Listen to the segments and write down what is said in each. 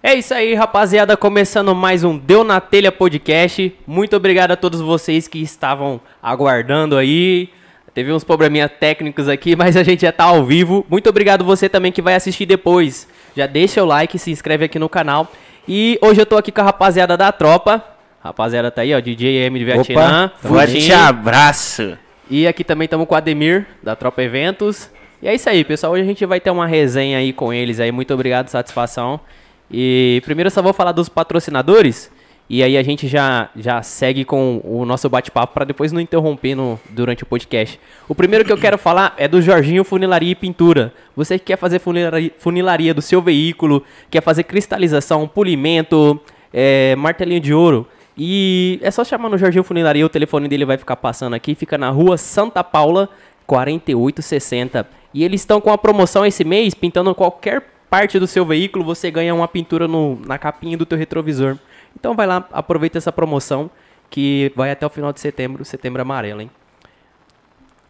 É isso aí, rapaziada. Começando mais um Deu na Telha Podcast. Muito obrigado a todos vocês que estavam aguardando aí. Teve uns probleminha técnicos aqui, mas a gente já tá ao vivo. Muito obrigado você também que vai assistir depois. Já deixa o like, se inscreve aqui no canal. E hoje eu tô aqui com a rapaziada da tropa. Rapaziada tá aí, ó, DJ M de Vietnã. Forte abraço. E aqui também estamos com o Ademir, da Tropa Eventos. E é isso aí, pessoal. Hoje a gente vai ter uma resenha aí com eles aí. Muito obrigado, satisfação. E primeiro eu só vou falar dos patrocinadores. E aí a gente já, já segue com o nosso bate-papo para depois não interromper no, durante o podcast. O primeiro que eu quero falar é do Jorginho Funilaria e Pintura. Você que quer fazer funilaria, funilaria do seu veículo, quer fazer cristalização, polimento, é, martelinho de ouro. E é só chamar no Jorginho Funilaria, o telefone dele vai ficar passando aqui. Fica na rua Santa Paula, 4860. E eles estão com a promoção esse mês, pintando qualquer parte do seu veículo, você ganha uma pintura no, na capinha do teu retrovisor. Então vai lá, aproveita essa promoção que vai até o final de setembro, setembro amarelo, hein?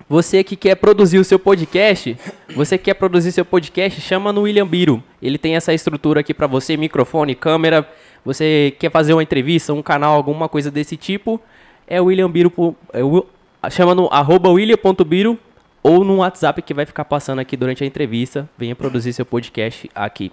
Você que quer produzir o seu podcast, você que quer produzir seu podcast, chama no William Biro. Ele tem essa estrutura aqui para você, microfone, câmera. Você quer fazer uma entrevista, um canal, alguma coisa desse tipo, é o William Biro, é o- chama no arroba william.biro ou no WhatsApp que vai ficar passando aqui durante a entrevista. Venha produzir seu podcast aqui.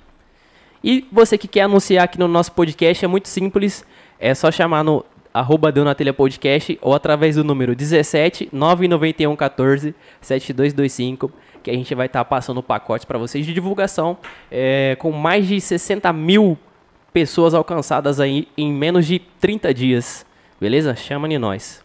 E você que quer anunciar aqui no nosso podcast é muito simples. É só chamar no arroba Deu na Telha Podcast ou através do número 17 991 14 7225 que a gente vai estar passando o pacote para vocês de divulgação é, com mais de 60 mil pessoas alcançadas aí em menos de 30 dias. Beleza? Chama de nós.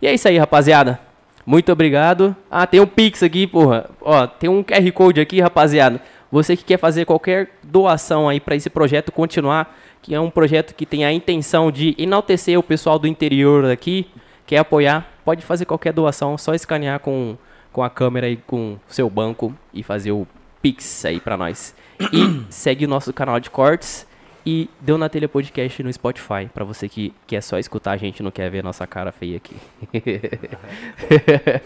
E é isso aí, rapaziada. Muito obrigado. Ah, tem um Pix aqui, porra. Ó, tem um QR Code aqui, rapaziada. Você que quer fazer qualquer doação aí para esse projeto continuar, que é um projeto que tem a intenção de enaltecer o pessoal do interior aqui, quer apoiar, pode fazer qualquer doação, só escanear com, com a câmera e com o seu banco e fazer o Pix aí para nós. E segue o nosso canal de cortes e deu na telha podcast no Spotify, pra você que quer só escutar a gente, não quer ver nossa cara feia aqui.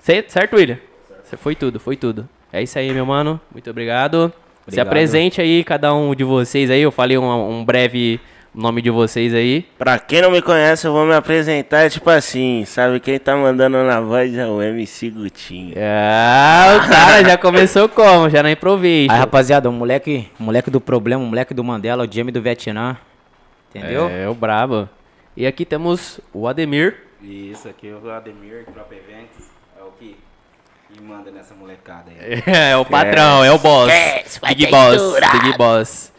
Certo, certo, William? Você Foi tudo, foi tudo. É isso aí, meu mano. Muito obrigado. Se Obrigado. apresente aí, cada um de vocês aí. Eu falei um, um breve nome de vocês aí. Pra quem não me conhece, eu vou me apresentar tipo assim, sabe? Quem tá mandando na voz é o MC Gutinho. Ah, o cara já começou como? Já na improviso. Aí, rapaziada, o moleque, o moleque do problema, o moleque do Mandela, o Jamie do Vietnã. Entendeu? É, o brabo. E aqui temos o Ademir. Isso, aqui é o Ademir, Crop Eventos, é o que, que manda nessa molecada aí. É, o patrão, é o boss. Vai Big Boss. Big Boss.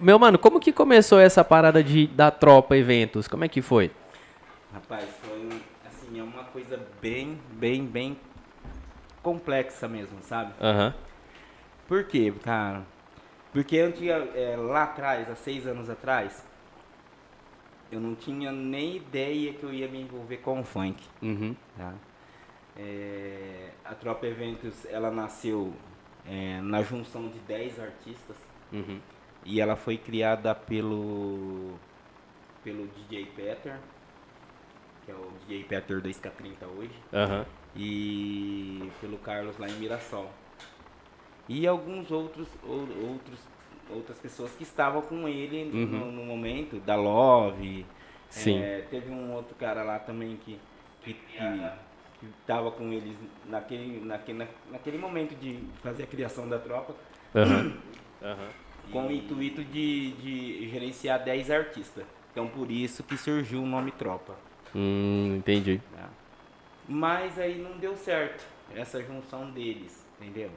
Meu, mano, como que começou essa parada de, da tropa eventos? Como é que foi? Rapaz, foi, assim, é uma coisa bem, bem, bem complexa mesmo, sabe? Aham. Por quê, cara? Porque eu tinha, é, lá atrás, há seis anos atrás, eu não tinha nem ideia que eu ia me envolver com o funk. Uhum. tá? É, a Tropa Eventos, ela nasceu é, na junção de 10 artistas Uhum. E ela foi criada pelo pelo DJ Peter, que é o DJ Peter 2K30 hoje, Aham. e pelo Carlos lá em Mirassol. E alguns outros ou- outros outras pessoas que estavam com ele no, no momento, da Love. Sim. é, teve um outro cara lá também que que, que, que com eles naquele, naquele, na- naquele momento de fazer a criação da tropa, Aham. Aham. Com o intuito de, de gerenciar 10 artistas. Então por isso que surgiu o nome Tropa. Hum, entendi. né? Mas aí não deu certo essa junção deles, entendeu?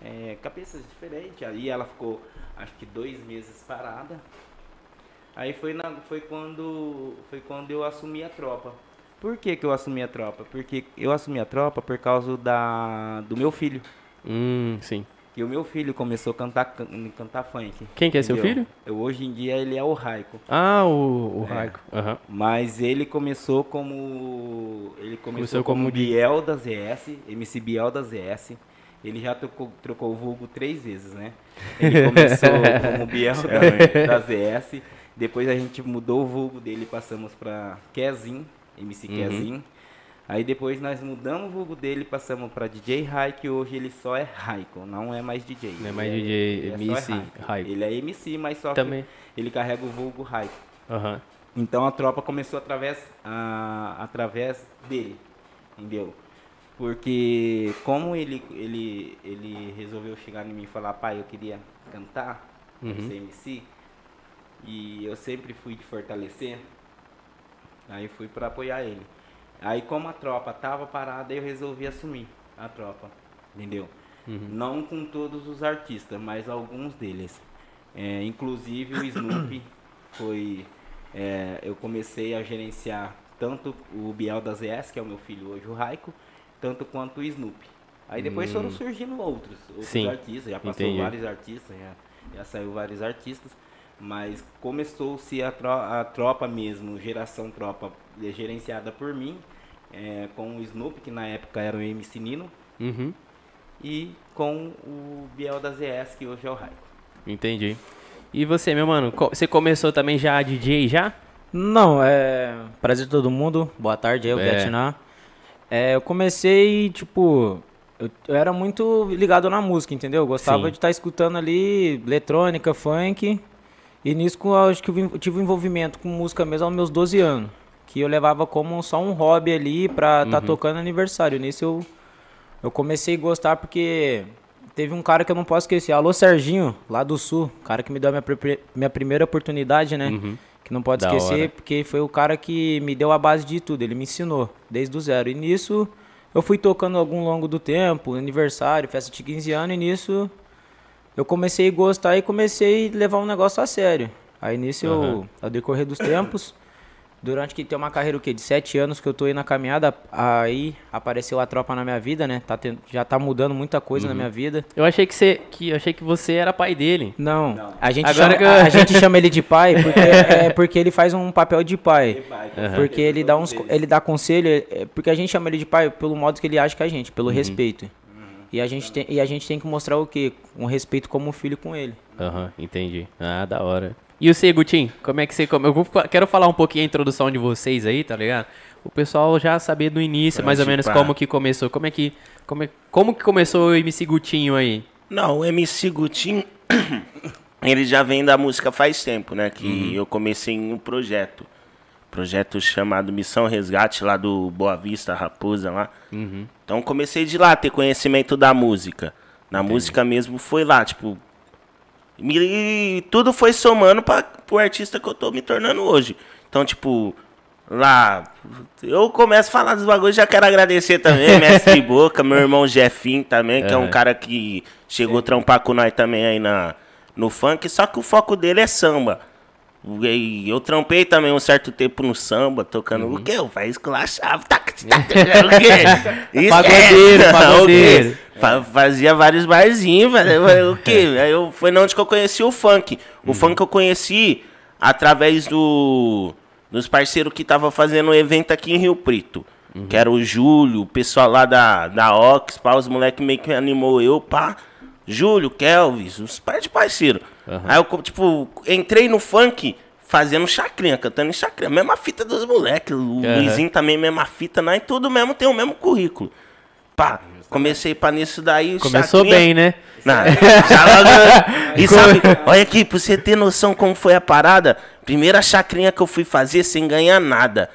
É, cabeças diferentes. Aí ela ficou acho que dois meses parada. Aí foi, na, foi, quando, foi quando eu assumi a tropa. Por que, que eu assumi a tropa? Porque eu assumi a tropa por causa da, do meu filho. Hum, sim. E o meu filho começou a cantar, can- cantar funk. Quem que é seu filho? Eu, hoje em dia ele é o Raico. Ah, o, o É. Raico. Aham. Mas ele começou como. Ele começou, Começou como, como Biel da ZS, MC Biel da ZS. Ele já trocou, trocou o vulgo três vezes, né? Ele começou como Biel da, da ZS. Depois a gente mudou o vulgo dele e passamos pra Kezin, MC Uhum. Kezin. Aí depois nós mudamos o vulgo dele, passamos pra DJ Raik, hoje ele só é Raiko, não é mais DJ. Não é mais Ele DJ, ele é MC. Raiko. Ele é MC, mas só Também. que ele carrega o vulgo Raiko. Aham. Então a tropa começou através, através dele, entendeu? Porque como ele, ele, ele resolveu chegar em mim e falar, pai, eu queria cantar, Uhum. ser MC, e eu sempre fui de fortalecer, aí fui para apoiar ele. Aí como a tropa tava parada, eu resolvi assumir a tropa, entendeu? Não com todos os artistas, mas alguns deles. É, inclusive o Snoopy foi. é, eu comecei a gerenciar tanto o Biel da ZS, que é o meu filho hoje, o Raico, tanto quanto o Snoopy. Aí depois foram surgindo outros, outros Sim, artistas, já passou entendi. vários artistas, já, já saiu vários artistas, mas começou-se a, tro- a tropa mesmo, geração tropa, eh, gerenciada por mim, é, com o Snoopy, que na época era o MC Nino, Uhum. e com o Biel da ZS, que hoje é o Raico. Entendi. E você, meu mano, você começou também já a DJ já? Não, é. Prazer todo mundo. Boa tarde aí, o É. Vietnã. É, eu comecei, tipo. Eu, eu era muito ligado na música, entendeu? Eu gostava Sim. de estar escutando ali eletrônica, funk. E nisso eu acho que eu tive um envolvimento com música mesmo aos meus 12 anos. Que eu levava como só um hobby ali pra estar tocando aniversário. Nisso eu, eu comecei a gostar porque teve um cara que eu não posso esquecer. Alô, Serginho, lá do Sul. Cara que me deu a minha, minha primeira oportunidade, né? Que não pode Da esquecer, hora. porque foi o cara que me deu a base de tudo. Ele me ensinou desde o zero. E nisso eu fui tocando algum longo do tempo, aniversário, festa de 15 anos. E nisso eu comecei a gostar e comecei a levar um negócio a sério. Aí nisso Aham. eu, ao decorrer dos tempos, durante que tem uma carreira o quê? De sete anos que eu tô aí na caminhada, aí apareceu a tropa na minha vida, né? Tá ten- já tá mudando muita coisa Uhum. na minha vida. Eu achei que você, que eu achei que você era pai dele. Não, Não. A, gente Agora chama, eu- a, gente chama ele de pai porque, é porque ele faz um papel de pai. Porque ele dá, uns, ele dá conselho, é, porque a gente chama ele de pai pelo modo que ele age com a gente, Uhum. pelo respeito. E a, gente tem, e a gente tem que mostrar o quê? Um respeito como um filho com ele. Aham, entendi. Ah, da hora. E o você? Como é que você... Come... Eu quero falar um pouquinho a introdução de vocês aí, tá ligado? O pessoal já saber do início, mais ou menos, pá. como que começou. Como é que... Como, é... como que começou o MC Gutinho aí? Não, o MC Gutinho, ele já vem da música faz tempo, né? Que eu comecei em um projeto. Projeto chamado Missão Resgate, lá do Boa Vista, Raposa, lá. Então comecei de lá, ter conhecimento da música. Na música mesmo foi lá, tipo... me- tudo foi somando para o artista que eu tô me tornando hoje. Então, tipo, lá... Eu começo a falar dos bagulhos, já quero agradecer também, Mestre Boca, meu irmão Jefinho também, que é um Aham. cara que chegou a trampar com nós também aí na, no funk, só que o foco dele é samba. E eu trampei também um certo tempo no samba, tocando Uhum. o quê? Eu faz esculachava, tá, tá, tá, o quê? Isso Pagodeiro, é, pagodeiro. Fazia vários barzinhos, velho. O quê? Aí eu, foi onde que eu conheci o funk. O Uhum. funk eu conheci através do dos parceiros que tava fazendo um evento aqui em Rio Preto. Uhum. Que era o Júlio, o pessoal lá da, da Ox, pá, os moleques meio que animou eu, pá. Júlio, Kelvis, os par de parceiro. Aí eu, tipo, entrei no funk fazendo chacrinha, cantando em chacrinha. Mesma fita dos moleques. O Aham. Luizinho também, mesma fita, né? E tudo mesmo tem o mesmo currículo. Pá, comecei pra nisso daí. Começou chacrinha. bem, né? Não, já. E sabe, olha aqui, pra você ter noção como foi a parada, primeira chacrinha que eu fui fazer sem ganhar nada.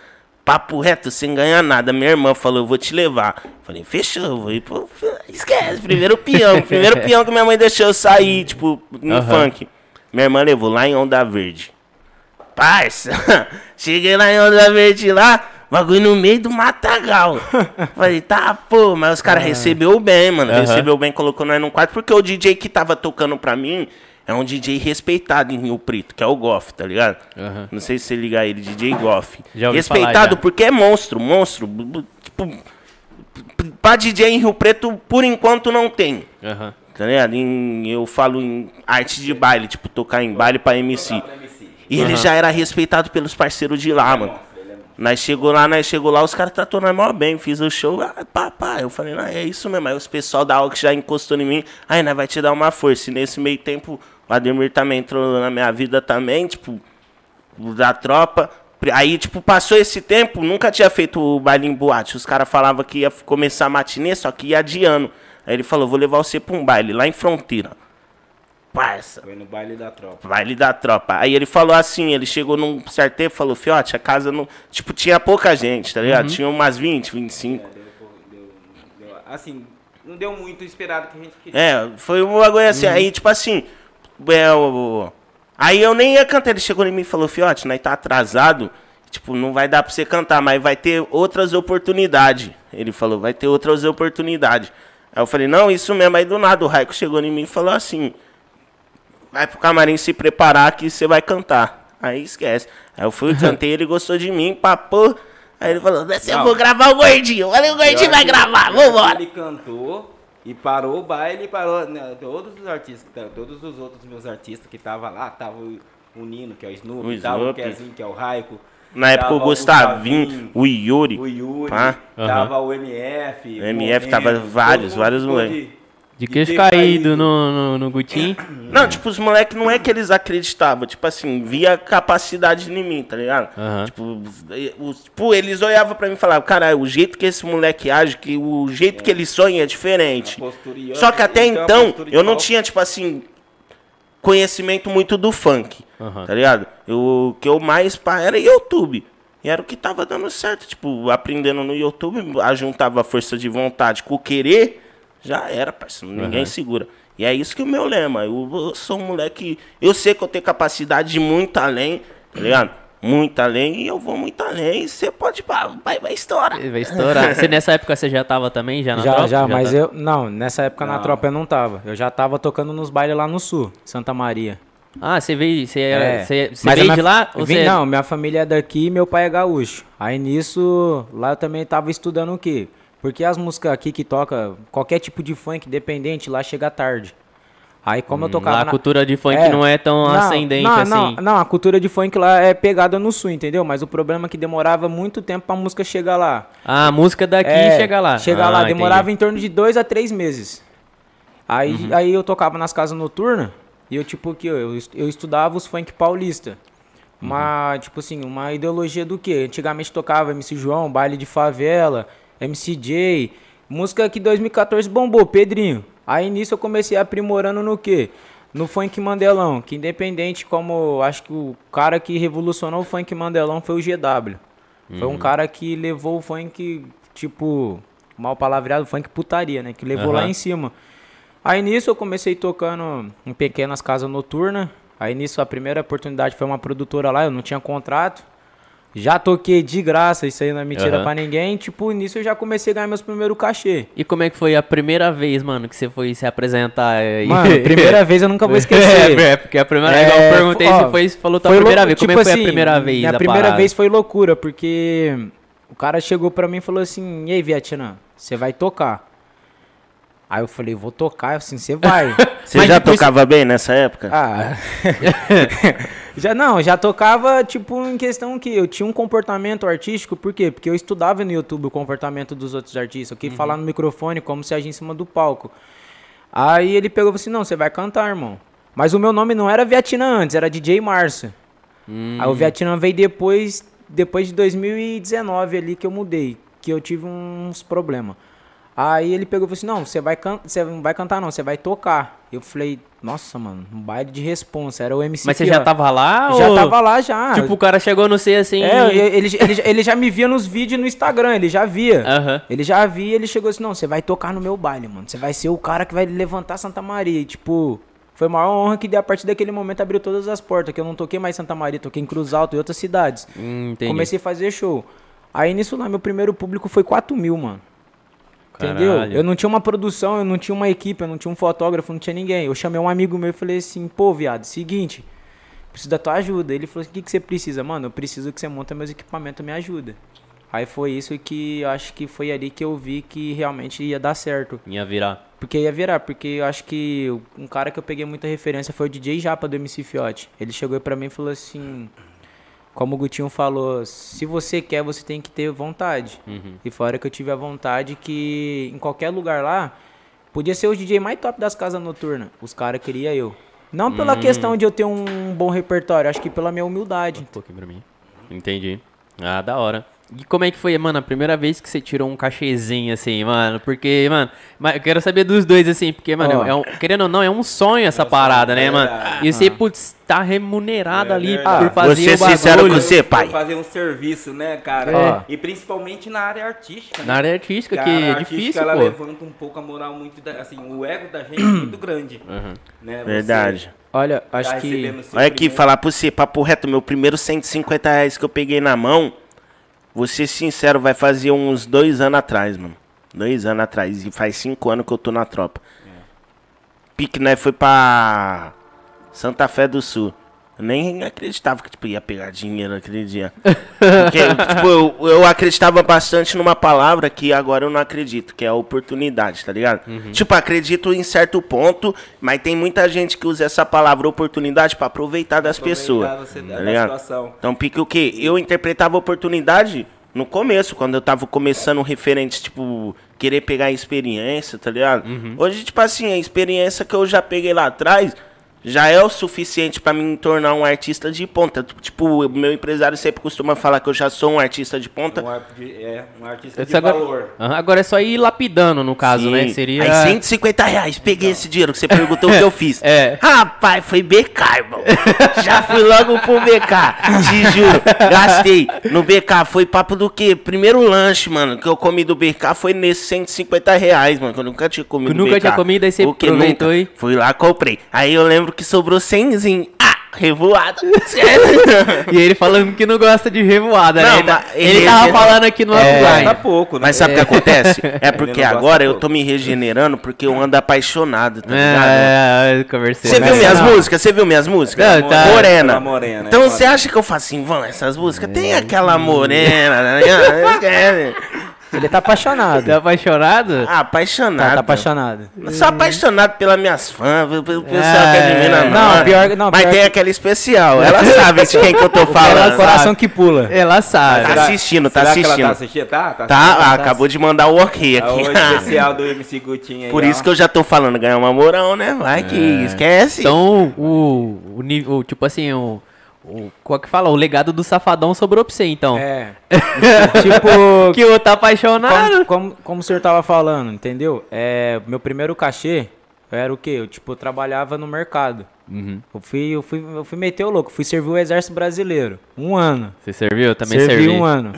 Papo reto, sem ganhar nada. Minha irmã falou, eu vou te levar. Falei, fechou, vou ir pro... Esquece, primeiro peão. Primeiro peão que minha mãe deixou eu sair, tipo, no Aham. funk. Minha irmã levou lá em Onda Verde. Parça, cheguei lá em Onda Verde lá, bagulho no meio do matagal. Falei, tá, pô, mas os caras recebeu bem, mano. Aham. Recebeu bem, colocou nós num quarto, porque o DJ que tava tocando pra mim é um DJ respeitado em Rio Preto, que é o Goff, tá ligado? Aham. Não sei se você ligar ele, DJ Goff. Falar, Respeitado já. porque é monstro, monstro. Tipo, pra DJ em Rio Preto, por enquanto não tem. Aham. Tá ligado? Em- eu falo em arte de baile, tipo, tocar em baile pra MC. E ele já era respeitado pelos parceiros de lá, mano. Nós chegou lá, nós chegou lá, os caras tratou nós mó bem, fiz o show, ah, pá, pá. Eu falei, não, é isso mesmo. Aí os pessoal da Ox já encostou em mim, aí nós vai te dar uma força. E nesse meio tempo, o Ademir também entrou na minha vida também, tipo, da tropa. Aí, tipo, passou esse tempo, nunca tinha feito o baile em boate. Os caras falavam que ia começar a matinê, só que ia adiando. Aí ele falou, vou levar você pra um baile, lá em Fronteira. Parça. Foi no baile da tropa. Baile da tropa. Aí ele falou assim, ele chegou num certo tempo e falou, fiote, a casa não. Tipo, tinha pouca gente, tá ligado? Tinha umas 20, 25. É, deu, deu, deu, assim, não deu muito esperado que a gente queria. É, foi um bagulho assim. Aí, tipo assim. É, o- aí eu nem ia cantar. Ele chegou em mim e falou, fiote, nós tá atrasado. Tipo, não vai dar pra você cantar, mas vai ter outras oportunidades. Ele falou, vai ter outras oportunidades. Aí eu falei, não, isso mesmo. Aí do nada o Raico chegou em mim e falou assim: vai pro camarim se preparar que você vai cantar. Aí esquece. Aí eu fui, cantei, ele gostou de mim, papô. Aí ele falou, "Desce, eu vou gravar o gordinho. Olha, o gordinho vai que- gravar, que vambora. Ele cantou e parou o baile e parou. né, todos os artistas, todos os outros meus artistas que estavam lá, tava o, o Nino, que é o Snoopy, O tava o. Kezinho, que é o Raico. Na época o tava Gustavinho, o Yuri. o Yuri, pá. tava o MF. O MF tava Momento, vários, vários ficou moleque. De de queixo ter caído no, no, no Gutim. Não, tipo, os moleques não é que eles acreditavam, tipo assim, via capacidade em mim, tá ligado? Aham. Tipo, os- tipo, eles olhavam pra mim e falavam, cara, o jeito que esse moleque age, que o jeito que ele sonha é diferente. Só que até então, de eu não tinha, tipo assim, conhecimento muito do funk, Aham. tá ligado? Eu, o que eu mais pá, era YouTube. E era o que tava dando certo, tipo, aprendendo no YouTube, ajuntava a força de vontade com o querer, já era, parceiro, ninguém Aham. segura. E é isso que é o meu lema. Eu, eu sou um moleque. Eu sei que eu tenho capacidade de muito além, tá ligado? Muito além, e eu vou muito além. E você pode, vai, vai estourar. Vai estourar. Você, nessa época você já tava também? Já na Já, tropa? já, mas tá? eu. Não, nessa época na Não. tropa eu não tava. Eu já tava tocando nos bailes lá no sul, Santa Maria. Ah, você veio, você, era, É. você, você veio minha- de lá? Ou Vim- você... Não, minha família é daqui e meu pai é gaúcho. Aí nisso, lá eu também tava estudando o quê? Porque as músicas aqui que toca, qualquer tipo de funk, independente, lá chega tarde. Aí como eu tocava Hum, Lá a cultura de funk É. não é tão Não, ascendente não, assim. Não, não, a cultura de funk lá é pegada no sul, entendeu? Mas o problema é que demorava muito tempo pra música chegar lá. Ah, a música daqui É, chega lá. Chega Ah, lá, entendi. Uhum. demorava em torno de dois a três meses. Aí, aí eu tocava nas casas noturnas e eu, tipo, que eu, eu est- eu estudava os funk paulista. Uhum. Uma, tipo assim, uma ideologia do quê? Antigamente tocava MC João, baile de favela, MCJ, música que 2014 bombou, Pedrinho. Aí nisso eu comecei aprimorando no quê? No funk Mandelão, que independente como, acho que o cara que revolucionou o funk Mandelão foi o GW. Foi um cara que levou o funk, tipo, mal palavreado, funk putaria, né? Que levou lá Aham. em cima. Aí nisso eu comecei tocando em pequenas casas noturnas. Aí nisso a primeira oportunidade foi uma produtora lá, eu não tinha contrato. Já toquei de graça, isso aí não é mentira Aham. pra ninguém. Tipo, nisso eu já comecei a ganhar meus primeiros cachê. E como é que foi a primeira vez, mano, que você foi se apresentar? Mano, primeira vez eu nunca vou esquecer. É, porque a primeira É, igual eu perguntei ó, se foi, você falou tua foi primeira vez. Como é tipo que foi assim, a primeira vez? Da primeira parada? vez foi loucura, porque o cara chegou pra mim e falou assim: E aí, Vietnã, você vai tocar? Aí eu falei: Vou tocar. Eu assim: Você vai. Você já depois- tocava bem nessa época? Ah. já não, já tocava tipo em questão que eu tinha um comportamento artístico, por quê? Porque eu estudava no YouTube o comportamento dos outros artistas, eu queria Uhum. falar no microfone como se agisse em cima do palco. Aí ele pegou e falou assim: "Não, você vai cantar, irmão". Mas o meu nome não era Vietnã antes, era DJ Márcio. Hum. Aí o Vietnã veio depois, depois de 2019 ali que eu mudei, que eu tive uns problemas. Aí ele pegou e falou assim: "Não, você vai can você não vai cantar não, você vai tocar". Eu falei: "Nossa, mano, um baile de responsa, era o MC Mas você já tava lá? Já ou... tava lá já. Tipo, o cara chegou no C assim. é, ele, ele, ele já me via nos vídeos no Instagram, ele já via. Aham. Ele já via, ele chegou assim, não, você vai tocar no meu baile, mano. Você vai ser o cara que vai levantar Santa Maria. E, tipo, foi a maior honra que a partir daquele momento abriu todas as portas. Que eu não toquei mais Santa Maria, toquei em Cruz Alto e outras cidades. Hum, entendi. Comecei a fazer show. Aí nisso lá, meu primeiro público foi 4 mil, mano. Entendeu? Caralho. Eu não tinha uma produção, eu não tinha uma equipe, eu não tinha um fotógrafo, não tinha ninguém. Eu chamei um amigo meu e falei assim, pô, viado, seguinte, preciso da tua ajuda. Ele falou assim, o que, que você precisa? Mano, eu preciso que você monta meus equipamentos, me ajuda. Aí foi isso que eu acho que foi ali que eu vi que realmente ia dar certo. Ia virar. Porque ia virar, porque eu acho que um cara que eu peguei muita referência foi o DJ Japa do MC Fiote. Ele chegou pra mim e falou assim, como o Gutinho falou, se você quer, você tem que ter vontade. E fora que eu tive a vontade que em qualquer lugar lá, podia ser o DJ mais top das casas noturnas. Os caras queriam eu. Não pela questão de eu ter um bom repertório, acho que pela minha humildade. Um pouquinho pra mim. Entendi. Ah, da hora. E como é que foi, mano, a primeira vez que você tirou um cachezinho, assim, mano? Porque, mano, eu quero saber dos dois, assim, porque, mano, Ó. é um- querendo ou não, é um sonho essa parada, né, mano? verdade. E você, putz, tá remunerado É ali verdade. por fazer Vou ser o bagulho. sincero com você, Por pai. fazer um serviço, né, cara? É. E principalmente na área artística. Na né? área artística, a que área é artística, difícil, ela pô. levanta um pouco a moral muito, da- assim, o ego da gente é muito grande. Né? Você Verdade. Olha, tá acho que. recebendo seu Olha aqui, primeiro- falar pra você, papo reto, meu primeiro 150 reais que eu peguei na mão, vou ser sincero, vai fazer uns dois anos atrás, mano. Dois anos atrás. E faz cinco anos que eu tô na tropa. Pique, né? Foi pra Santa Fé do Sul. Eu nem acreditava que tipo, ia pegar dinheiro aquele dia. Porque, tipo, eu, eu acreditava bastante numa palavra que agora eu não acredito, que é a oportunidade, tá ligado? Tipo, acredito em certo ponto, mas tem muita gente que usa essa palavra oportunidade pra aproveitar das pessoas. Aproveitar você da- Tá ligado? Então, pique o quê? Eu interpretava oportunidade no começo, quando eu tava começando referente, tipo, querer pegar experiência, tá ligado? Hoje, tipo assim, a experiência que eu já peguei lá atrás já é o suficiente pra me tornar um artista de ponta. Tipo, o meu empresário sempre costuma falar que eu já sou um artista de ponta. Um, ar- de- é, um artista de Isso agora, valor. Agora é só ir lapidando, no caso, né? Sim. Seria. Aí 150 reais, peguei esse dinheiro que você perguntou o que eu fiz. É. Rapaz, foi BK, irmão. Já fui logo pro BK. Te juro, gastei. No BK foi papo do quê? Primeiro lanche, mano, que eu comi do BK foi nesses 150 reais, mano. Que eu nunca tinha comido Que nunca BK. tinha comido, aí você O aproveitou Nunca. e- Fui lá, comprei. Aí eu lembro que sobrou 100zinho. Ah, revoado. E ele falando que não gosta de revoada, Não, né? Ele, tá- ele ele- tava ele- falando aqui no É. offline. Gosta pouco, né? Mas sabe o que acontece? É porque agora eu tô me regenerando porque eu ando apaixonado, tá ligado? É, é, eu conversei. Você viu minhas não. músicas? Você viu minhas músicas? Não, tá. Morena. Aquela morena, Então é você acha que eu faço assim, vão, essas músicas? Tem aquela morena, tá ligado? É, Ele tá apaixonado. Tá apaixonado? Ah, apaixonado. Tá, tá apaixonado. Eu sou apaixonado pelas minhas fãs, pelo pessoal É, que admira não, nós. pior- não, Mas pior tem que- aquela especial. Ela sabe de quem que eu tô Ela, falando. coração que pula. Ela sabe. Tá assistindo, tá Será ela assistindo. tá assistindo? Tá, tá. Tá, ah, acabou de mandar o ok É o aqui. especial do MC Gutinho aí, Por ó. isso que eu já tô falando, ganhar uma moral, né? Vai que esquece. Então, o, o, nível, tipo assim, o, o. Qual que fala? O legado do safadão sobrou pra você, então. É. tipo, Que o tá apaixonado. como, como, como o senhor tava falando, entendeu? É, meu primeiro cachê era o quê? Eu, tipo, eu trabalhava no mercado. Uhum. Eu fui, eu fui, eu fui meter o louco, fui servir o exército brasileiro. Um ano. Você serviu? Eu também servi, servi. um ano.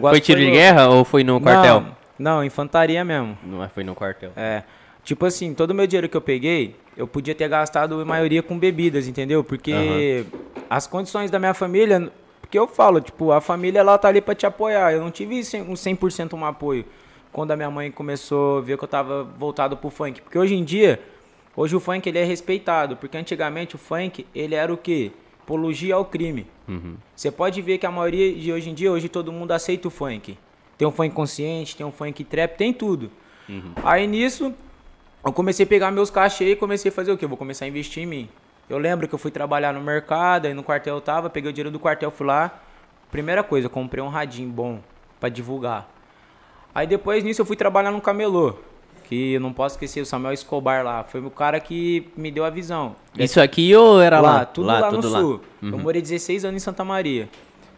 Foi tiro de louco. guerra ou foi no quartel? Não, não, infantaria mesmo. Não, foi no quartel. É. Tipo assim, todo o meu dinheiro que eu peguei, eu podia ter gastado a maioria com bebidas, entendeu? Porque as condições da minha família, porque eu falo, tipo, a família ela tá ali pra te apoiar. Eu não tive cem- um 100% um apoio quando a minha mãe começou a ver que eu tava voltado pro funk. Porque hoje em dia, hoje o funk ele é respeitado, porque antigamente o funk, ele era o quê? Apologia ao crime. Você pode ver que a maioria de hoje em dia, hoje todo mundo aceita o funk. Tem um funk consciente, tem um funk trap, tem tudo. Aí nisso, eu comecei a pegar meus cachê e comecei a fazer o quê? Eu vou começar a investir em mim. Eu lembro que eu fui trabalhar no mercado, aí no quartel eu tava, peguei o dinheiro do quartel, fui lá. Primeira coisa, comprei um radinho bom pra divulgar. Aí depois nisso eu fui trabalhar no camelô. Que eu não posso esquecer, o Samuel Escobar lá. Foi o cara que me deu a visão. Isso aqui ou era lá? Lá, tudo lá, tudo no lá. Uhum. sul. Eu morei 16 anos em Santa Maria.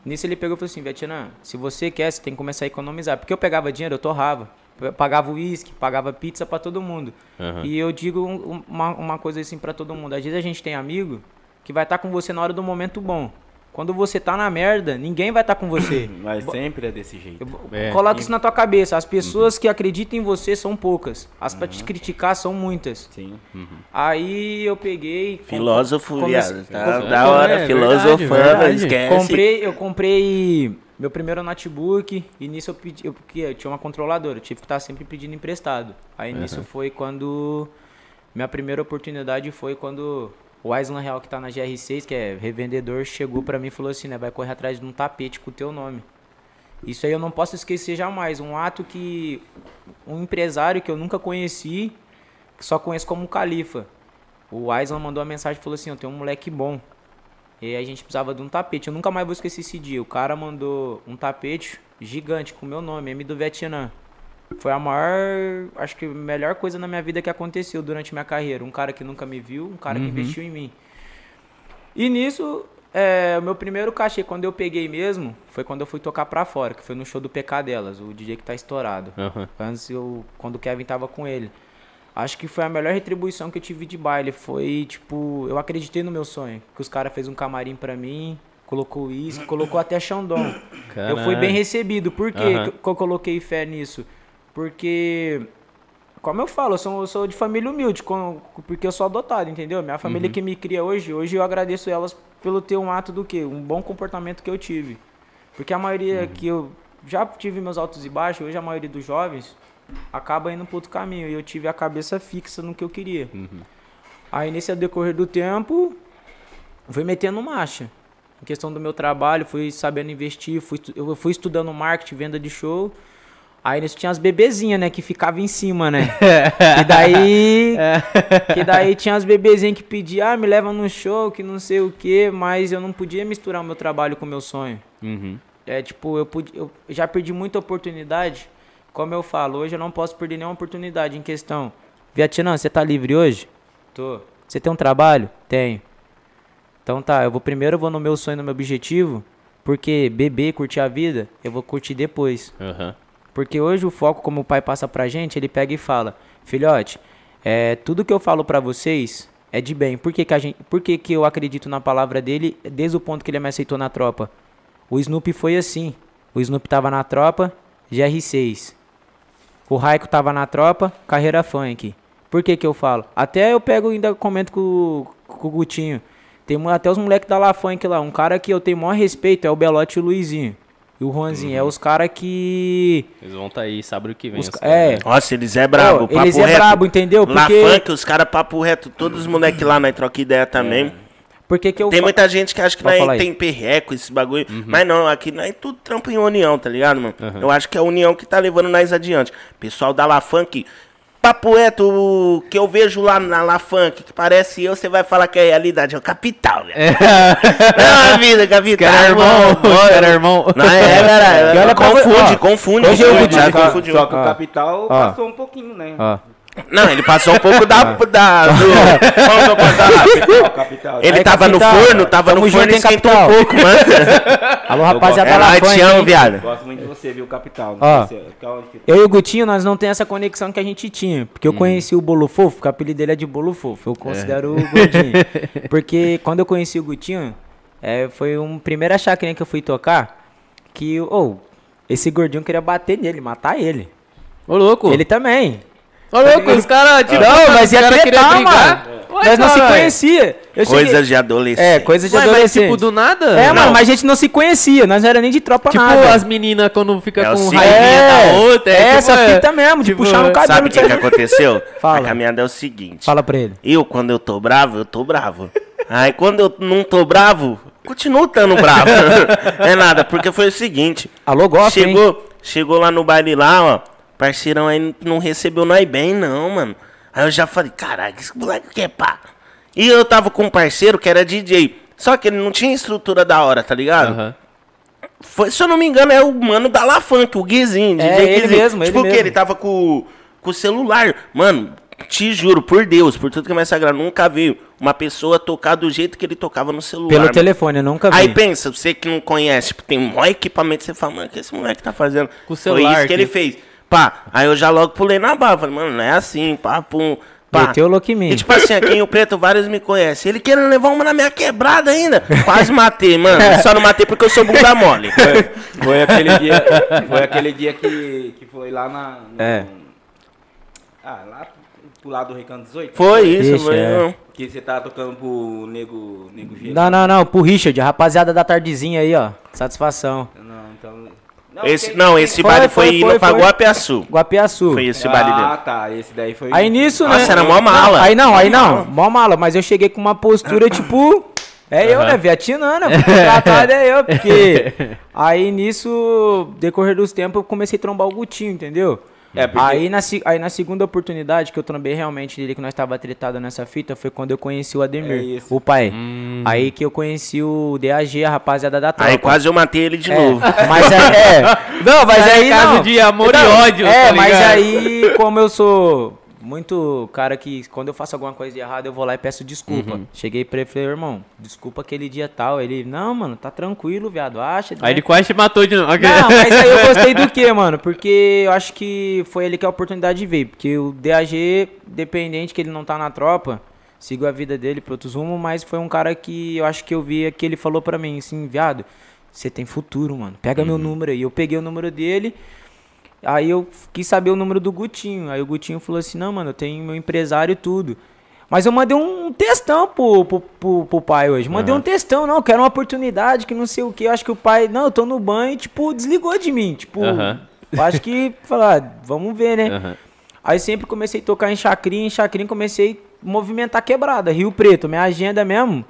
Nisso ele pegou e falou assim, Vietnã, se você quer, você tem que começar a economizar. Porque eu pegava dinheiro, eu torrava. Pagava uísque, pagava pizza pra todo mundo. Uhum. E eu digo um- uma, uma coisa assim pra todo mundo. Às vezes a gente tem amigo que vai estar com você na hora do momento bom. Quando você tá na merda, ninguém vai estar com você. Mas sempre é desse jeito. É. Coloca isso na tua cabeça. As pessoas que acreditam em você são poucas. As pra te criticar são muitas. Sim. Aí eu peguei. Filósofo, viado. Tá da hora, é, filosofando, verdade, verdade. esquece. Comprei, eu comprei meu primeiro notebook e nisso eu pedi, eu, porque eu tinha uma controladora, eu tive que estar sempre pedindo emprestado. Aí nisso foi quando minha primeira oportunidade foi quando o Aislan Real que tá na GR6, que é revendedor, chegou pra mim e falou assim, né, vai correr atrás de um tapete com o teu nome. Isso aí eu não posso esquecer jamais, um ato que um empresário que eu nunca conheci, que só conheço como Califa. O Aislan mandou uma mensagem e falou assim, eu tenho um moleque bom. E aí a gente precisava de um tapete. Eu nunca mais vou esquecer esse dia. O cara mandou um tapete gigante com meu nome, M do Vietnã. Foi a maior, acho que a melhor coisa na minha vida que aconteceu durante minha carreira. Um cara que nunca me viu, um cara que investiu em mim. E nisso, É, o meu primeiro cachê, quando eu peguei mesmo, foi quando eu fui tocar pra fora, que foi no show do PK delas, o DJ que tá estourado. Aham. Antes, eu, quando o Kevin tava com ele. Acho que foi a melhor retribuição que eu tive de baile. Foi, tipo, eu acreditei no meu sonho. Que os caras fez um camarim pra mim, colocou isso, colocou até Xandão. Eu fui bem recebido. Por quê que que eu coloquei fé nisso? Porque, como eu falo, eu sou, eu sou de família humilde, com- porque eu sou adotado, entendeu? Minha família Uhum. que me cria hoje, hoje eu agradeço elas pelo ter um ato do quê? Um bom comportamento que eu tive. Porque a maioria Uhum. que eu já tive meus altos e baixos, hoje a maioria dos jovens acaba indo para outro caminho. E eu tive a cabeça fixa no que eu queria. Uhum. Aí nesse decorrer do tempo, fui metendo marcha. Em questão do meu trabalho, fui sabendo investir, fui, eu fui estudando marketing, venda de show. Aí nisso tinha as bebezinhas, né, que ficava em cima, né? e daí. que daí tinha as bebezinhas que pediam, ah, me leva no show, que não sei o quê, mas eu não podia misturar o meu trabalho com o meu sonho. Uhum. É, tipo, eu, pude, eu já perdi muita oportunidade. Como eu falo, hoje eu não posso perder nenhuma oportunidade em questão. Vietnã, você tá livre hoje? Tô. Você tem um trabalho? Tenho. Então tá, eu vou primeiro eu vou no meu sonho, no meu objetivo, porque beber, curtir a vida, eu vou curtir depois. Aham. Porque hoje o foco, como o pai passa pra gente, ele pega e fala: Filhote, é, tudo que eu falo pra vocês é de bem. Por que, que, a gente, por que, que eu acredito na palavra dele desde o ponto que ele me aceitou na tropa? O Snoopy foi assim. O Snoopy tava na tropa, GR6. O Raico tava na tropa, carreira funk. Por que que eu falo? Até eu pego ainda comento com, com o Gutinho. Tem até os moleques da La Funk lá. Um cara que eu tenho maior respeito é o Belote e o Luizinho. E o Juanzinho. É os caras que. Eles vão tá aí, sabe o que vem. Os é. né? Nossa, eles é brabo, Pô, eles é reto. brabo, entendeu? Porque- funk, os caras papo reto, todos os moleques lá, nós troca ideia também. Por que que eu Tem fa- muita gente que acha que nós tem perreco, esse bagulho. Uhum. Mas não, aqui nós é tudo trampo em união, tá ligado, mano? Eu acho que é a união que tá levando nós adiante. Pessoal da La Funk, papo reto, que eu vejo lá na La Funk, que parece eu, você vai falar que é realidade, é o capital, velho. Não, a vida, capital. cara é irmão, cara é irmão. Não é, cara. Confunde, ó, confunde. hoje eu confunde, vou te- já Só, que o capital Ó. passou um pouquinho, né? Ó. Não, ele passou um pouco da. da do. Ó, capital. Ele Aí, tava no capital, forno, tava tamo no forno e esquentou um capital? pouco, mano. Alô, rapaziada É Funk, te amo, viado. Gosto muito de você, viu, capital. Ó. Que- Eu e o Gutinho, nós não tem essa conexão que a gente tinha. Porque eu conheci o Bolo Fofo, que o apelido dele é de Bolo Fofo. Eu considero o gordinho. Porque quando eu conheci o Gutinho, é, foi um primeira chácara que eu fui tocar. Que, ô, esse gordinho queria bater nele, matar ele. Ô, louco. Ele também. Ô, louco, os caras... Tipo, Não, mas ia cara tretar, brigar. mano. Ué, Nós não se conhecia. Eu Coisas cheguei- de adolescente. É, coisa de Ué, mas adolescente. tipo, do nada? É, Não. mano, mas a gente não se conhecia. Nós não era nem de tropa Tipo, nada. as meninas quando fica É com raivinha É, da outra. é tipo, essa é, fita mesmo, de tipo, puxar no cabelo. Sabe o que, que aconteceu? Fala. A caminhada é o seguinte. Fala pra ele. Eu, quando eu tô bravo, eu tô bravo. Aí quando eu não tô bravo, continuo estando bravo. é nada, porque foi o seguinte. Alô, hein? chegou, chegou lá no baile lá, ó. Parceirão aí não recebeu nós bem, não, mano. Aí eu já falei, caralho, esse moleque que é pá. E eu tava com um parceiro que era DJ. Só que ele não tinha estrutura da hora, tá ligado? Aham. Foi, se eu não me engano, é o mano da La Funk, o Guizinho. É, DJ ele Guizinho. mesmo, ele Tipo o quê? mesmo. Ele tava com, com o celular. Mano, te juro, por Deus, por tudo que é mais sagrado, nunca vi uma pessoa tocar do jeito que ele tocava no celular. Pelo mano. telefone, eu nunca vi. Aí pensa, você que não conhece, tipo, tem um equipamento, você fala, mano, o que esse moleque tá fazendo? Com o Foi celular isso que ele aqui. fez. Pá, aí eu já logo pulei na barra, falei, mano, não é assim, pá, pum, pá. Meteu o mim. E tipo assim, aqui em o Preto, vários me conhecem. Ele querendo levar uma na minha quebrada ainda. Quase matei, mano. Só não matei porque eu sou bunda mole. Foi, foi aquele dia, foi aquele dia que, que foi lá na. no- É. Ah, lá pro lado do Recanto 18? Foi isso, Ixi, foi. é. não. Que você tava tocando pro Nego, nego G. Não, não, não. Pro Richard, rapaziada da tardezinha aí, ó. Satisfação. Não, então. Não, Esse, não, esse Foi, baile foi, foi, foi, no foi. Paguapiaçu. Guapiaçu. Foi esse baile Ah, dele. tá. Esse daí foi. Aí nisso, né? Nossa, era mó mala. Aí não, aí não. Mó mala. Mas eu cheguei com uma postura, tipo... É eu, né? Vietnã, né? Fui contratado é eu, porque... Aí nisso, decorrer dos tempos, eu comecei a trombar o Gutinho, entendeu? É, porque- Aí na, se- aí na segunda oportunidade que eu trombei realmente dele, que nós tava tretado nessa fita, foi quando eu conheci o É Ademir, isso. o pai. Hum. Aí que eu conheci o DAG, a rapaziada da tropa. Aí quase eu matei ele de É, novo. Mas é, é. Não, mas Aí é aí caso não. de amor e ódio, É, tá mas aí, como eu sou muito cara que quando eu faço alguma coisa de errado, eu vou lá e peço desculpa. Uhum. Cheguei pra ele e falei, irmão, desculpa aquele dia tal. Ele, não, mano, tá tranquilo, viado, acha. Aí ele quase te matou de novo. Não, mas aí eu gostei do que, mano? Porque eu acho que foi ele que a oportunidade veio. Porque o DAG, dependente que ele não tá na tropa, sigo a vida dele pro outros rumos, mas foi um cara que eu acho que eu vi que ele falou pra mim, assim, viado, você tem futuro, mano. Pega meu número aí. Eu peguei o número dele. Aí eu quis saber o número do Gutinho. Aí o Gutinho falou assim: Não, mano, eu tenho meu empresário e tudo. Mas eu mandei um textão pro, pro, pro, pro pai hoje. Mandei um textão, não, quero uma oportunidade, que não sei o que. Eu acho que o pai, não, eu tô no banho, tipo, desligou de mim. Tipo, Aham. eu acho que, falar, ah, vamos ver, né? Aham. Aí sempre comecei a tocar em chacrinha, em chacrinha comecei a movimentar quebrada, Rio Preto, minha agenda mesmo.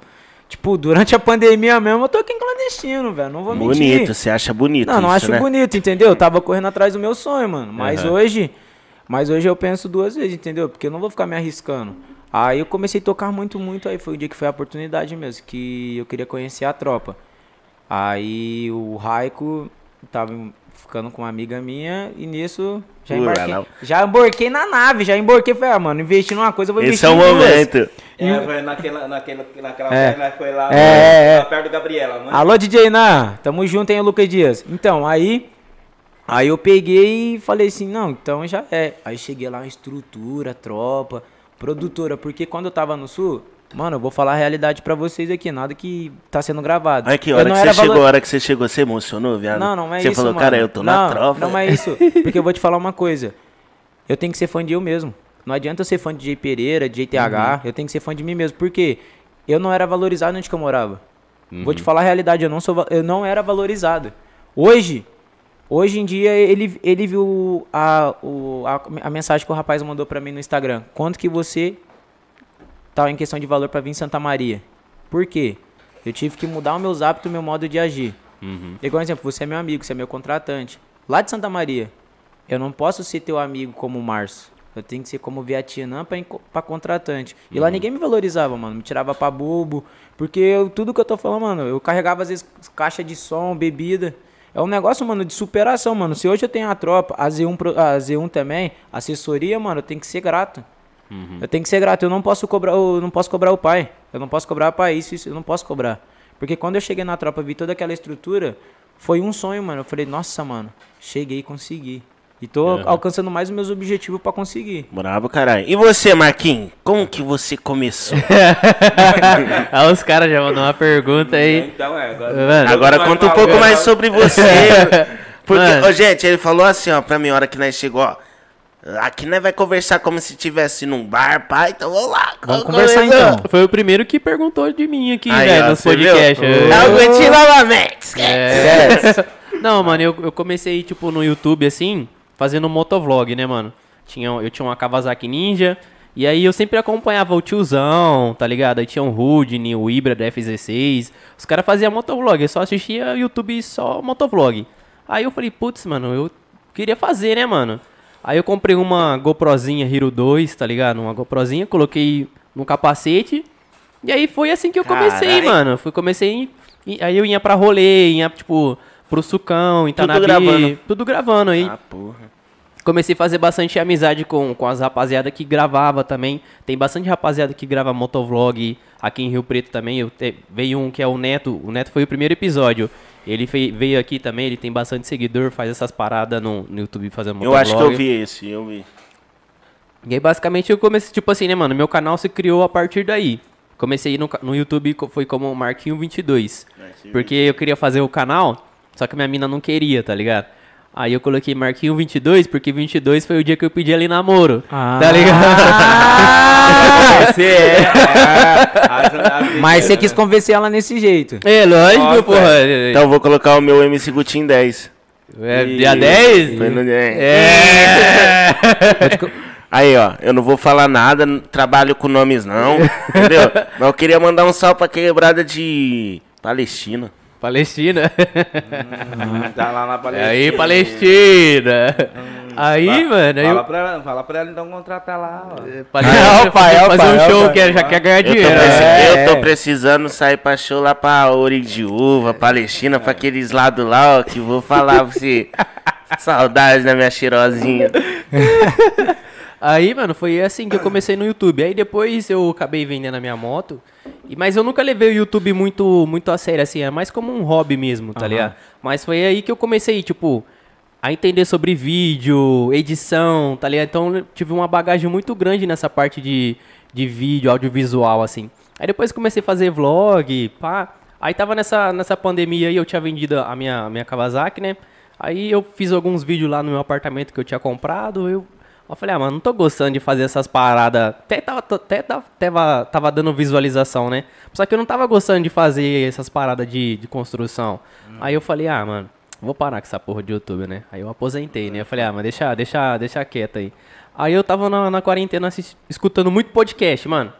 Tipo, durante a pandemia mesmo, eu toquei em clandestino, velho, não vou mentir. Bonito, você acha bonito Não, não isso, acho né? bonito, entendeu? Eu tava correndo atrás do meu sonho, mano. Mas Aham. hoje, mas hoje eu penso duas vezes, entendeu? Porque eu não vou ficar me arriscando. Aí eu comecei a tocar muito, muito, aí foi o dia que foi a oportunidade mesmo, que eu queria conhecer a tropa. Aí o Raico tava ficando com uma amiga minha e nisso já embarquei. Já embarquei na nave, já embarquei, falei, ah, mano, investir numa coisa, eu vou Esse investir é o momento. É, foi naquela, naquela, naquela É. vez, foi lá, É, é, lá perto do Gabriela, mano. Alô, DJ Nan, tamo junto, hein, Lucas Dias. Então, aí, aí eu peguei e falei assim, não, então já é. Aí cheguei lá, estrutura, tropa, produtora, porque quando eu tava no Sul, mano, eu vou falar a realidade pra vocês aqui, nada que tá sendo gravado. Olha que hora não que você chegou, valor- a hora que você chegou, você emocionou, viado? Não, não é você isso, falou, mano. cara, eu tô não, na tropa. Não é isso, porque eu vou te falar uma coisa. Eu tenho que ser fã de eu mesmo. Não adianta eu ser fã de DJ Pereira, de JTH, eu tenho que ser fã de mim mesmo, porque eu não era valorizado onde que eu morava. Vou te falar a realidade, eu não, sou, eu não era valorizado. Hoje, hoje em dia, ele, ele viu a, o, a, a mensagem que o rapaz mandou pra mim no Instagram. Quanto que você tá em questão de valor pra vir em Santa Maria? Por quê? Eu tive que mudar os meus hábitos, meu modo de agir. Igual exemplo, você é meu amigo, você é meu contratante. Lá de Santa Maria, eu não posso ser teu amigo como o Março. Eu tenho que ser como Vietnã pra contratante. E lá ninguém me valorizava, mano. Me tirava pra bobo. Porque eu- tudo que eu tô falando, mano, eu carregava às vezes caixa de som, bebida. É um negócio, mano, de superação, mano. Se hoje eu tenho a tropa, a Z1, pro- a Z1 também, assessoria, mano, eu tenho que ser grato. Eu tenho que ser grato. Eu não posso cobrar, eu não posso cobrar o pai. Eu não posso cobrar o pai. Isso, isso eu não posso cobrar. Porque quando eu cheguei na tropa, vi toda aquela estrutura, foi um sonho, mano. Eu falei, nossa, mano, cheguei e consegui. E tô alcançando mais os meus objetivos pra conseguir. Bravo, caralho. E você, Marquinhos? Como que você começou? Aí os caras já mandou uma pergunta aí. Então, é, agora... Mano, Agora conta um pouco mais sobre você. Porque, Mano. ô, gente, ele falou assim, ó, pra mim, a hora que nós chegou, ó. Aqui nós vai conversar como se estivesse num bar, pai. Então vamos lá. Vamos Como conversar começou? então. Foi o primeiro que perguntou de mim aqui, Aí, velho, ó, nos podcasts. É o Guti novamente. É. Não, mano, eu, eu comecei, tipo, no YouTube, assim, fazendo motovlog, né, mano? Tinha, eu tinha uma Kawasaki Ninja, e aí eu sempre acompanhava o tiozão, tá ligado? Aí tinha o Rudney, o Ibra da F16. Os caras faziam motovlog, eu só assistia YouTube só motovlog. Aí eu falei, putz, mano, eu queria fazer, né, mano? Aí eu comprei uma GoProzinha Hero 2, tá ligado? Uma GoProzinha, coloquei no capacete. E aí foi assim que eu comecei, Carai. mano. Fui, comecei. e- Aí eu ia pra rolê, ia, tipo, pro Sucão, Itanabi. gravando. Tudo gravando. Aí Ah, porra. comecei a fazer bastante amizade com, com as rapaziada que gravava também. Tem bastante rapaziada que grava motovlog aqui em Rio Preto também. Eu te- veio um que é o Neto. O Neto foi o primeiro episódio. Ele veio aqui também, ele tem bastante seguidor, faz essas paradas no, no YouTube fazendo Eu motovlog. acho que eu vi esse, eu vi. E aí, basicamente, eu comecei, tipo assim, né, mano? Meu canal se criou a partir daí. Comecei no, no YouTube, foi como Marquinho22. Porque eu queria fazer o canal, só que minha mina não queria, tá ligado? Aí eu coloquei Marquinho22, porque 22 foi o dia que eu pedi ali namoro. Ah. Tá ligado? Você é. é, as- Mas você quis convencer ela nesse jeito. é, lógico, Nossa, porra. Então eu vou colocar o meu MC Gutin 10. É, dia 10? Foi no 10. É. Aí, ó, eu não vou falar nada, trabalho com nomes não, entendeu? Mas eu queria mandar um salve pra quebrada de Palestina. Palestina. Tá lá na É Palestina. aí, Palestina. Aí, mano, aí Fala eu... pra, ela, fala pra ela então contratar lá, ó. Palestina, É, opa, é, fazer opa, um show opa. que já quer ganhar Eu tô, dinheiro. preci- né? É. eu tô precisando sair pra show lá pra Ouro de Uva, Palestina, pra aqueles lados lá, ó, que vou falar pra você. Saudade da minha cheirosinha. Aí, mano, foi assim que eu comecei no YouTube. Aí depois eu acabei vendendo a minha moto. E, mas eu nunca levei o YouTube muito, muito a sério, assim, é mais como um hobby mesmo, tá Aham. ligado? Mas foi aí que eu comecei, tipo, a entender sobre vídeo, edição, tá ligado? Então tive uma bagagem muito grande nessa parte de, de vídeo, audiovisual, assim. Aí depois comecei a fazer vlog, pá. Aí tava nessa, nessa pandemia aí, eu tinha vendido a minha, a minha Kawasaki, né? Aí eu fiz alguns vídeos lá no meu apartamento que eu tinha comprado, eu... Eu falei, ah, mano, não tô gostando de fazer essas paradas. Até tava, até tava, tava, dando visualização, né? Só que eu não tava gostando de fazer essas paradas de, de construção. Aí eu falei, ah, mano, vou parar com essa porra de YouTube, né? Aí eu aposentei, né? Eu falei, ah, mas deixa, deixa, deixa quieto aí. Aí eu tava na, na quarentena escutando muito podcast, mano.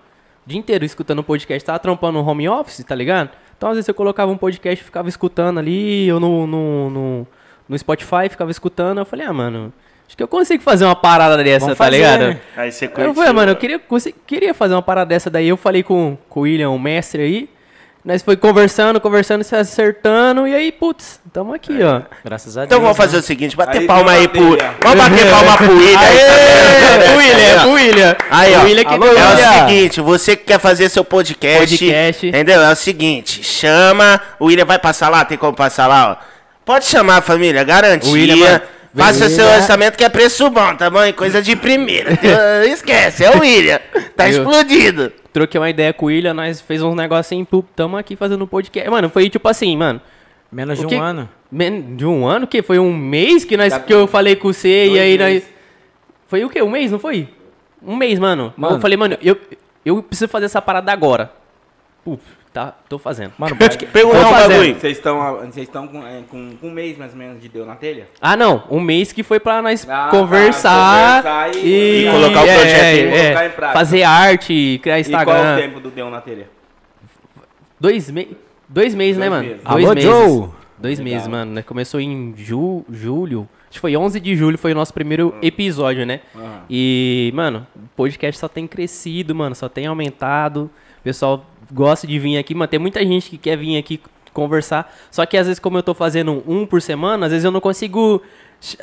O dia inteiro escutando podcast. Tava trampando no home office, tá ligado? Então às vezes eu colocava um podcast e ficava escutando ali, ou no, no, no, no Spotify, ficava escutando. Eu falei, ah, mano, acho que eu consigo fazer uma parada dessa, Vamos tá fazer, ligado? né? Aí você Eu curtiu. falei, mano, eu queria, queria fazer uma parada dessa daí. Eu falei com, com o William, o mestre aí. Nós foi conversando, conversando, se acertando. E aí, putz, tamo aqui, ó. Graças a Então Deus. vamos fazer né? o seguinte, bater Aí palma aí pro... Vamos bater palma pro William. aí Aê, também. o William, o William. Aí, ó. O William que Alô, deu É o seguinte, você que quer fazer seu podcast, Podcast. entendeu? É o seguinte, chama, o William vai passar lá, tem como passar lá, ó. Pode chamar, família, garantia. O William Faça William. seu orçamento que é preço bom, tá bom? E coisa de primeira. Esquece, é o William. Tá explodido. Troquei uma ideia com o William, nós fez uns negocinhos, tamo aqui fazendo um podcast. Mano, foi tipo assim, mano. Menos de o um que- ano. men- De um ano, que foi um mês que, nós, Tá que eu falei com você e aí nós. meses. Foi o quê? Um mês, não foi? Um mês, mano. Mano. Eu falei, mano, eu, eu preciso fazer essa parada agora. Puf, tá, tô fazendo. Mano, pode que... Perguntar Tô um fazendo. bagulho. Vocês estão vocês estão com, é, com com um mês mais ou menos de deu na telha? Ah, não. Um mês que foi pra nós Ah, conversar, tá, conversar e, e- E colocar o é, projeto é, em- é, colocar em prática. fazer arte, criar E qual é o Instagram. tempo do deu na telha? Dois, me... Dois meses, né, Dois mano? meses. Dois Alô, meses. Joe? Dois Legal. meses, mano. né? Começou em ju... julho. Acho que foi 11 de julho, foi o nosso primeiro episódio, né? Aham. E, mano, o podcast só tem crescido, mano, só tem aumentado. O pessoal gosta de vir aqui, mano. Tem muita gente que quer vir aqui conversar. Só que às vezes, como eu tô fazendo um por semana, às vezes eu não consigo ch-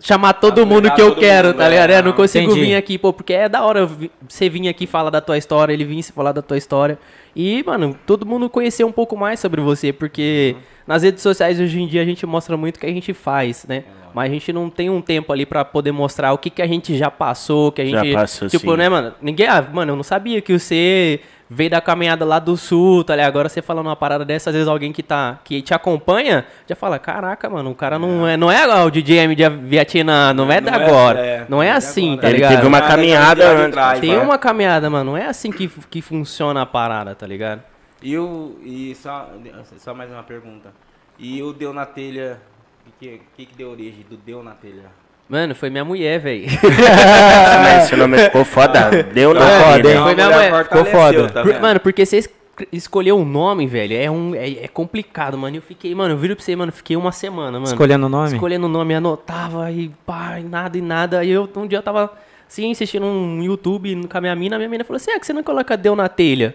chamar todo mundo que eu quero, mundo, tá ligado? é, É, não não, consigo entendi. vir aqui, pô, porque é da hora você vir aqui falar da tua história, ele vir se falar da tua história. E, mano, todo mundo conhecer um pouco mais sobre você, porque nas redes sociais hoje em dia a gente mostra muito o que a gente faz, né? Mas a gente não tem um tempo ali pra poder mostrar o que, que a gente já passou, que a Já gente. passou, tipo, sim. né, mano? Ninguém. Ah, mano, eu não sabia que você veio da caminhada lá do sul, tá ligado? Agora você falando uma parada dessa, às vezes alguém que tá. que te acompanha já fala, caraca, mano, o cara não é. Não é o DJ M de Vietnã, não é Não da é- agora. é, não é não é assim, agora. tá Ele ligado? teve uma caminhada antes. trás, Tem né? uma caminhada, mano. Não é assim que, que funciona a parada, tá ligado? E, o, e só, só mais uma pergunta. E o deu na telha, o que, que, que deu origem do deu na telha? Mano, foi minha mulher, velho. Mas esse nome ficou foda. Deu na foda, hein? Foi minha mulher. Ficou foda. tá Por- vendo? mano, porque você es- escolher um nome, velho, é, um, é, é complicado, mano. Eu fiquei, mano, eu viro pra você, mano, fiquei uma semana, mano. Escolhendo o nome? Escolhendo o nome, anotava e pá, e nada e nada. Aí eu, um dia eu tava, assim, assistindo um YouTube com a minha mina, a minha mina falou assim, é que você não coloca Deu na telha?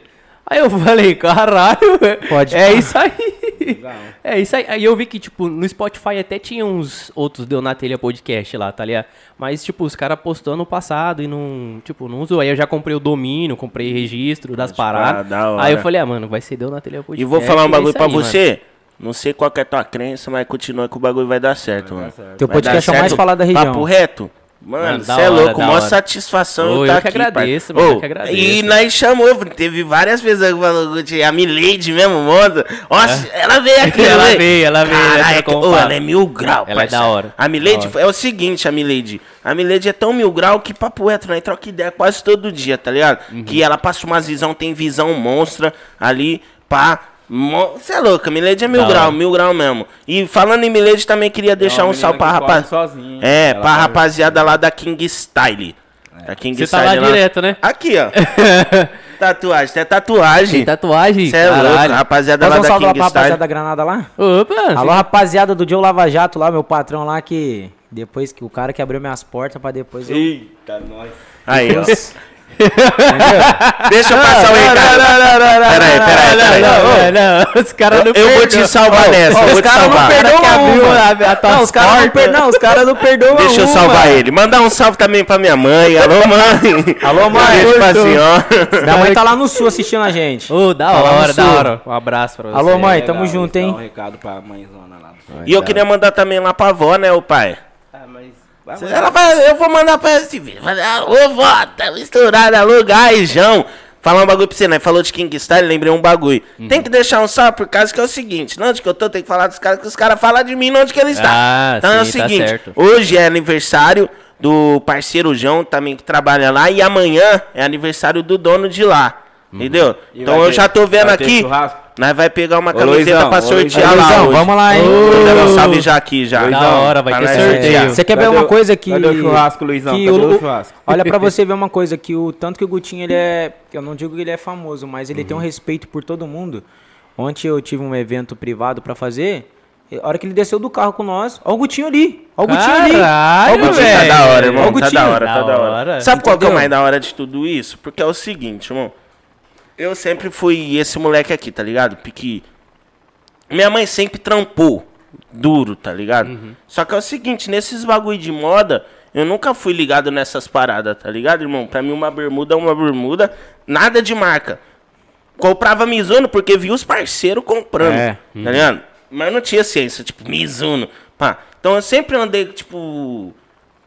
Aí eu falei, caralho, Pode é isso aí. Legal. É isso aí. Aí eu vi que, tipo, no Spotify até tinha uns outros Deu na Telha podcast lá, tá ligado? Mas, tipo, os caras postou ano passado e não, tipo, não usou. Aí eu já comprei o domínio, comprei registro das paradas. da. Aí eu falei, ah, mano, vai ser Deu na Telha podcast. E vou falar um é bagulho isso pra aí, mano. você. Não sei qual que é a tua crença, mas continua que o bagulho vai dar certo, Vai mano. dar certo. Teu podcast é o mais falado da região. Papo reto. Mano, você é hora, louco, maior hora. satisfação Ô, eu eu tá que aqui, agradeço, mano, eu que agradeço. E nós chamou, teve várias vezes que falou, a Milady mesmo, monta. Nossa, ela veio aqui, Ela né? veio, ela veio, ela trocou um ô, papo. ela é mil grau, Ela é parceiro. da hora. A Milady Da é o seguinte, a Milady. A Milady é tão mil grau que papo reto, né? Troca ideia quase todo dia, tá ligado? Uhum. Que ela passa umas visão, tem visão monstra ali, pá. Você é louca, Milady é mil grau, hora. mil grau mesmo. E falando em Milady, também queria deixar um salve pra menina que rapaz. corre sozinha, É, pra rapaziada lá da King Style. Da King Você tá lá Style direto, né? Aqui, ó. tatuagem, tem tatuagem. Tem tatuagem? Cê é louco, rapaziada Posso lá um da lá King pra rapaziada Style. da Granada lá? Opa! Alô, rapaziada do Joe Lava Jato lá, meu patrão lá, que depois que o cara que abriu minhas portas pra depois eu... Eita, nós. Aí, ó. Deixa eu passar o recado. Peraí, peraí, peraí. Não, não, os caras não Eu vou te perdoam. salvar nessa, os caras não perdoam Não, os caras não, porta. per... não, os caras não perdoam Deixa eu salvar ele. Mandar um salve também pra minha mãe. Alô, mãe. Alô, mãe. Beijo pra senhora. Minha mãe tá lá no sul assistindo a gente. Ô, da Tá hora, da hora. Um abraço pra você. Alô, mãe, tamo junto, hein? Um recado pra mãezona lá. E eu queria mandar também lá pra avó, né, o pai? Ah, vai Ela vai, eu vou mandar pra esse vídeo. Ô, vó, tá misturado, alô, gaijão. Falar um bagulho pra você, né? Falou de King Style, lembrei um bagulho. Tem que deixar um salve por causa que é o seguinte: não onde que eu tô, tem que falar dos caras, que os caras falam de mim, não onde que ele está. Ah, então é o sim, tá seguinte: certo. hoje é aniversário do parceiro João, também que trabalha lá, e amanhã é aniversário do dono de lá. Entendeu? E Então eu ter- já tô vendo aqui. churrasco? Nós vai pegar uma Ô, camiseta Luizão, pra ô, sortear Luizão, lá. Luizão, hoje. vamos lá, hein? Dando um salve já aqui já. Da hora, vai Pra ter nós sorteio. sortear. Você quer ver Cadê uma o- coisa que. cadê o churrasco, Luizão? que Cadê o- churrasco? Olha pra você ver uma coisa, que o tanto que o Gutinho ele é. Eu não digo que ele é famoso, mas ele tem um respeito por todo mundo. Ontem eu tive um evento privado pra fazer. e A hora que ele desceu do carro com nós, ó o Gutinho ali. Ó o Gutinho ali. Caralho, Ó o Gutinho. Tá velho. da hora, Ó irmão. o Tá Gutinho. da hora, tá Da da hora. hora. Sabe qual que é o mais da hora de tudo isso? Porque é o seguinte, irmão. Eu sempre fui esse moleque aqui, tá ligado? Porque minha mãe sempre trampou duro, tá ligado? Só que é o seguinte, nesses bagulho de moda, eu nunca fui ligado nessas paradas, tá ligado, irmão? Pra mim uma bermuda é uma bermuda, nada de marca. Comprava Mizuno porque via os parceiros comprando, É. tá ligado? Mas não tinha ciência, tipo, Mizuno, pá. Então eu sempre andei, tipo...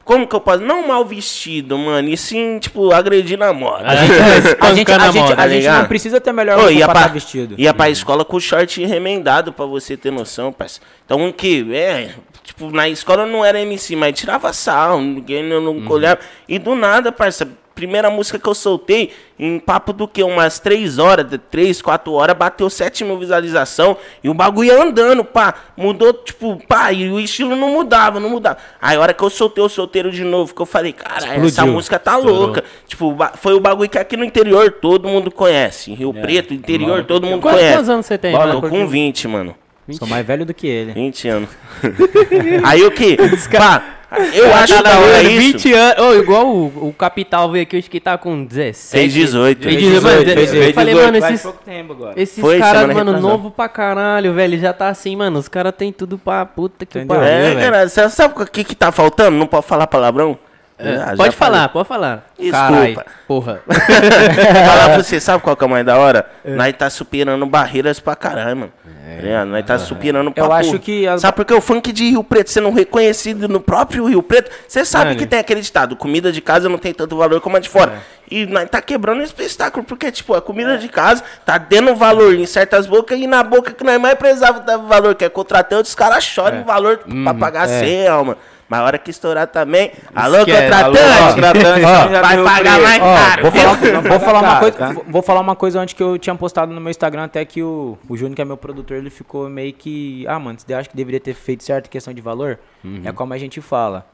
Como que eu posso... Não mal vestido, mano, e sim, tipo, agredir na moda. A gente, a gente, a gente, a gente não precisa ter melhor Ô, roupa ia pra estar vestido. ia pra escola com o short remendado pra você ter noção, parceiro. Então, um que, é, tipo, na escola eu não era MC, mas tirava sal, ninguém não, não olhava. E do nada, parceiro, primeira música que eu soltei, em papo do que? Umas três horas, de três, quatro horas, bateu 7 mil visualização e o bagulho ia andando, pá. Mudou, tipo, pá, e o estilo não mudava, não mudava. Aí a hora que eu soltei o solteiro de novo, que eu falei, cara, essa Explodiu. música tá louca. Tipo, foi o bagulho que aqui no interior todo mundo conhece. Em Rio Preto, interior, todo mundo Quantos, conhece. quantos anos você tem? Tô mano? com 20, mano. Sou mais velho do que ele. 20 anos. Aí o que? Pá, eu acho Tá da da hora isso. 20 anos. Ô, igual o, o Capital veio aqui, acho que tá com 17. Fez 18. Fez Fez 18. Mano, 18, eu falei, 18, mano, esses, pouco tempo agora. esses Foi, caras, mano, novo pra caralho, velho. Já tá assim, mano. Os caras tem tudo pra puta que pariu, É, velho. cara, você sabe o que que tá faltando? Não pode falar palavrão? É, Ah, pode falei. falar, pode falar. Desculpa. Carai, porra. Falar pra você, sabe qual que é o mais da hora? Nós tá superando barreiras pra caralho, mano. Tá ligado? Nós tá superando pra Eu porra. acho que as- Sabe por que o funk de Rio Preto sendo reconhecido no próprio Rio Preto? Você sabe Mano. que tem aquele ditado, comida de casa não tem tanto valor como a de fora. E nós tá quebrando esse espetáculo, porque, tipo, a comida de casa tá dando valor em certas bocas e na boca que nós mais precisava dar valor, que é contratante, os caras choram em valor pra pagar é. 100, alma. Mas a hora que estourar também, alô, Esquece. contratante, Alô, contratante, Ó, já vai pagar mais Ó, caro. vou falar, vou falar uma coisa, tá? vou- falar uma coisa antes que eu tinha postado no meu Instagram, até que o, o Júnior, que é meu produtor, ele ficou meio que. Ah, mano, você acha que deveria ter feito certo questão de valor? É como a gente fala.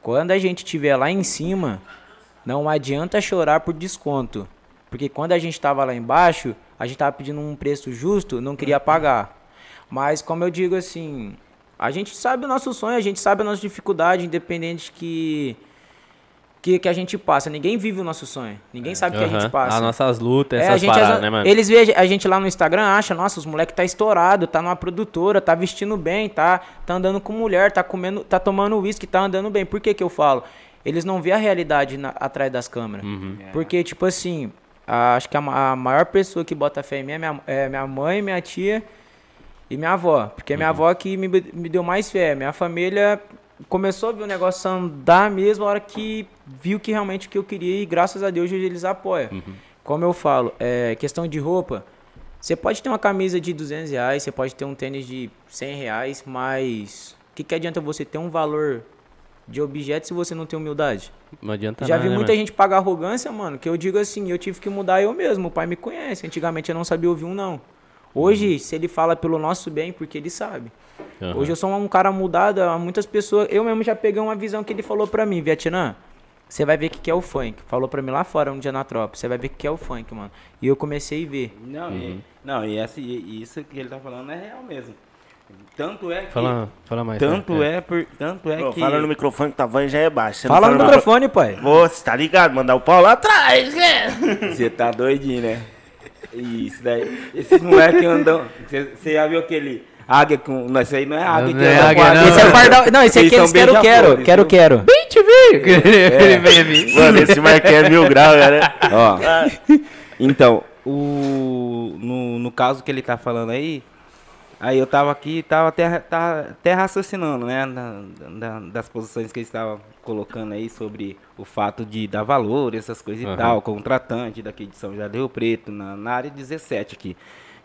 Quando a gente estiver lá em cima, não adianta chorar por desconto. Porque quando a gente tava lá embaixo, a gente tava pedindo um preço justo, não queria pagar. Mas como eu digo assim, a gente sabe o nosso sonho, a gente sabe a nossa dificuldade, independente que que, que a gente passa. Ninguém vive o nosso sonho. Ninguém sabe o que a gente passa. As nossas lutas, É, essas a gente, paradas, as- né, mano? Eles veem a gente lá no Instagram, acha, nossa, os moleques tá estourado, tá numa produtora, tá vestindo bem, tá, tá andando com mulher, tá comendo, tá tomando uísque, tá andando bem. Por que que eu falo? Eles não vê a realidade na- atrás das câmeras. Uhum. Porque, tipo assim, a- acho que a, a maior pessoa que bota fé em mim é minha, é minha mãe, minha tia e minha avó. Porque é Uhum. minha avó que me, me deu mais fé. Minha família começou a ver o negócio andar mesmo a hora que viu que realmente o que eu queria e graças a Deus hoje eles apoiam. Uhum. Como eu falo, é, questão de roupa, você pode ter uma camisa de 200 reais, você pode ter um tênis de 100 reais, mas o que, que adianta você ter um valor de objeto se você não tem humildade? Não adianta Já nada, vi né, muita mano? gente pagar arrogância, mano, que eu digo assim, eu tive que mudar eu mesmo. O pai me conhece. Antigamente eu não sabia ouvir um não. Hoje, se ele fala pelo nosso bem, porque ele sabe. Aham. Hoje eu sou um cara mudado muitas pessoas. Eu mesmo já peguei uma visão que ele falou pra mim, Vietnã. Você vai ver o que que é o funk. Falou pra mim lá fora um dia na tropa. Você vai ver o que que é o funk, mano. E eu comecei a ver. Não, e, não e, essa, e isso que ele tá falando é real mesmo. Tanto é que. Fala, fala mais. tanto fala. é, por, tanto é Ô, que. Fala no microfone que tua voz já é baixa. Você Fala no fala microfone, pai. Pô, você tá ligado? Mandar o pau lá atrás, né? Você tá doidinho, né? Isso daí. Esses moleques andam. Você já viu aquele águia com. Não, isso aí não é águia Não que é anda com águia, não. Esse é o pardal. Não, esse Eles aqui é eles quero, quero, quero, quero. Bem te vi! Mano, esse Marquinhos é mil graus, cara. Ó, então, o, no, no caso que ele tá falando aí, aí eu tava aqui, tava até, tava até raciocinando, né, da- da- das posições que ele estava colocando aí sobre o fato de dar valor, essas coisas Aham. e tal, contratante daqui de São José do Rio Preto, na, na área 17 aqui.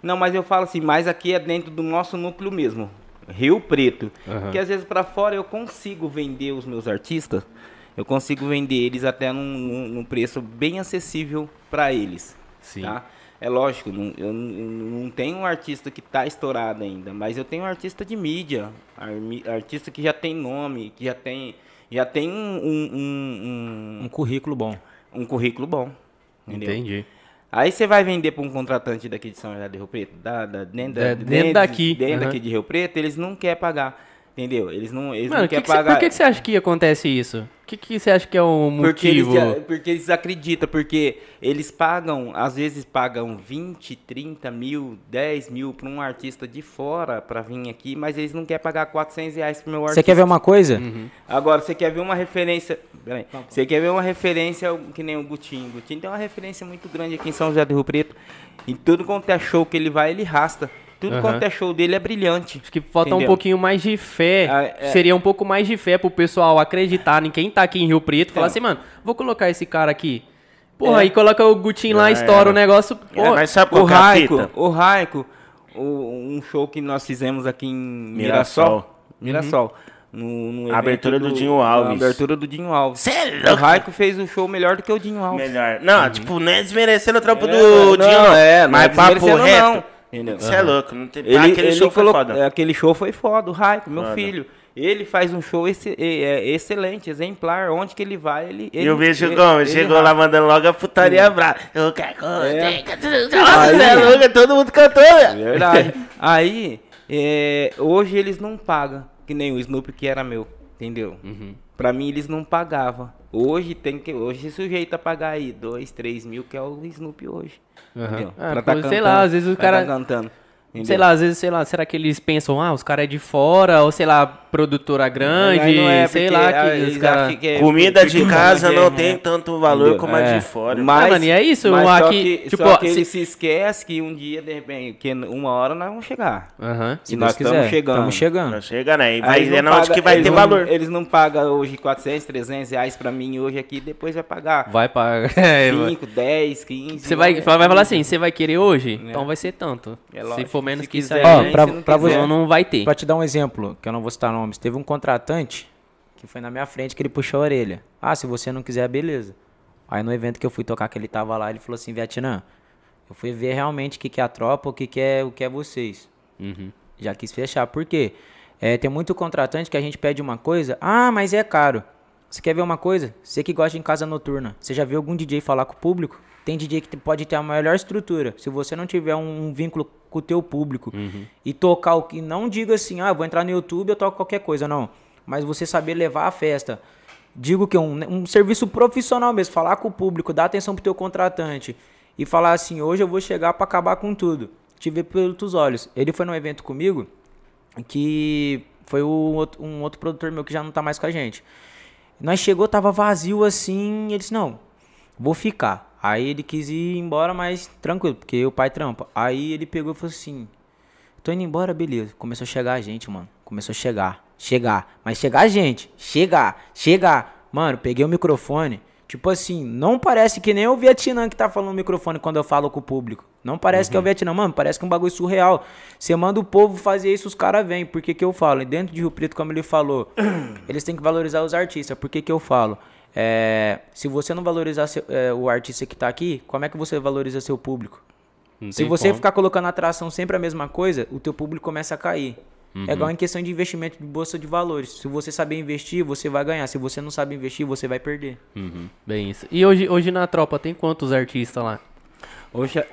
Não, mas eu falo assim, mas aqui é dentro do nosso núcleo mesmo, Rio Preto. Aham. Que às vezes para fora eu consigo vender os meus artistas, eu consigo vender eles até num, num- num preço bem acessível para eles. Sim. Tá? É lógico, não- eu, não- eu não tenho um artista que está estourado ainda, mas eu tenho um artista de mídia, artista que já tem nome, que já tem, já tem um, um, Um currículo bom. um, um currículo bom. Entendeu? Entendi. Aí você vai vender para um contratante daqui de São José do Rio Preto, da, da, dentro, Da- da- dentro daqui, dentro aham. daqui de Rio Preto, eles não querem pagar, entendeu? Eles não, eles Mano, não que querem que cê- pagar. por que, que você acha que acontece isso? O que, que você acha que é o Porque eles, motivo? porque eles acreditam, porque eles pagam, às vezes pagam 20, 30 mil, 10 mil para um artista de fora para vir aqui, mas eles não querem pagar 400 reais pro meu artista. Você quer ver uma coisa? Agora, você quer ver uma referência. Peraí, você quer ver uma referência que nem o Gutinho. O Gutinho tem uma referência muito grande aqui em São José do Rio Preto. Em tudo quanto é show que ele vai, ele rasta. Tudo Aham. quanto é show dele é brilhante. Acho que falta um Entendeu? pouquinho mais de fé. Ah, é. Seria um pouco mais de fé pro pessoal acreditar em quem tá aqui em Rio Preto. Falar Então. assim, mano, vou colocar esse cara aqui. Porra, É. aí coloca o Gutinho lá, Já estoura o negócio. É, Pô, mas sabe O é Raico, o Raico, o- um show que nós fizemos aqui em Mirassol. Mirassol. Mirassol. No, no A abertura evento do Dinho Alves. A abertura do Dinho Alves. Cê é O. Raico fez o show melhor do que o Dinho Alves. Melhor. Não, tipo, não é desmerecendo o trampo É, do não, Dinho, não, é, não é mas papo desmerecendo, reto. não. Entendeu? Você é louco. Não tem... Ele, aquele ele show foi colocou- foda. é, Aquele show foi foda, o Raico, meu Foda. filho. Ele faz um show esse- é, excelente, exemplar. Onde que ele vai, ele. E ele eu vejo ele- como, ele chegou lá mandando logo a putaria brava. Eu quero É. Nossa, todo mundo cantou. né? Verdade. Aí, é, hoje eles não pagam, que nem o Snoopy que era meu, entendeu? Uhum. Pra mim eles não pagavam. Hoje tem que. Hoje sujeito a pagar aí 2, 3 mil, que é o Snoopy hoje. Ah, Pra pô, tá sei lá, às vezes o pra cara- Tá cantando. Entendeu? Sei lá, às vezes, sei lá, será que eles pensam, ah, os caras é de fora, ou sei lá, produtora grande, não é, sei porque, lá, ah, que eles os caras... acham que é- Comida de casa é, não é, tem tanto valor Entendeu? como a É. de fora. Mas, Ah, mano, e é isso, mas só aqui, que, tipo, só que se- ele se esquece que um dia, de repente, que uma hora nós vamos chegar. Aham. E nós estamos chegando. Estamos chegando. Não chega, né? E Aí vai vendo onde que vai ter não- valor. Eles não pagam hoje 400, 300 reais pra mim hoje aqui, depois vai pagar Vai pagar. É, vai. 5, 10, 15. Você vai, vai falar assim, você vai querer hoje? É. Então vai ser tanto. É Se for menos se que isso aí, Ó, né? pra, Se não pra quiser, você, não, vai ter. Pra te dar um exemplo, que eu não vou citar nomes, teve um contratante que foi na minha frente que ele puxou a orelha. Ah, se você não quiser, beleza. Aí no evento que eu fui tocar, que ele tava lá, ele falou assim, Vietnã, eu fui ver realmente o que, que é a tropa, o que, que é o que é vocês. Uhum. Já quis fechar. Por quê? É, tem muito contratante que a gente pede uma coisa, ah, mas é caro. Você quer ver uma coisa? Você que gosta de em casa noturna, você já viu algum DJ falar com o público? Tem DJ que pode ter a melhor estrutura. Se você não tiver um, um vínculo com o teu público e tocar o que não diga assim, ah, eu vou entrar no YouTube, eu toco qualquer coisa, não. Mas você saber levar a festa. Digo que um, um serviço profissional mesmo, falar com o público, dar atenção pro teu contratante e falar assim, hoje eu vou chegar pra acabar com tudo. Te ver pelos olhos. Ele foi num evento comigo que foi o um outro produtor meu que já não tá mais com a gente. Nós chegou, tava vazio assim, ele disse, não, vou ficar. Aí ele quis ir embora, mas tranquilo, porque o pai trampa. Aí ele pegou e falou assim, tô indo embora, beleza. Começou a chegar a gente, mano. Começou a chegar, chegar. Mas chegar a gente, chegar, chegar. Mano, peguei o microfone. Tipo assim, não parece que nem o Vietnã que tá falando no microfone quando eu falo com o público. Não parece que é o Vietnã, mano. Parece que é um bagulho surreal. Você manda o povo fazer isso, os caras vêm. Por que que eu falo? E dentro de Rio Preto, como ele falou, eles têm que valorizar os artistas. Por que que eu falo? É, se você não valorizar seu- é, o artista que tá aqui, como é que você valoriza seu público? Não Se você como. ficar colocando atração sempre a mesma coisa, o teu público começa a cair. É igual em questão de investimento de bolsa de valores. Se você saber investir, você vai ganhar. Se você não sabe investir, você vai perder. Uhum, bem isso. E hoje, hoje na tropa tem quantos artistas lá? Hoje, a-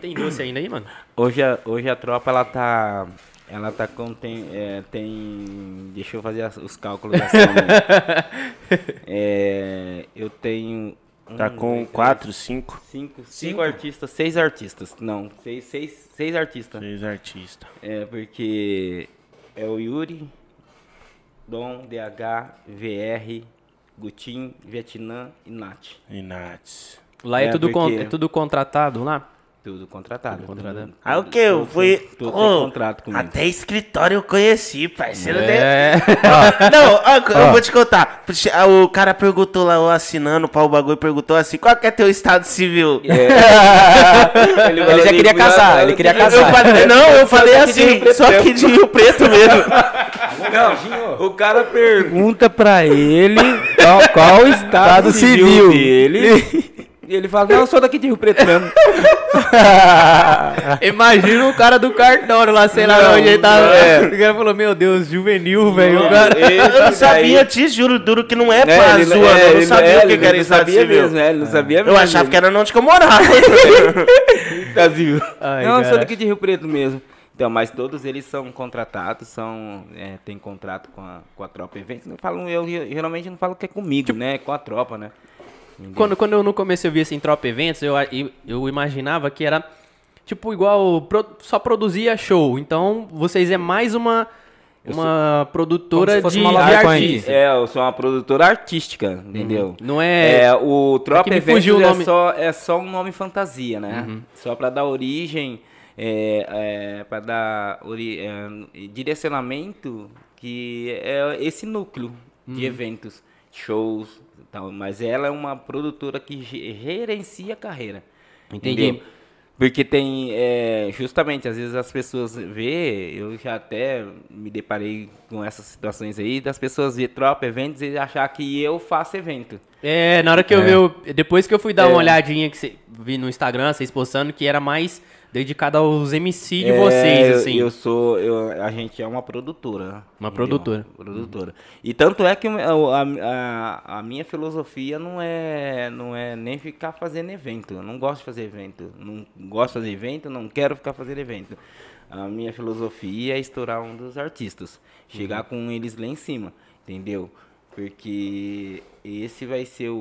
Tem doce ainda aí, mano? hoje, a- hoje a tropa ela tá Ela tá com. Tem. é, tem deixa eu fazer as- os cálculos da soma. é, eu tenho. um, Tá com dois, três, quatro, cinco, Cinco, cinco artistas, seis artistas. Não, seis, seis, seis artistas. seis artistas. É, porque é o Yuri, Dom, DH, VR, Gutim, Vietnã e Nath. E Nats. Lá é, É, tudo, con- porque- é tudo contratado lá? Tudo contratado. Tudo contratado. Ah, o que? Eu fui. Tudo tem contrato comigo. Até escritório eu conheci, parceiro dele. É. Não, ó, eu vou te contar. Ah, O cara perguntou lá, eu assinando para o bagulho, perguntou assim: qual que é teu estado civil? Ele já queria casar, ele queria Eu casar. falei, não, eu falei de assim, só que de Rio Preto mesmo. Não, o cara pergunta pra ele qual, qual o estado Estado civil, civil. dele. E ele fala, não, eu sou daqui de Rio Preto mesmo. Imagina o cara do cartório lá, sei lá Não, onde ele tava. é. O cara falou, meu Deus, juvenil, velho. cara- Eu não sabia, te juro, duro que não é pra É, ele- zoando, é, eu não ele- sabia é, o que ele que era não sabia civil. mesmo, é, ele não sabia Eu mesmo. achava que era onde que eu morava. Civil. Ai, não, eu sou cara. daqui de Rio Preto mesmo. Então, mas todos eles são contratados, são, é, tem contrato com a, com a tropa eventos. Não falam, eu, ge- geralmente não falo que é comigo, né? É com a tropa, né? Quando, quando eu no começo eu vi assim, Tropa Eventos, eu, eu, imaginava que era, tipo, igual, só produzia show. Então, vocês é mais uma, uma produtora se fosse de, uma de artista. É, eu sou uma produtora artística, entendeu? Não é... É, o Tropa me Eventos o é, nome. só, é só um nome fantasia, né? Só para dar origem, é, para dar ori- é, direcionamento, que é esse núcleo de eventos, shows, tal. mas ela é uma produtora que ge- gerencia a carreira. Entendi. entendeu? Porque tem, é, justamente, às vezes as pessoas vê, eu já até me deparei com essas situações aí, das pessoas ver tropa, eventos e achar que eu faço evento. É, na hora que eu vi, depois que eu fui dar É. uma olhadinha que cê, vi no Instagram, vocês postando, que era mais dedicado aos MC de É, vocês, eu- assim. Eu, sou, eu- a gente é uma produtora. Uma produtora. Produtora. E tanto é que a, a, a minha filosofia não é, não é nem ficar fazendo evento. Eu não gosto de fazer evento. Não gosto de fazer evento, não quero ficar fazendo evento. A minha filosofia é estourar um dos artistas. Chegar com eles lá em cima, entendeu? Porque esse vai ser o,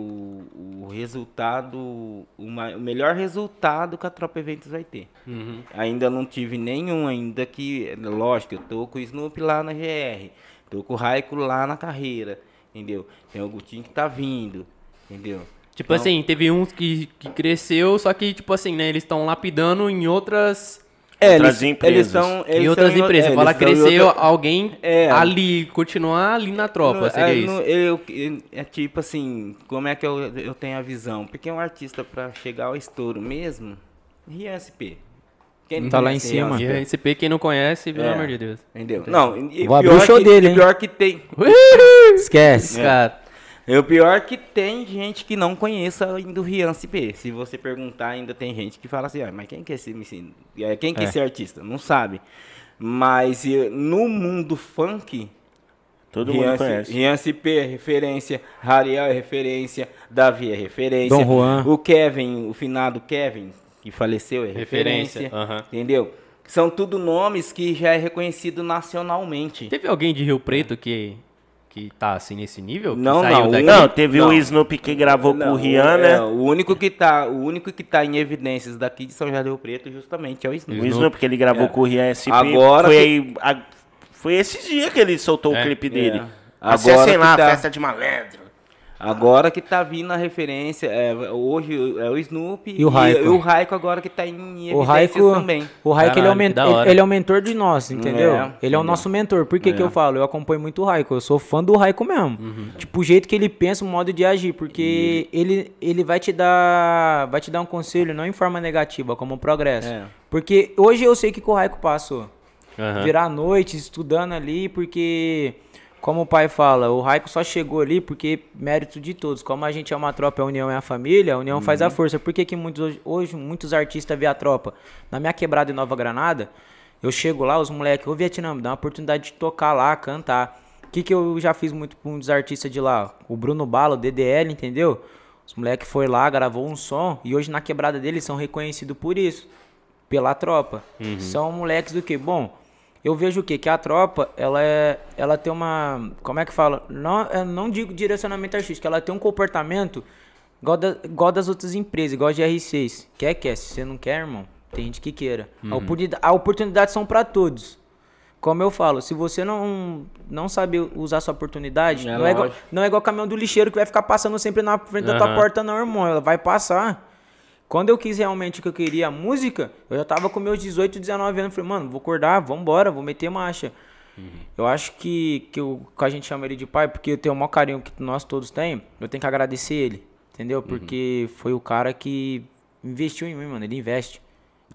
o resultado, o, ma- o melhor resultado que a Tropa Eventos vai ter. Uhum. Ainda não tive nenhum ainda que, lógico, eu tô com o Snoop lá na GR, tô com o Raico lá na carreira, entendeu? Tem o Gutinho que tá vindo, entendeu? Tipo Então, assim, teve uns que, que cresceu, só que, tipo assim, né, eles estão lapidando em outras... é, outras eles, empresas. Eles tão, eles em outras tão empresas. é, Fala, cresceu outra- alguém É. ali, continuar ali na tropa, No- seria é, isso. no- eu- eu- é tipo assim, como é que eu, eu tenho a visão? Porque um artista pra chegar ao estouro mesmo, Rian SP. Quem não Tá lá conhece em cima. Rian E SP, quem não conhece, pelo É. amor de Deus. Entendeu? Não, e, Vou abrir pior o show que, dele, hein? pior que tem. Esquece. Cara, É o pior que tem gente que não conheça ainda o Rian CP. Se você perguntar, ainda tem gente que fala assim, ah, mas quem quer ser MC? É, Quem quer É. ser artista? Não sabe. Mas e, no mundo funk, Todo Rian, mundo conhece. Rian CP é referência, Rariel é referência, Davi é referência. Dom Juan. O Kevin, o finado Kevin, que faleceu, é Referência, referência. Entendeu? São tudo nomes que já é reconhecido nacionalmente. teve alguém de Rio Preto que, que tá assim nesse nível? Que Não, saiu não, daqui? Não, teve Não. o Snoop que gravou com Não, o Rian, né? é, o único que tá, o único que tá em evidências daqui de São João do Rio Preto justamente é o Snoop. O Snoop que ele gravou É. com o Rian SP. Agora foi, que- aí, a- foi esse dia que ele soltou É, o clipe dele. é. Acessem Agora lá, que tá- festa de malandro. Agora que tá vindo a referência, é, hoje é o Snoop E o Raico. e o Raico agora que tá em O Raico, também. o Raico ele, é o Caralho, men- que da ele- é o mentor de nós, entendeu? É, ele é o nosso mentor. Por que, que É. eu falo? Eu acompanho muito o Raico. Eu sou fã do Raico mesmo. Uhum. Tipo, o jeito que ele pensa, o modo de agir. Porque ele, ele vai te dar. Vai te dar um conselho, não em forma negativa, como progresso. É. Porque hoje eu sei o que, que o Raico passou. Aham. Virar a noite, estudando ali, porque. Como o pai fala, o Raico só chegou ali porque mérito de todos. Como a gente é uma tropa, a união é a família, a união faz a força. Por que, que muitos, hoje, muitos artistas vê a tropa? Na minha quebrada em Nova Granada, eu chego lá, os moleques, ô Vietnã, me dá uma oportunidade de tocar lá, cantar. O que, que eu já fiz muito com uns artistas de lá? O Bruno Bala, o DDL, entendeu? Os moleques foi lá, gravou um som e hoje na quebrada deles são reconhecidos por isso pela tropa. São moleques do que? Bom, eu vejo o quê? Que a tropa, ela é. Ela tem uma. Como é que fala? Não, eu não digo direcionamento artístico, ela tem um comportamento igual, da, igual das outras empresas, igual a GR6. Quer, quer. Se você não quer, irmão, tem gente que queira. A, oportunidade, a oportunidade são pra todos. Como eu falo, se você não, não sabe usar sua oportunidade, É não, é igual, não é igual o caminhão do lixeiro que vai ficar passando sempre na frente da tua porta, não, irmão. Ela vai passar. Quando eu quis realmente que eu queria, a música, eu já tava com meus 18, 19 anos. Falei, mano, vou acordar, vambora, vou meter marcha. Eu acho que, que, o, que a gente chama ele de pai, porque eu tenho o maior carinho que nós todos temos, eu tenho que agradecer ele, entendeu? Porque foi o cara que investiu em mim, mano, ele investe.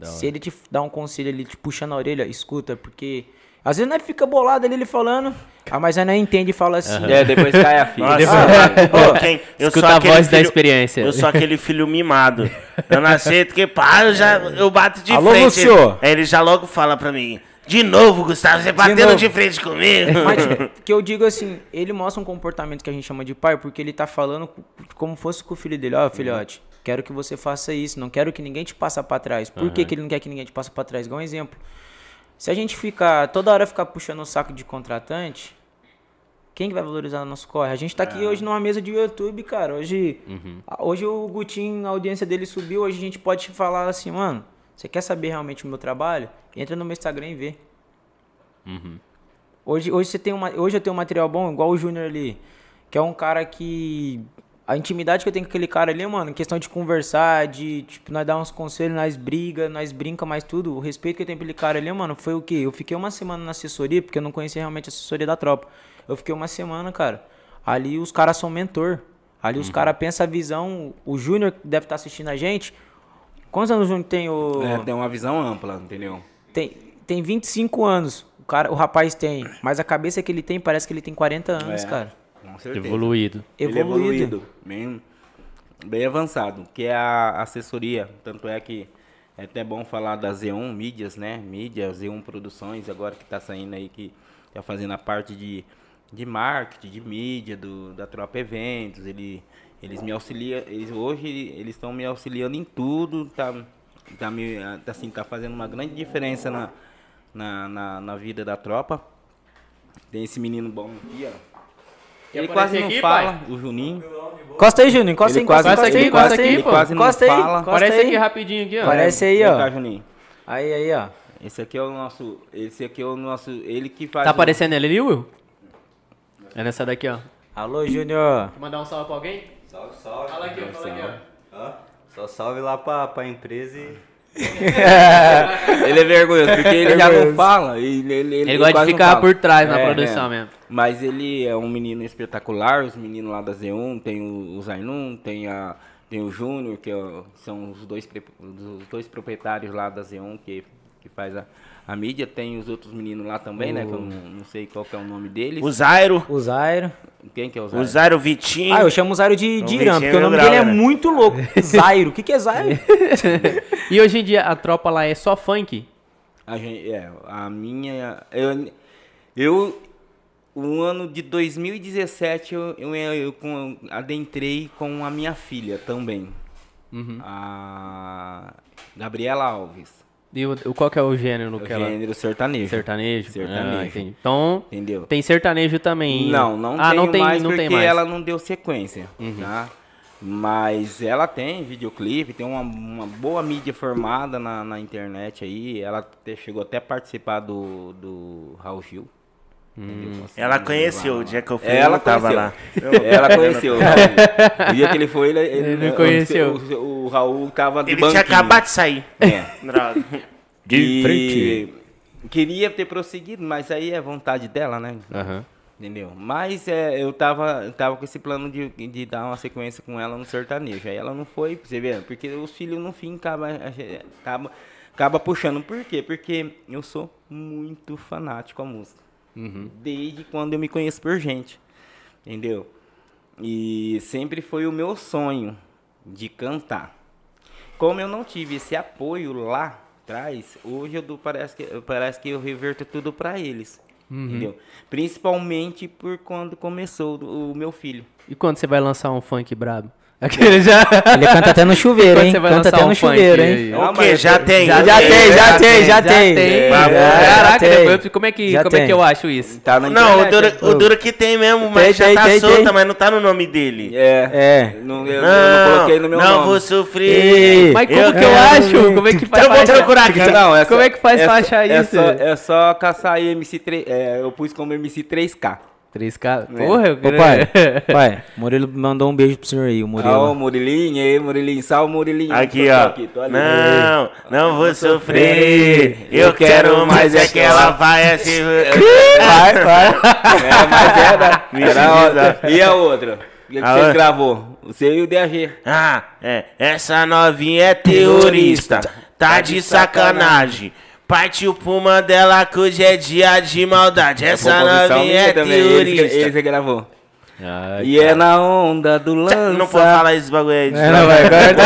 Se ele te dá um conselho, ele te puxa na orelha, escuta, porque às vezes nós fica bolado ali ele falando, ah, mas aí nós entende e fala assim. É, depois cai a ficha. Nossa, Ah, quem- eu Escuta sou a aquele voz da filho- experiência. Eu sou aquele filho mimado. Eu não aceito que, pá, eu já eu bato de Alô, frente. Lúcio? Aí ele já logo fala pra mim: De novo, Gustavo, você batendo novo." de frente comigo. Mas que eu digo assim, ele mostra um comportamento que a gente chama de pai, porque ele tá falando co- como fosse com o filho dele. Ó, filhote, quero que você faça isso, não quero que ninguém te passe pra trás. Por que, que ele não quer que ninguém te passe pra trás? Igual um exemplo. Se a gente ficar, toda hora ficar puxando o saco de contratante, quem que vai valorizar o nosso corre? A gente tá aqui hoje numa mesa de YouTube, cara. Hoje, a- hoje o Gutinho, a audiência dele subiu, hoje a gente pode falar assim, mano, você quer saber realmente o meu trabalho? Entra no meu Instagram e vê. Hoje, hoje, você tem uma, hoje eu tenho um material bom, igual o Júnior ali, que é um cara que. A intimidade que eu tenho com aquele cara ali, mano, em questão de conversar, de, tipo, nós dar uns conselhos, nós briga, nós brinca mais tudo. O respeito que eu tenho aquele cara ali, mano, foi o quê? Eu fiquei uma semana na assessoria, porque eu não conhecia realmente a assessoria da tropa. Eu fiquei uma semana, cara. Ali os caras são mentor. Ali os caras pensam a visão. O Júnior deve estar assistindo a gente. Quantos anos o Júnior tem? O... É, tem uma visão ampla, entendeu? Tem, tem 25 anos. O, cara, o rapaz tem. Mas a cabeça que ele tem parece que ele tem 40 anos, É, cara. Com certeza. Evoluído. Ele é Evoluído. evoluído, bem, bem avançado, que é a assessoria, tanto é que é até bom falar da Z1 Mídias, né? Mídias, Z1 Produções, agora que tá saindo aí, que tá fazendo a parte de, de marketing, de mídia, do, da Tropa Eventos, ele, eles me auxiliam, eles, hoje eles estão me auxiliando em tudo, tá, tá, me, assim, tá fazendo uma grande diferença na, na, na, na vida da tropa. Tem esse menino bom aqui, ó. Ele quase não aqui, fala, pai? o Juninho. Encosta aí, Júnior. Encosta aí, quase- encosta aí, encosta aí. quase não fala. aí. aqui rapidinho aqui, ó. Aparece aí, ó. cá, Juninho. Aí, aí, ó. Esse aqui é o nosso. Esse aqui é o nosso. Ele que faz. Tá o- aparecendo ele ali, Will? É nessa daqui, ó. Alô, Júnior. Mandar um salve pra alguém? Salve, salve. Fala aqui, ó, fala aqui, ó. Só salve lá pra, pra empresa e. Ele é vergonhoso, porque ele já não fala. Ele, ele, Ele gosta de ficar por trás na É, produção é. mesmo. Mas ele é um menino espetacular, os meninos lá da Z1, tem o, o Zainun, tem, a, tem o Júnior, que é são os dois, os dois proprietários lá da Z1 que, que faz a, a mídia, tem os outros meninos lá também, né? Que eu não, não sei qual que é o nome deles. O Zairo, O Zairo. Quem que é o o Zairo? Zairo Vitinho. Ah, eu chamo o Zairo de, é porque o meu nome grau, dele é né? muito louco. Zairo. O que, que é Zairo? E hoje em dia a tropa lá é só funk? A gente, é, a minha. Eu, eu o ano de 2017 eu, eu, eu com- adentrei com a minha filha também. Uhum. A Gabriela Alves. E o, qual que é o gênero O que ela... gênero sertanejo. Sertanejo? Sertanejo. Ah. Então, Entendeu? tem sertanejo também. Não, não ah, não tem, mais não porque tem mais. Uhum. ela não deu sequência, tá? Mas ela tem videoclipe, tem uma, uma boa mídia formada na, na internet aí. Ela até- chegou até a participar do, do Raul Gil. Hum. entendeu? Ela conheceu o dia que eu fui, Ela eu tava lá. Ela conheceu. o. O dia que ele foi, ele, ele, Ele eu- conheceu. O, o Raul tava de Ele tinha banquinho. acabado de sair. É. Droga. E queria ter prosseguido, mas aí é vontade dela, né? Aham. Entendeu? Mas é, eu tava, tava com esse plano de, de dar uma sequência com ela no sertanejo. Aí ela não foi, você ver, porque os filhos no fim acaba, acaba, acaba puxando. Por quê? Porque eu sou muito fanático à música. Desde quando eu me conheço por gente. Entendeu? E sempre foi o meu sonho de cantar. Como eu não tive esse apoio lá atrás, hoje eu dou, parece, que, parece que eu reverto tudo para eles. Entendeu? Principalmente por quando começou o, o meu filho. E quando você vai lançar um funk brabo? Aquele já. Ele canta até no chuveiro, hein? você vai Canta até um no chuveiro, hein? O Não, quê? mas Já tem? Já, já tem, já tem, já tem. tem. Já tem. Caraca, depois, como é que, Já como é que eu acho isso? Tá Não, o internet, duro, né? o duro que tem mesmo, mas Tem, já tem, tá tem, solta, tem. mas não tá no nome dele. É. É. Não, eu, eu Não, não coloquei no meu não nome. vou sofrer. Mas como Eu que eu quero- acho? Como é que faz Eu vou procurar aqui. Não, é Como só- é que faz é pra achar é isso? É só caçar aí MC3. É, eu pus como MC3K. 3K. Porra, eu Ô, pai, pai, Murilo mandou um beijo pro senhor aí, o Ah, o Murilo. Murilinho, aí, Murilinho, salve Murilinho. Aqui, Tô ó. aqui, tô ali. Não, não vou sofrer. Eu quero mais é que ela vai assim. Vai, vai. É, mas era. Me era outra. E a outra? O que vocês outra? gravou? Você e o DG. Ah, é. Essa novinha é terrorista. Tá de sacanagem. Partiu puma dela que hoje é dia de maldade. Essa composição novinha minha é terrorista. esse gravou. Ai, E é na onda do lança. Não pode falar esse bagulho aí. de É, não, vai, corta,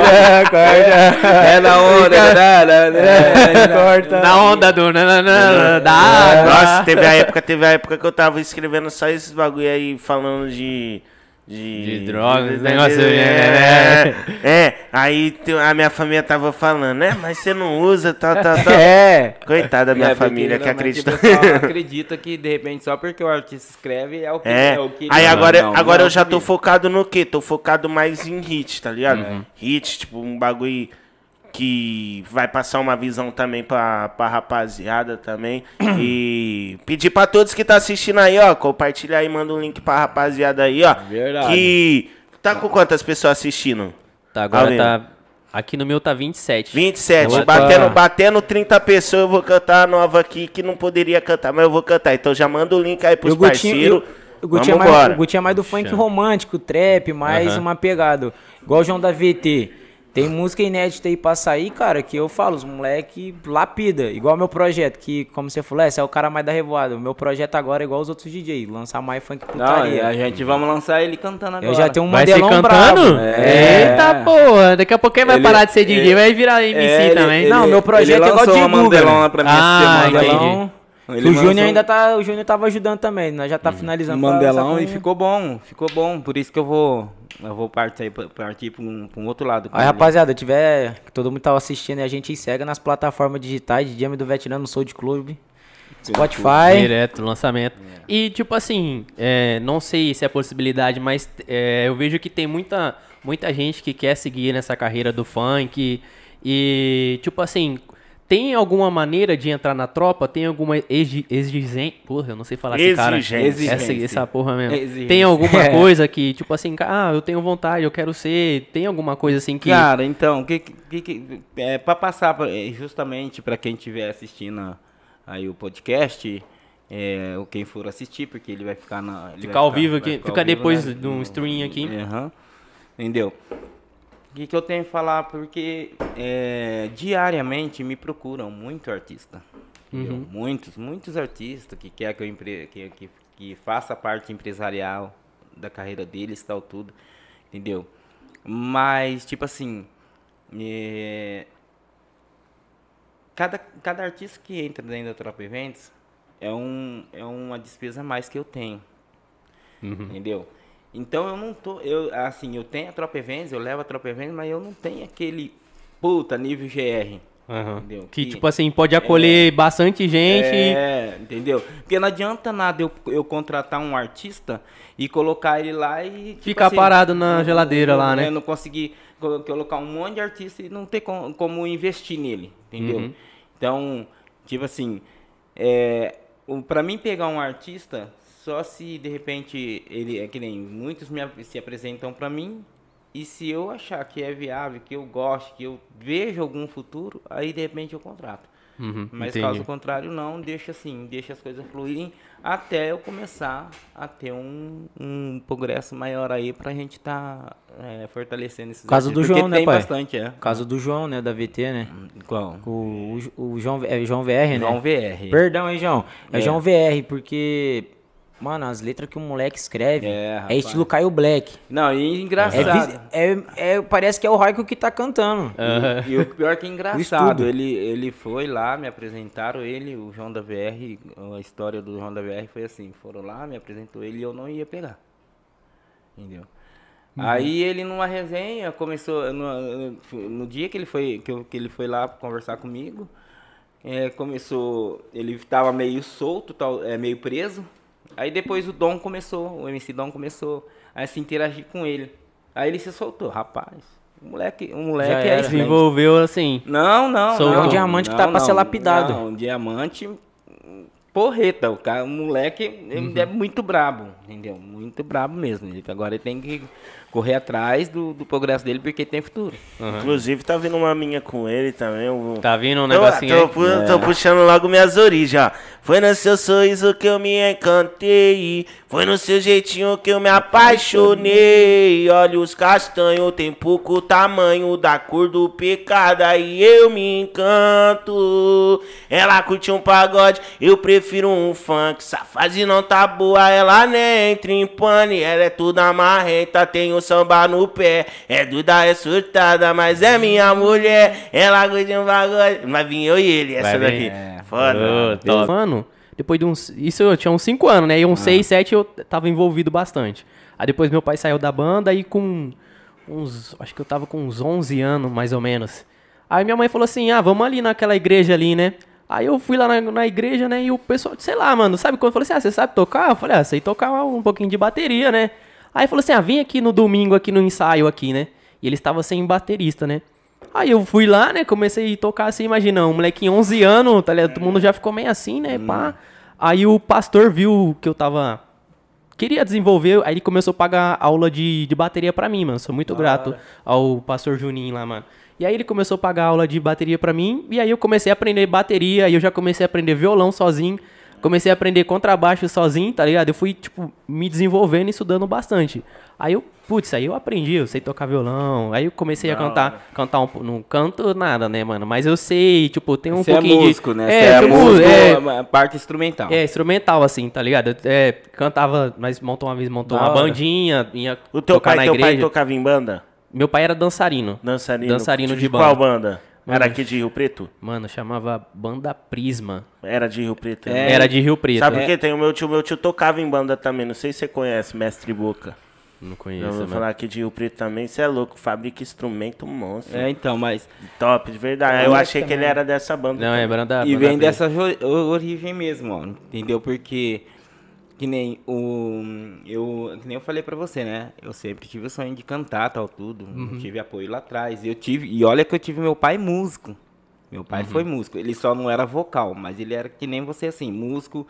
corta, corta. É na onda. da- da- da- Corta. Na onda do nananana, da água. Nossa, teve a época, teve a época que eu tava escrevendo só esses bagulho aí falando de. De, De drogas, de- negócio, é, né? é, aí te- a minha família tava falando, né? Mas você não usa, tal, tal, tal. É. Coitada da minha É, família que acredita. Acredita que de repente só porque o artista escreve é o que É, o que aí não, agora, não, agora não, eu já tô focado no quê? Tô focado mais em hit, tá ligado? Uhum. Hit, tipo, um bagulho que vai passar uma visão também pra, pra rapaziada também. e pedir pra todos que tá assistindo aí, ó, compartilha aí, manda um link pra rapaziada aí, ó. Verdade. Que tá com quantas pessoas assistindo? Tá, agora tá. Aqui no meu tá 27. 27, Opa. batendo, batendo 30 pessoas, eu vou cantar a nova aqui que não poderia cantar, mas eu vou cantar. Então já manda o link aí pros o parceiros. o Gutinho é Vamos mais, embora. o é mais do funk romântico, trap, mais Aham. uma pegada. Igual o João da VT. Tem música inédita aí pra sair, cara, que eu falo, os moleque lapida. Igual meu projeto, que, como você falou, esse é o cara mais da revoada. O meu projeto agora é igual os outros DJ, lançar mais funk Não, putaria. a gente vamos lançar ele cantando agora. eu já tenho um Vai ser mandelão cantando? É. Eita porra, daqui a pouco ele vai Ele- parar de ser DJ, ele- vai virar MC É, ele- também. ele- Não, meu projeto é igual uma Guga, Mandelona né? pra mim Ah, essa semana. entendi. Ele o Júnior ainda tá, o Júnior tava ajudando também, nós já tá um finalizando. Mandelão e ficou bom, ficou bom. Por isso que eu vou, eu vou partir, partir pra um, pra um outro lado. Aí, ele. rapaziada, tiver. Todo mundo tava assistindo e a gente segue nas plataformas digitais de Diame do Veterano, no Soul de Clube. Spotify. Direto, lançamento. E, tipo assim, é, não sei se é possibilidade, mas é, eu vejo que tem muita, muita gente que quer seguir nessa carreira do funk. E, tipo assim, tem alguma maneira de entrar na tropa? Tem alguma exigência? Porra, eu não sei falar esse cara. Exigência. Essa, essa porra mesmo. Exigência. Tem alguma É. coisa que, tipo assim, ah, eu tenho vontade, eu quero ser. Tem alguma coisa assim que. Cara, então, o que, que, que é para passar pra- é, justamente para quem estiver assistindo aí o podcast, é, ou quem for assistir, porque ele vai ficar na Ficar vai ao vivo aqui, ficar fica ao vivo, depois né, de um no- stream aqui. Aham. Entendeu? O que, que eu tenho a falar? Porque é, diariamente me procuram muito artista. Uhum. Muitos, muitos artistas que quer que eu empre... que, que, que faça parte empresarial da carreira deles, tal, tudo. Entendeu? Mas, tipo assim, é, cada, cada artista que entra dentro da Tropa Eventos é, um, é uma despesa a mais que eu tenho. Entendeu? Então eu não tô. Eu, assim, eu tenho a Tropa Eventos, eu levo a Tropa Eventos, mas eu não tenho aquele puta nível GR. Entendeu? Que, Que- tipo assim, pode acolher bastante gente. É, entendeu? Porque não adianta nada eu, eu contratar um artista e colocar ele lá e. tipo Ficar parado na não- geladeira não- lá, né? é, Não conseguir colo- colocar um monte de artista e não ter com- como investir nele, entendeu? Uhum. Então, tipo assim, é, pra mim pegar um artista, só se de repente ele é que nem muitos me, se apresentam pra mim e se eu achar que é viável, que eu gosto, que eu vejo algum futuro, aí de repente eu contrato. Uhum, Mas entendi. caso contrário, não, deixa assim, deixa as coisas fluírem até eu começar a ter um, um progresso maior aí pra gente tá é, fortalecendo esses Caso do João, né, pai? bastante, é. Caso do João, né? Da VT, né? Qual? O, o, o João, é João VR, né? João VR. Perdão, hein, João? É, É. João VR, porque. Mano, as letras que o moleque escreve É, é, estilo Caio Black. Não, e É, engraçado. vis- é, é- parece que é o Raico que tá cantando. Aham. E o pior que é engraçado, ele, ele foi lá, me apresentaram ele, o João da VR, a história do João da VR foi assim, foram lá, me apresentou ele e eu não ia pegar. Entendeu? Aí ele numa resenha começou no, no dia que ele foi que, eu- que ele foi lá conversar comigo, é, começou ele estava meio solto, tal, é, meio preso. Aí depois o Dom começou, o MC Dom começou a se interagir com ele. Aí ele se soltou, rapaz. O moleque, o moleque é excelente. Desenvolveu assim. Não, não, Sou não. um diamante que tá pra ser lapidado. Não, um diamante porreta. O, cara, o moleque Uhum. é muito brabo, entendeu? Muito brabo mesmo. Agora ele tem que correr atrás do, do progresso dele porque tem futuro. Inclusive, tá vindo uma minha com ele também. um- Tá vindo um Tô- negocinho tô, aí? pu- tô puxando logo minhas origens, ó. Foi no seu sorriso que eu me encantei. Foi no seu jeitinho que eu me apaixonei. Olhos castanhos, tem pouco tamanho da cor do pecado. Aí eu me encanto. Ela curte um pagode, eu prefiro um funk. Essa fase não tá boa, ela nem entra em pane. Ela é toda marrenta, tem o samba no pé. É doida, é surtada, mas é minha mulher. Ela curte um pagode. Vai vir eu e ele, essa Vai daqui. é. Foda. Top. Mano, depois de uns. Isso eu tinha uns 5 anos, né? E uns 6, 7 eu tava envolvido bastante. Aí depois meu pai saiu da banda e com uns. Acho que eu tava com uns 11 anos, mais ou menos. Aí minha mãe falou assim: ah, vamos ali naquela igreja ali, né? Aí eu fui lá na, na igreja, né? E o pessoal, sei lá, mano, sabe quando eu falei assim: ah, você sabe tocar? Eu falei: ah, sei tocar um pouquinho de bateria, né? Aí falou assim: ah, vem aqui no domingo, aqui no ensaio, aqui, né? E ele estava sem baterista, né? Aí eu fui lá, né? Comecei a tocar assim, imagina, um molequinho 11 anos, tá ligado? Todo mundo já ficou meio assim, né? Pá. Aí o pastor viu que eu tava. Queria desenvolver, aí ele começou a pagar aula de, de bateria pra mim, mano. Sou muito grato ao pastor Juninho lá, mano. E aí ele começou a pagar aula de bateria pra mim, e aí eu comecei a aprender bateria, e eu já comecei a aprender violão sozinho. Comecei a aprender contrabaixo sozinho, tá ligado? Eu fui, tipo, me desenvolvendo e estudando bastante. Aí eu, putz, aí eu aprendi, eu sei tocar violão. Aí eu comecei a cantar, cantar um, não canto nada, né, mano? Mas eu sei, tipo, tem um Você é pouquinho músico, de... né? É, Você é tipo, músico, é, parte instrumental. é, instrumental, assim, tá ligado? É, cantava, nós montou uma vez, montou Da uma hora. bandinha, ia O teu tocar pai, na teu pai igreja. tocava em banda? Meu pai era dançarino. Dançarino. Dançarino de Qual banda. Banda? Era aqui de Rio Preto? Mano, chamava Banda Prisma. Era de Rio Preto. É. né? Era de Rio Preto. Sabe por É. que tem o meu tio? Meu tio tocava em banda também. Não sei se você conhece, Mestre Boca. Não Eu conheço, vou mano. falar aqui de Rio Preto também. Você é louco, fabrica instrumento monstro. É, então, mas. Top, de verdade. Eu achei que ele era dessa banda. Não, é também. banda. e banda vem dessa origem mesmo, ó. Entendeu? Porque. Que nem o. Eu, que nem eu falei pra você, né? Eu sempre tive o sonho de cantar, tal, tudo. Uhum. Tive apoio lá atrás. Eu tive. E olha que eu tive meu pai músico. Meu Uhum. pai foi músico. Ele só não era vocal, mas ele era que nem você, assim, músico.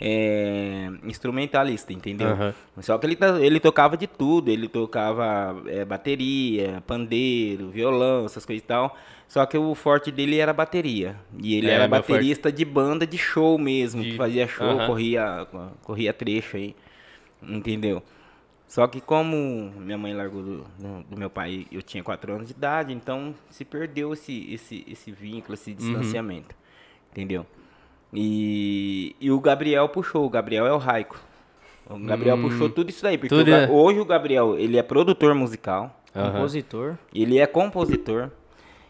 é, instrumentalista, entendeu? Aham. Só que ele, to- ele tocava de tudo, ele tocava é, bateria, pandeiro, violão, essas coisas e tal. Só que o forte dele era bateria. E ele É, era meu forte- baterista de banda de show mesmo, De- que fazia show, Aham. corria, corria trecho aí. Entendeu? Só que como minha mãe largou do, do- do meu pai, eu tinha 4 anos de idade, então se perdeu esse, esse, esse vínculo, esse Uhum. distanciamento. Entendeu? E, e o Gabriel puxou, o Gabriel é o Raico. O Gabriel puxou tudo isso daí, porque Hum. Tudo o é- hoje o Gabriel, ele é produtor musical, Aham. Compositor. ele é compositor,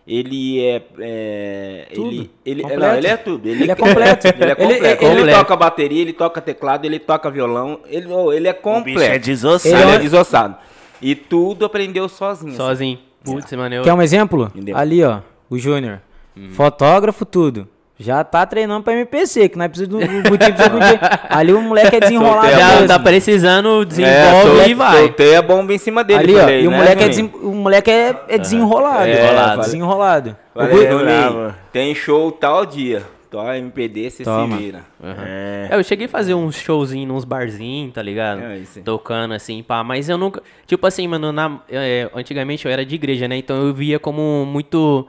ele é... é. Ele, ele, Completo. não, ele é tudo. Ele é completo. Ele é Ele- completo. Ele, completo. toca bateria, ele toca teclado, ele toca violão, ele, oh, ele é O completo. bicho é desossado. Ele é desossado. E tudo aprendeu sozinho. assim. Sozinho. Putz, mano, eu. Quer um exemplo? Entendeu? Ali, ó. O Júnior. Hum. Fotógrafo, tudo. Já tá treinando pra MPC, que não é preciso do do motivo precisa do dia. Ali o moleque é desenrolado. Já mesmo. tá precisando, É, desenvolve sol- e vai. Soltei a bomba em cima dele. Ali, ó. falei, E o né, moleque, é, desen- o moleque é, é desenrolado. É, desenrolado. falei- Desenrolado. Juninho, bravo. tem show tal dia. Tó MPD, você se Toma. vira. É. É, eu cheguei a fazer uns showzinhos nos barzinhos, tá ligado? É, isso. Tocando assim, pá. Mas eu nunca. Tipo assim, mano, na, é, antigamente eu era de igreja, né? Então eu via como muito.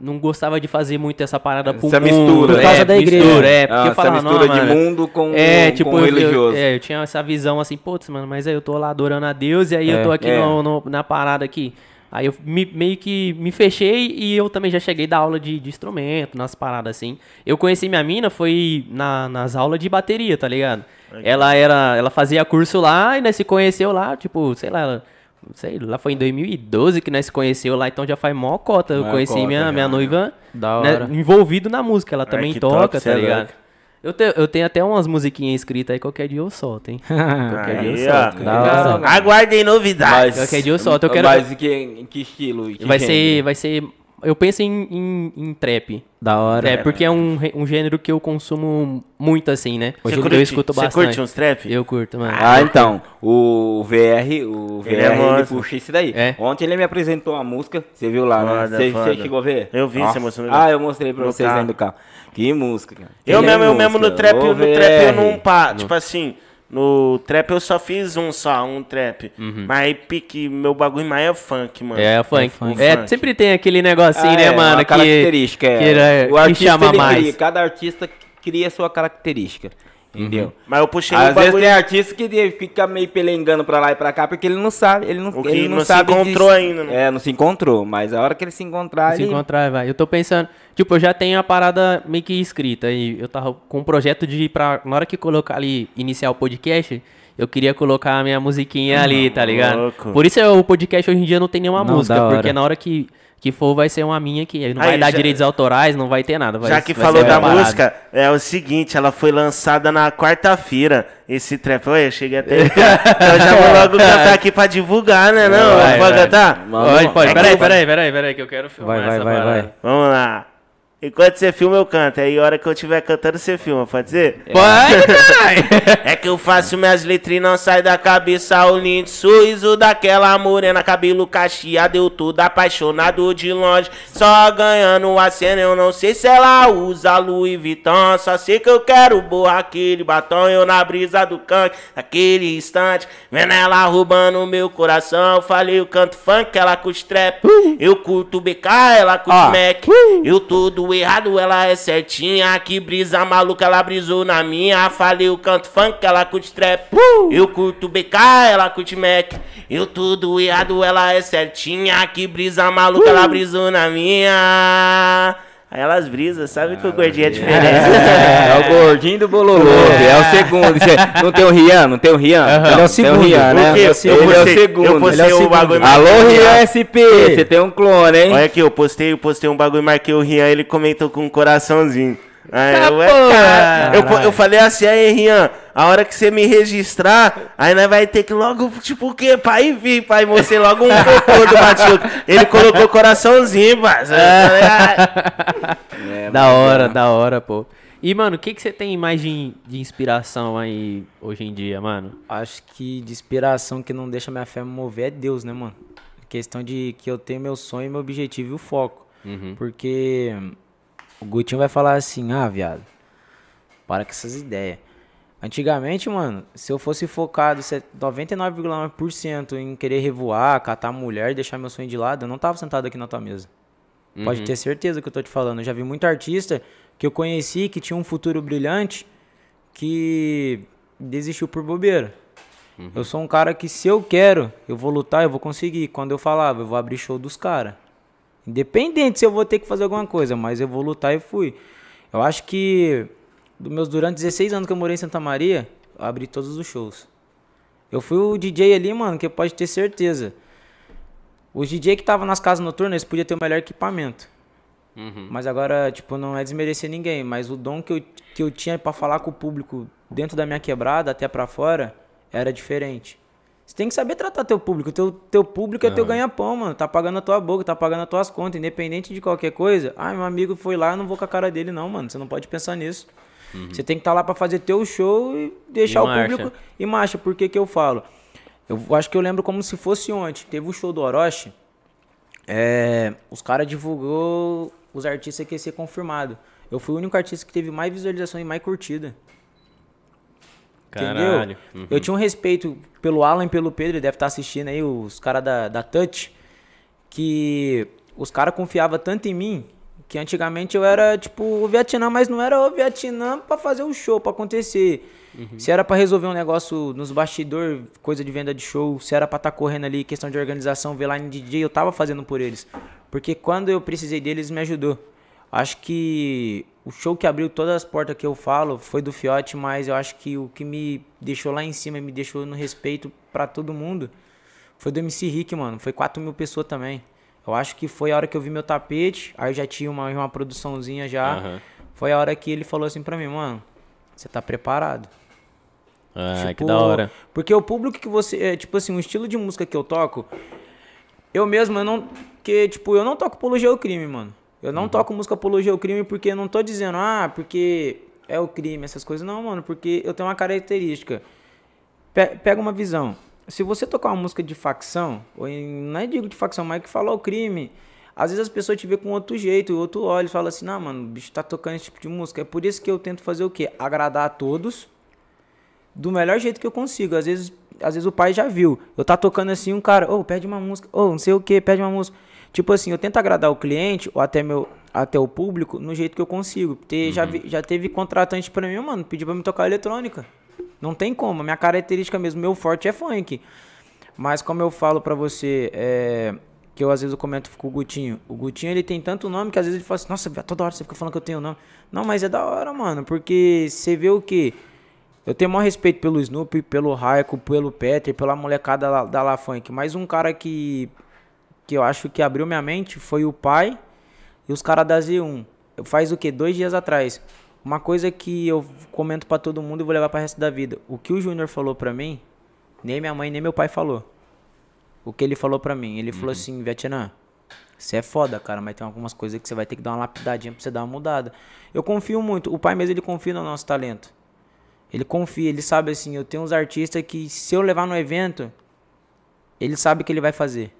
Não gostava de fazer muito essa parada pro Essa mundo. mistura, Por causa é, da igreja. mistura, é, porque Ah, eu essa falava, mistura não, de mano, mundo com, é, com tipo, eu- religioso. Eu, é, eu tinha essa visão assim, putz, mano, mas aí eu tô lá adorando a Deus e aí eu É. tô aqui É. no- no- na parada aqui. Aí eu me- meio que me fechei e eu também já cheguei da aula de, de instrumento, nas paradas assim. Eu conheci minha mina, foi na- nas aulas de bateria, tá ligado? Ela era, ela fazia curso lá e nós se conheceu lá, tipo, sei lá, ela- sei lá, foi em 2012 que nós se conheceu lá, então já faz mó cota. Eu conheci cota minha, já, minha né? noiva né, envolvido na música, ela Ai, também toca, top, tá é ligado? Eu, te- eu tenho até umas musiquinhas escritas aí, qualquer dia eu solto, hein? Qualquer dia eu Aí, solto. ó. dia eu solto. Aguardem novidades. Qualquer dia eu solto, eu quero- Mas em que, que estilo? Que Vai ser, vai ser... Eu penso em, em, em trap. Da hora. É, porque é um, um gênero que eu consumo muito, assim, né? Você Hoje curte, eu escuto você bastante. curte uns trap? Eu curto, mano. Ah, então. O VR, o VR, Ele é ele, puxa isso daí. É. Ontem ele me apresentou uma música, você viu lá, né? Foda, Você foda. você chegou a ver? Eu vi, você mostrou. Ah, eu mostrei pra No vocês carro. dentro do carro. Que música, cara. Eu Que mesmo, eu mesmo no música. trap, Ô, no trap eu não pá. Tipo assim, no trap eu só fiz um só, um trap. Uhum. Mas aí pique, meu bagulho mais é funk, mano. É, funk. funk. É, Funk. sempre tem aquele negocinho, Ah, né, é, mano? uma que, característica, é. que, era- o que artista chama ele mais. cria, cada artista cria a sua característica, entendeu? Mas eu puxei Às o vezes Uhum. bagulho. tem artista que fica meio pelengando pra lá e pra cá porque ele não sabe, ele não, O que ele não, não se sabe encontrou disso. ainda, né? É, não se encontrou, mas a hora que ele se encontrar, Se ele... encontrar, vai. Eu tô pensando, tipo, eu já tenho a parada meio que escrita e eu tava com um projeto de ir pra, na hora que colocar ali, iniciar o podcast, eu queria colocar a minha musiquinha ali, tá ligado? louco. Por isso é, o podcast hoje em dia não tem nenhuma Não, música, porque na hora que, que for vai ser uma minha que não Aí, vai dar já- direitos autorais, não vai ter nada. Vai, Já que vai falou ser da música, é o seguinte, ela foi lançada na quarta-feira. Esse trap, olha, eu cheguei até. então eu já vou logo cantar aqui pra divulgar, né? Não, Vai, pode vai. cantar? Pode, pode. É Peraí, peraí, peraí, peraí, que eu quero filmar Vai, vai, essa vai, parada. vai. Vamos lá. Enquanto você filma, eu canto. Aí a hora que eu estiver cantando, você filma, pode ser? Pode, caralho. É que eu faço minhas letras e não sai da cabeça o lindo sorriso daquela morena, cabelo cacheado, eu tudo apaixonado de longe, só ganhando a cena. Eu não sei se ela usa Louis Vuitton, só sei que eu quero borrar aquele batom. Eu na brisa do canto, naquele instante, vendo ela roubando meu coração. Eu falei, eu canto funk, ela curte trap, eu curto BK, ela curte Ó. Mac. Eu tudo errado, ela é certinha. Que brisa maluca, ela brisou na minha. Falei, eu canto funk, ela curte trap. Eu curto BK, ela curte Mac. Eu tudo errado, ela é certinha. Que brisa maluca, ela brisou na minha. Aí elas brisam, sabe que o gordinho é diferente. É, o gordinho do Bololô, é, o segundo. Não tem o Rian, não tem o Rian? Ele é o Tem segundo. Rian, né? Porque Ele eu é o postei- segundo. eu postei Ele é o segundo. bagulho Alô, Rian SP, você tem um clone, hein? Olha aqui, eu postei, eu postei um bagulho, marquei o Rian, ele comentou com um coraçãozinho. Aí, Tá, é, cara, eu, eu falei assim, aí, Rian, a hora que você me registrar, aí nós vai ter que logo, tipo, o quê? Pai vir, pai, mostrei logo um cocô do Machuca. Ele colocou coraçãozinho. É, Da mas, hora, ó, da hora, pô. E, mano, o que, que você tem mais de, de inspiração aí hoje em dia, mano? Acho que de inspiração que não deixa minha fé me mover é Deus, né, mano? Questão de que eu tenho meu sonho, meu objetivo e o foco. Porque o Gutinho vai falar assim, ah, viado, para com essas ideias. Antigamente, mano, se eu fosse focado se- 99,9% em querer revoar, catar mulher, deixar meu sonho de lado, eu não tava sentado aqui na tua mesa. Pode ter certeza que eu tô te falando. Eu já vi muito artista que eu conheci que tinha um futuro brilhante que desistiu por bobeira. Eu sou um cara que se eu quero, eu vou lutar, eu vou conseguir. Quando eu falava, eu vou abrir show dos caras. Independente se eu vou ter que fazer alguma coisa, mas eu vou lutar e fui. Eu acho que dos meus durante 16 anos que eu morei em Santa Maria, eu abri todos os shows. Eu fui o DJ ali, mano, que pode ter certeza. Os DJ que estavam nas casas noturnas, eles podiam ter o melhor equipamento. Mas agora, tipo, não é desmerecer ninguém, mas o dom que eu, que eu tinha pra falar com o público dentro da minha quebrada, até pra fora, era diferente. Você tem que saber tratar teu público. Teu, teu público é teu ganha-pão, mano. Tá pagando a tua boca, tá pagando as tuas contas, independente de qualquer coisa. Ah, meu amigo foi lá, eu não vou com a cara dele, não, mano. Você não pode pensar nisso. Você tem que estar lá pra fazer teu show e deixar E o marcha. público. E marcha, por que que eu falo? Eu acho que eu lembro como se fosse ontem. Teve o show do Orochi. É, os caras divulgou os artistas que ia ser confirmado. Eu fui o único artista que teve mais visualização e mais curtida. Caralho. Entendeu? Eu tinha um respeito pelo Alan e pelo Pedro, ele deve estar assistindo aí, os caras da, da Touch, que os caras confiavam tanto em mim que antigamente eu era tipo o Vietnã, mas não era o Vietnã pra fazer o show, pra acontecer. Se era pra resolver um negócio nos bastidores, coisa de venda de show, se era pra estar correndo ali, questão de organização, ver line DJ, eu tava fazendo por eles. Porque quando eu precisei deles, me ajudou. Acho que o show que abriu todas as portas que eu falo foi do Fiote, mas eu acho que o que me deixou lá em cima e me deixou no respeito pra todo mundo foi do MC Rick, mano. Foi 4 mil pessoas também. Eu acho que foi a hora que eu vi meu tapete, aí eu já tinha uma, uma produçãozinha já. Aham. Foi a hora que ele falou assim pra mim, mano, você tá preparado. Ah, que Tipo, da hora. Porque o público que você. É, tipo assim, o estilo de música que eu toco. Eu mesmo, eu não. Que, tipo, eu não toco apologia ao crime, mano. Eu não toco música apologia ao crime porque eu não tô dizendo, ah, porque é o crime, essas coisas. Não, mano, porque eu tenho uma característica. Pe- pega uma visão. Se você tocar uma música de facção, ou em, não é digo de facção, mas que fala o crime, às vezes as pessoas te vê com outro jeito, outro olho, e fala assim, não, mano, o bicho tá tocando esse tipo de música. É por isso que eu tento fazer o quê? Agradar a todos do melhor jeito que eu consigo. Às vezes, às vezes o pai já viu. Eu tá tocando assim, um cara, ô, pede uma música, ô, não sei o que, pede uma música. Tipo assim, eu tento agradar o cliente ou até meu até o público no jeito que eu consigo. Porque já, vi- já teve contratante pra mim, mano, pediu pra me tocar eletrônica. Não tem como, minha característica mesmo, meu forte é funk. Mas como eu falo pra você, é, que eu às vezes eu comento com o Gutinho. O Gutinho ele tem tanto nome que às vezes ele fala assim, nossa, toda hora você fica falando que eu tenho nome. Não, mas é da hora, mano, porque você vê o que? Eu tenho maior respeito pelo Snoopy, pelo Raico, pelo Peter, pela molecada da La Funk. Mas um cara que, que eu acho que abriu minha mente foi o pai e os caras da Z1. Eu faz o que? Dois dias atrás. Uma coisa que eu comento pra todo mundo e vou levar para resto da vida. O que o Júnior falou pra mim, nem minha mãe nem meu pai falou. O que ele falou pra mim? Ele falou assim, Vietnã, você é foda, cara, mas tem algumas coisas que você vai ter que dar uma lapidadinha pra você dar uma mudada. Eu confio muito. O pai mesmo, ele confia no nosso talento. Ele confia, ele sabe assim, eu tenho uns artistas que se eu levar no evento, ele sabe o que ele vai fazer.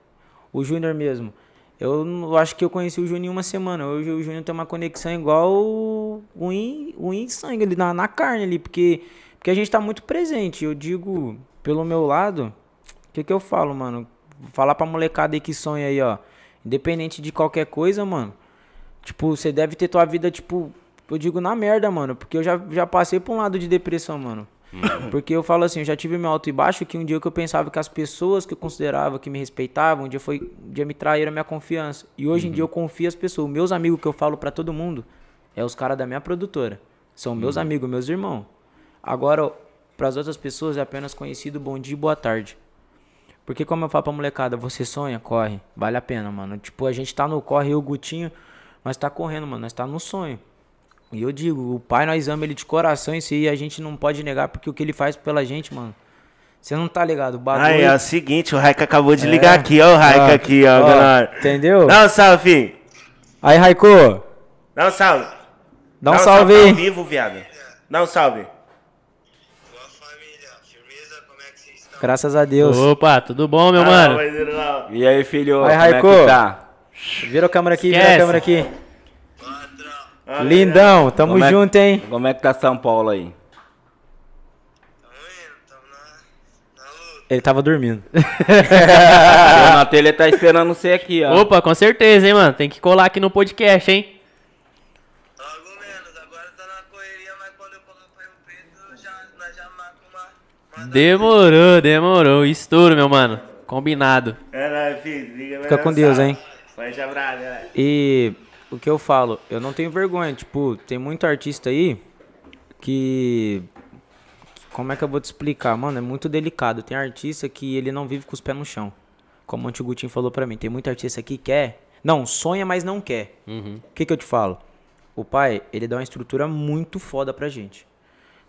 O Júnior mesmo. Eu acho que eu conheci o Júnior em uma semana. Hoje o Júnior tem uma conexão igual o in, o in sangue ali, na, na carne ali, porque, porque a gente tá muito presente. Eu digo, pelo meu lado, o que que eu falo, mano? Falar pra molecada aí que sonha aí, ó. Independente de qualquer coisa, mano. Tipo, você deve ter tua vida, tipo, eu digo na merda, mano. Porque eu já, já passei por um lado de depressão, mano. Porque eu falo assim, eu já tive meu alto e baixo que um dia que eu pensava que as pessoas que eu considerava que me respeitavam, um dia foi, um dia me traíram a minha confiança. E hoje em dia eu confio as pessoas. Meus amigos que eu falo pra todo mundo é os caras da minha produtora. São meus amigos, meus irmãos. Agora, pras outras pessoas é apenas conhecido bom dia e boa tarde. Porque como eu falo pra molecada, você sonha, corre. Vale a pena, mano. Tipo, a gente tá no corre, eu e o Gutinho, nós tá correndo, mano. Nós tá no sonho. E eu digo, o pai nós amamos ele de coração, isso aí a gente não pode negar, porque o que ele faz pela gente, mano. Você não tá ligado, o bagulho. Ah, é o seguinte, o Raika acabou de ligar aqui, ó, o Raika Ó, aqui, ó, ó, galera. Entendeu? Dá um salve, filho. Aí, Raico, Dá um salve. dá um salve Ao aí. vivo, viado. Dá um salve. Boa família, firmeza, como é que vocês estão? Graças a Deus. Opa, tudo bom, meu Ah, mano? E aí, filho? Aí, é Raico. que tá? Vira a câmera aqui, vira Esquece. a câmera aqui. Ah, Lindão, tamo Como é junto, hein? Como é que tá São Paulo aí? tamo indo, tamo na, na luta. Ele tava dormindo. o Natelha tá esperando você aqui, ó. Opa, com certeza, hein, mano? Tem que colar aqui no podcast, hein? Logo menos, agora tá na correria, mas quando eu Pedro, já, nós já uma... uma Demorou, demorou. Estouro, meu mano. Combinado. É nóis, filho. Liga, Fica com Deus, hein? Abraço, galera. E o que eu falo, eu não tenho vergonha. Tipo, tem muito artista aí que. Como é que eu vou te explicar? Mano, é muito delicado. Tem artista que ele não vive com os pés no chão. Como o Antigo Gutinho falou pra mim. Tem muito artista que quer. Não, sonha, mas não quer. O que, que eu te falo? O pai, ele dá uma estrutura muito foda pra gente.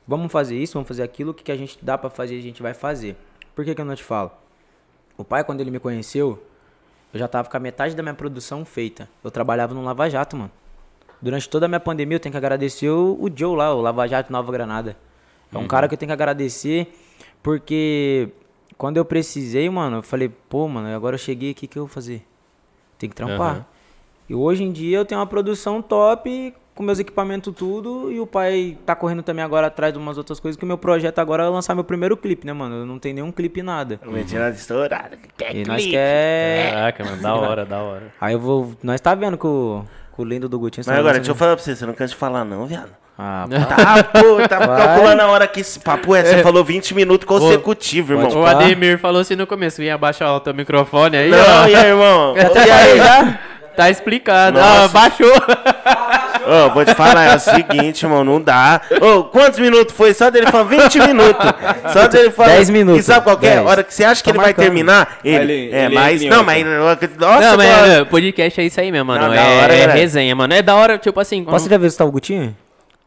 Vamos fazer isso, vamos fazer aquilo. O que, que a gente dá pra fazer, a gente vai fazer. Por que, que eu não te falo? O pai, quando ele me conheceu, eu já tava com a metade da minha produção feita. Eu trabalhava no Lava Jato, mano. Durante toda a minha pandemia, eu tenho que agradecer o, o Joe lá, o Lava Jato Nova Granada. É um cara que eu tenho que agradecer, porque quando eu precisei, mano, eu falei, pô, mano, agora eu cheguei aqui, o que eu vou fazer? Tem que trampar. Aham. E hoje em dia eu tenho uma produção top, com meus equipamentos tudo, e o pai tá correndo também agora atrás de umas outras coisas, que o meu projeto agora é lançar meu primeiro clipe, né, mano? Eu não tenho nenhum clipe nada. O Medina estourado. Quer E nós clipe. quer... Caraca, mano, da hora, da hora. Aí eu vou. Nós tá vendo que o, que o lindo do Gutinho. Mas agora, deixa eu falar pra você, você não cansa de falar não, viado. Ah, Tá, pô, tá Vai. calculando a hora que esse papo é. Você falou 20 minutos consecutivos, irmão. O Ademir falou assim no começo, vinha abaixar o teu microfone aí, Não, ó. e aí, irmão? até E aí? já? Tá explicado. Nossa. Ah, baixou. Ô, vou te falar, é o seguinte, irmão, não dá. Ô, quantos minutos foi? Só dele falar 20 minutos. Só dele falar. 10 minutos. E sabe qual que é? A 10. hora que você acha que Tá ele vai marcando. terminar, ele. Ele- é, ele mas. entra em Não, mas. Nossa, não, mas mano. é, podcast é isso aí mesmo, mano. Não, da é hora, é galera. resenha, mano. É da hora, tipo assim. quando- Posso já ver se tá o Gutinho?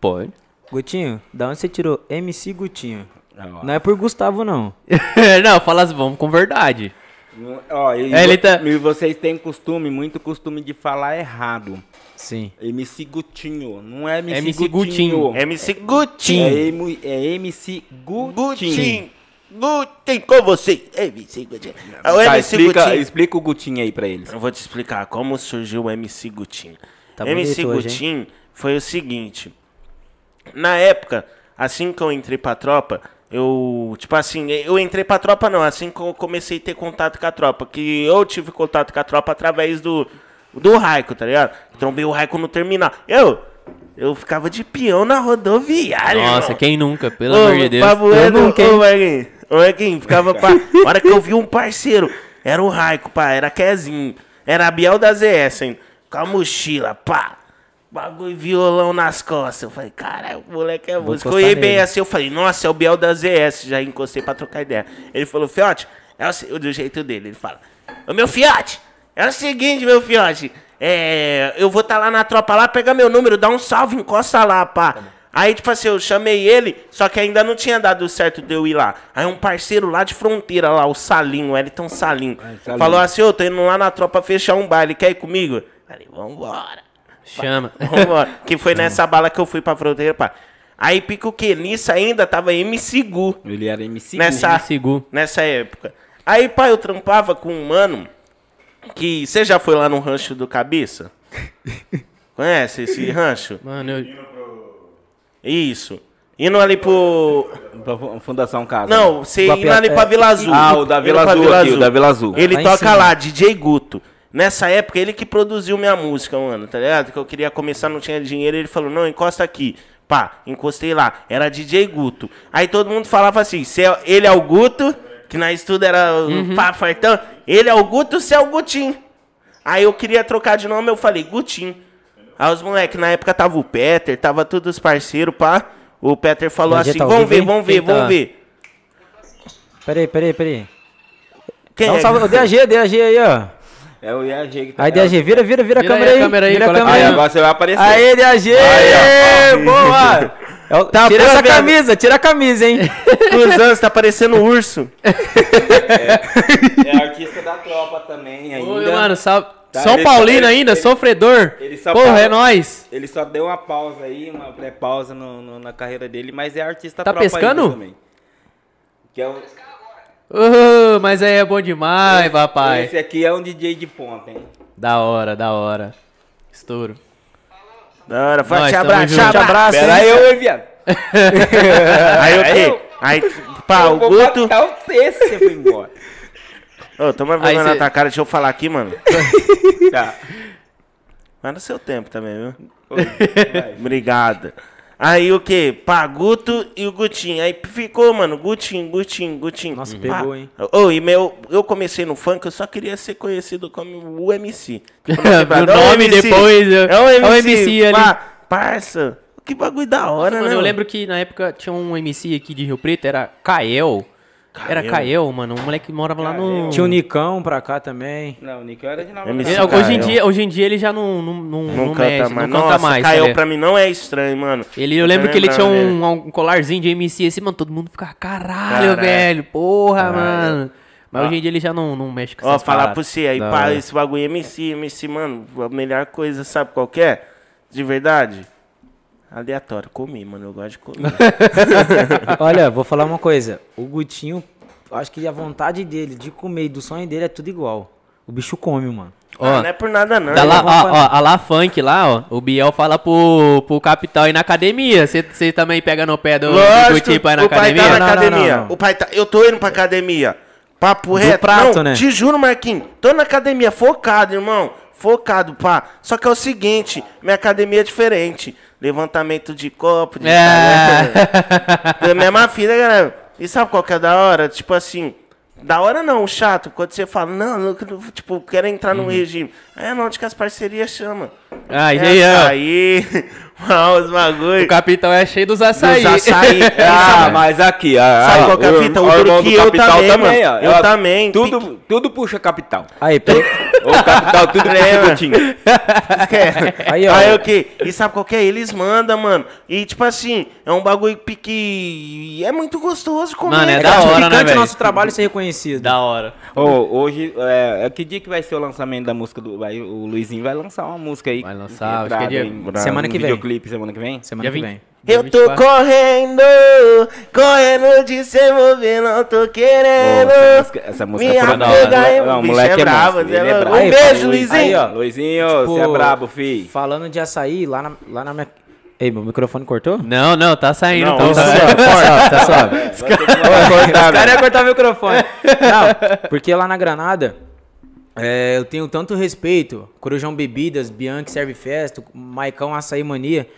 Pode. Gutinho, da onde você tirou MC Gutinho? Ó. Não é por Gustavo, não. não, fala assim, vamos com verdade. Não- Ó, e, É, ele tá- e vocês têm costume, muito costume de falar errado. Sim. MC Gutinho, não é MC, MC Gutinho. Gutinho. MC É, Gutinho. emo- é MC Gutinho. Gutinho. Gutinho com você. MC Gutinho. É o Tá, MC explica, Gutinho. explica o Gutinho aí pra eles. Eu vou te explicar como surgiu o MC Gutinho. Tá MC bonito hoje, Gutinho foi o seguinte. Na época, assim que eu entrei pra tropa, eu, tipo assim, eu entrei pra tropa não, assim que eu comecei a ter contato com a tropa, que eu tive contato com a tropa através do do Raico, tá ligado? Trombei o Raico no terminal. Eu eu ficava de peão na rodoviária. Nossa, irmão. quem nunca, pelo Ô, amor de Deus. Pabueno, Eu nunca, ô, Marquinhos, ô, Marquinhos, ficava pá. A hora que eu vi um parceiro, era o Raico, pá, era Kezinho, era a Biel da ZS, hein, com a mochila, pá. Bagulho violão nas costas. Eu falei, caralho, o moleque é músico. Eu olhei bem assim, eu falei, nossa, é o Biel da ZS. Já encostei pra trocar ideia. Ele falou, Fiote, é o, se- do jeito dele. Ele fala, ô meu Fiote, é o seguinte, meu Fiote. É, eu vou estar lá na tropa lá, pega meu número, dá um salve, encosta lá, pá. Aí, tipo assim, eu chamei ele, só que ainda não tinha dado certo de eu ir lá. Aí um parceiro lá de fronteira, lá, o Salinho, o Elton Salinho, Salinho. falou assim, ô, tô indo lá na tropa fechar um baile, quer ir comigo? Falei, vambora. Chama. Vambora. que foi nessa bala que eu fui pra fronteira, pá. Aí pica o quê? Nisso ainda tava MC Gu. Ele era MC Nessa, MC Gu. nessa época. Aí, pai, eu trampava com um mano que... Você já foi lá no rancho do Cabeça? Conhece esse rancho? Mano, eu... Isso. Indo ali pro... Pra Fu- Fundação Casa. Não, você indo ali pra Vila Azul. Ah, o da Indo Vila Azul aqui, o da Vila Azul. Ele toca cima. lá, DJ Guto. Nessa época, ele que produziu minha música, mano, tá ligado? Que eu queria começar, não tinha dinheiro, ele falou, não, encosta aqui. Pá, encostei lá. Era DJ Guto. Aí todo mundo falava assim, "Cê é- ele é o Guto, que na estudo era o Uhum. pá, fartão. Ele é o Guto, você é o Gutinho. Aí eu queria trocar de nome, eu falei, Gutinho. Aí os moleques, na época tava o Peter, tava todos os parceiros, pá. O Peter falou assim, tá vamos ver, vamos ver, tá? vamos ver. Peraí, peraí, peraí. Quem Dá um é? salve. Ô, DAG, DAG aí, ó. É o IAG que tá Aí, DAG, vira, vira, vira a Vira câmera aí aí. a câmera aí, vira a câmera Aí aí. agora você vai aparecer. Aê, DAG! Boa! É o- Tá tira essa camisa, tira a camisa, hein? Cruzão, você tá parecendo um urso. É artista da tropa também ainda. Ô, mano, sal... Tá, São Paulino ele- ainda, ele- sofredor. ele só Porra, fala- é nóis. Ele só deu uma pausa aí, uma pré-pausa no, no- na carreira dele, mas é artista Tá tropa pescando? ainda também. Que é o, Ô, mas aí é bom demais, papai. Esse aqui é um DJ de ponta, hein? Da hora, da hora. Estouro. Da hora, Nós, forte tamo abraço, abraço. Abraço, Pera hein? aí, ô, viado. Aí o quê? eu- Aí, pá, Eu o vou Guto... matar você se você for embora. Ô, toma vergonha na cê- tua cara, deixa eu falar aqui, mano. Tá. Vai no seu tempo também, viu? Vai. Obrigado. Aí o quê? Pá, Guto e o Gutinho. Aí ficou, mano, Gutinho, Gutinho, Gutinho. Nossa, Pá. pegou, hein? Ô, e meu, eu comecei no funk, eu só queria ser conhecido como o MC. Tipo, O é nome depois, É o MC, é o MC ali. Pá, parça, que bagulho da hora, Mano, né? eu mano? lembro que na época tinha um MC aqui de Rio Preto, era Kael. Era. Kael, mano. Um moleque que morava lá no. Tinha o Nicão pra cá também. Não, o Nico era de Nova Ele- York. hoje, em dia, hoje em dia ele já não, não, não, Não, não canta mexe, mais. não canta Nossa, mais. Caio tá pra mim não é estranho, mano. Ele, eu lembro que ele tinha um, um colarzinho de MC assim, mano, todo mundo ficava, caralho, Caralho. velho, porra, Caralho. mano. Mas Ó. hoje em dia ele já não, não mexe com Ó, essas falar paradas. pra você aí, hora. esse bagulho MC, MC, mano, a melhor coisa, sabe qual que é? De verdade? Aleatório, comi, mano, eu gosto de comer. Olha, vou falar uma coisa. O Gutinho, acho que a vontade dele de comer e do sonho dele é tudo igual. O bicho come, mano. Ó, Ah, não é por nada não. Da irmão. lá, ó, ó, a lá funk lá, ó. O Biel fala pro, pro capitão ir na academia. Você também pega no pé do, do Lógico, Gutinho pra ir na o pai academia? tá na Não, não, academia. não, não. O pai tá, eu tô indo pra academia. Papo reto. prato, não, né? te juro, Marquinhos. Tô na academia, focado, irmão. Focado, pá. Só que é o seguinte, minha academia é diferente. Levantamento de copo, de É. Da mesma filha, galera. E sabe qual que é da hora? Tipo assim, da hora não, chato. Quando você fala, não, eu, tipo, quero entrar Uhum. num regime. É, não, de que as parcerias chamam. Ah, É aí, ó. Aí, os bagulho. O capitão é cheio dos açaí. Dos açaí. Ah, mas aqui, a, Sabe qual que é a o- fita? o O duro que eu capital também, mano. ó. Eu Ó, também. Tudo, tudo puxa capital. Aí, peraí. Ô, capital, tudo lembra, Gutinho. Aí, ó. Aí o que? E sabe qual que é? Eles mandam, mano. E tipo assim, é um bagulho que é muito gostoso comer. Mano, é cara. da hora, né, velho? o nosso trabalho ser reconhecido. Da hora. Ô, hoje, é, é que dia que vai ser o lançamento da música do. Vai, o Luizinho vai lançar uma música aí. Vai lançar, acho que é dia- em- semana no que vem. videoclipe semana que vem? Semana Dia que 20. vem. Eu tô 24. correndo, correndo de se mover, não tô querendo. essa música, essa música Me é da hora. apegar em Não, o bicho moleque é bravo, é Louco. brabo. Um Aí, beijo, Luizinho. Aí, ó, Luizinho, Tipo, você é brabo, fi. Falando de açaí, lá na, lá na minha. Ei, meu microfone cortou? Não, não, tá saindo. Não, então tá suave. Tá suave, tá suave. Os caras velho. iam cortar o microfone. Não, porque lá na Granada, é, eu tenho tanto respeito. Corujão Bebidas, Bianchi Serve Festa, Maicão Açaí Mania,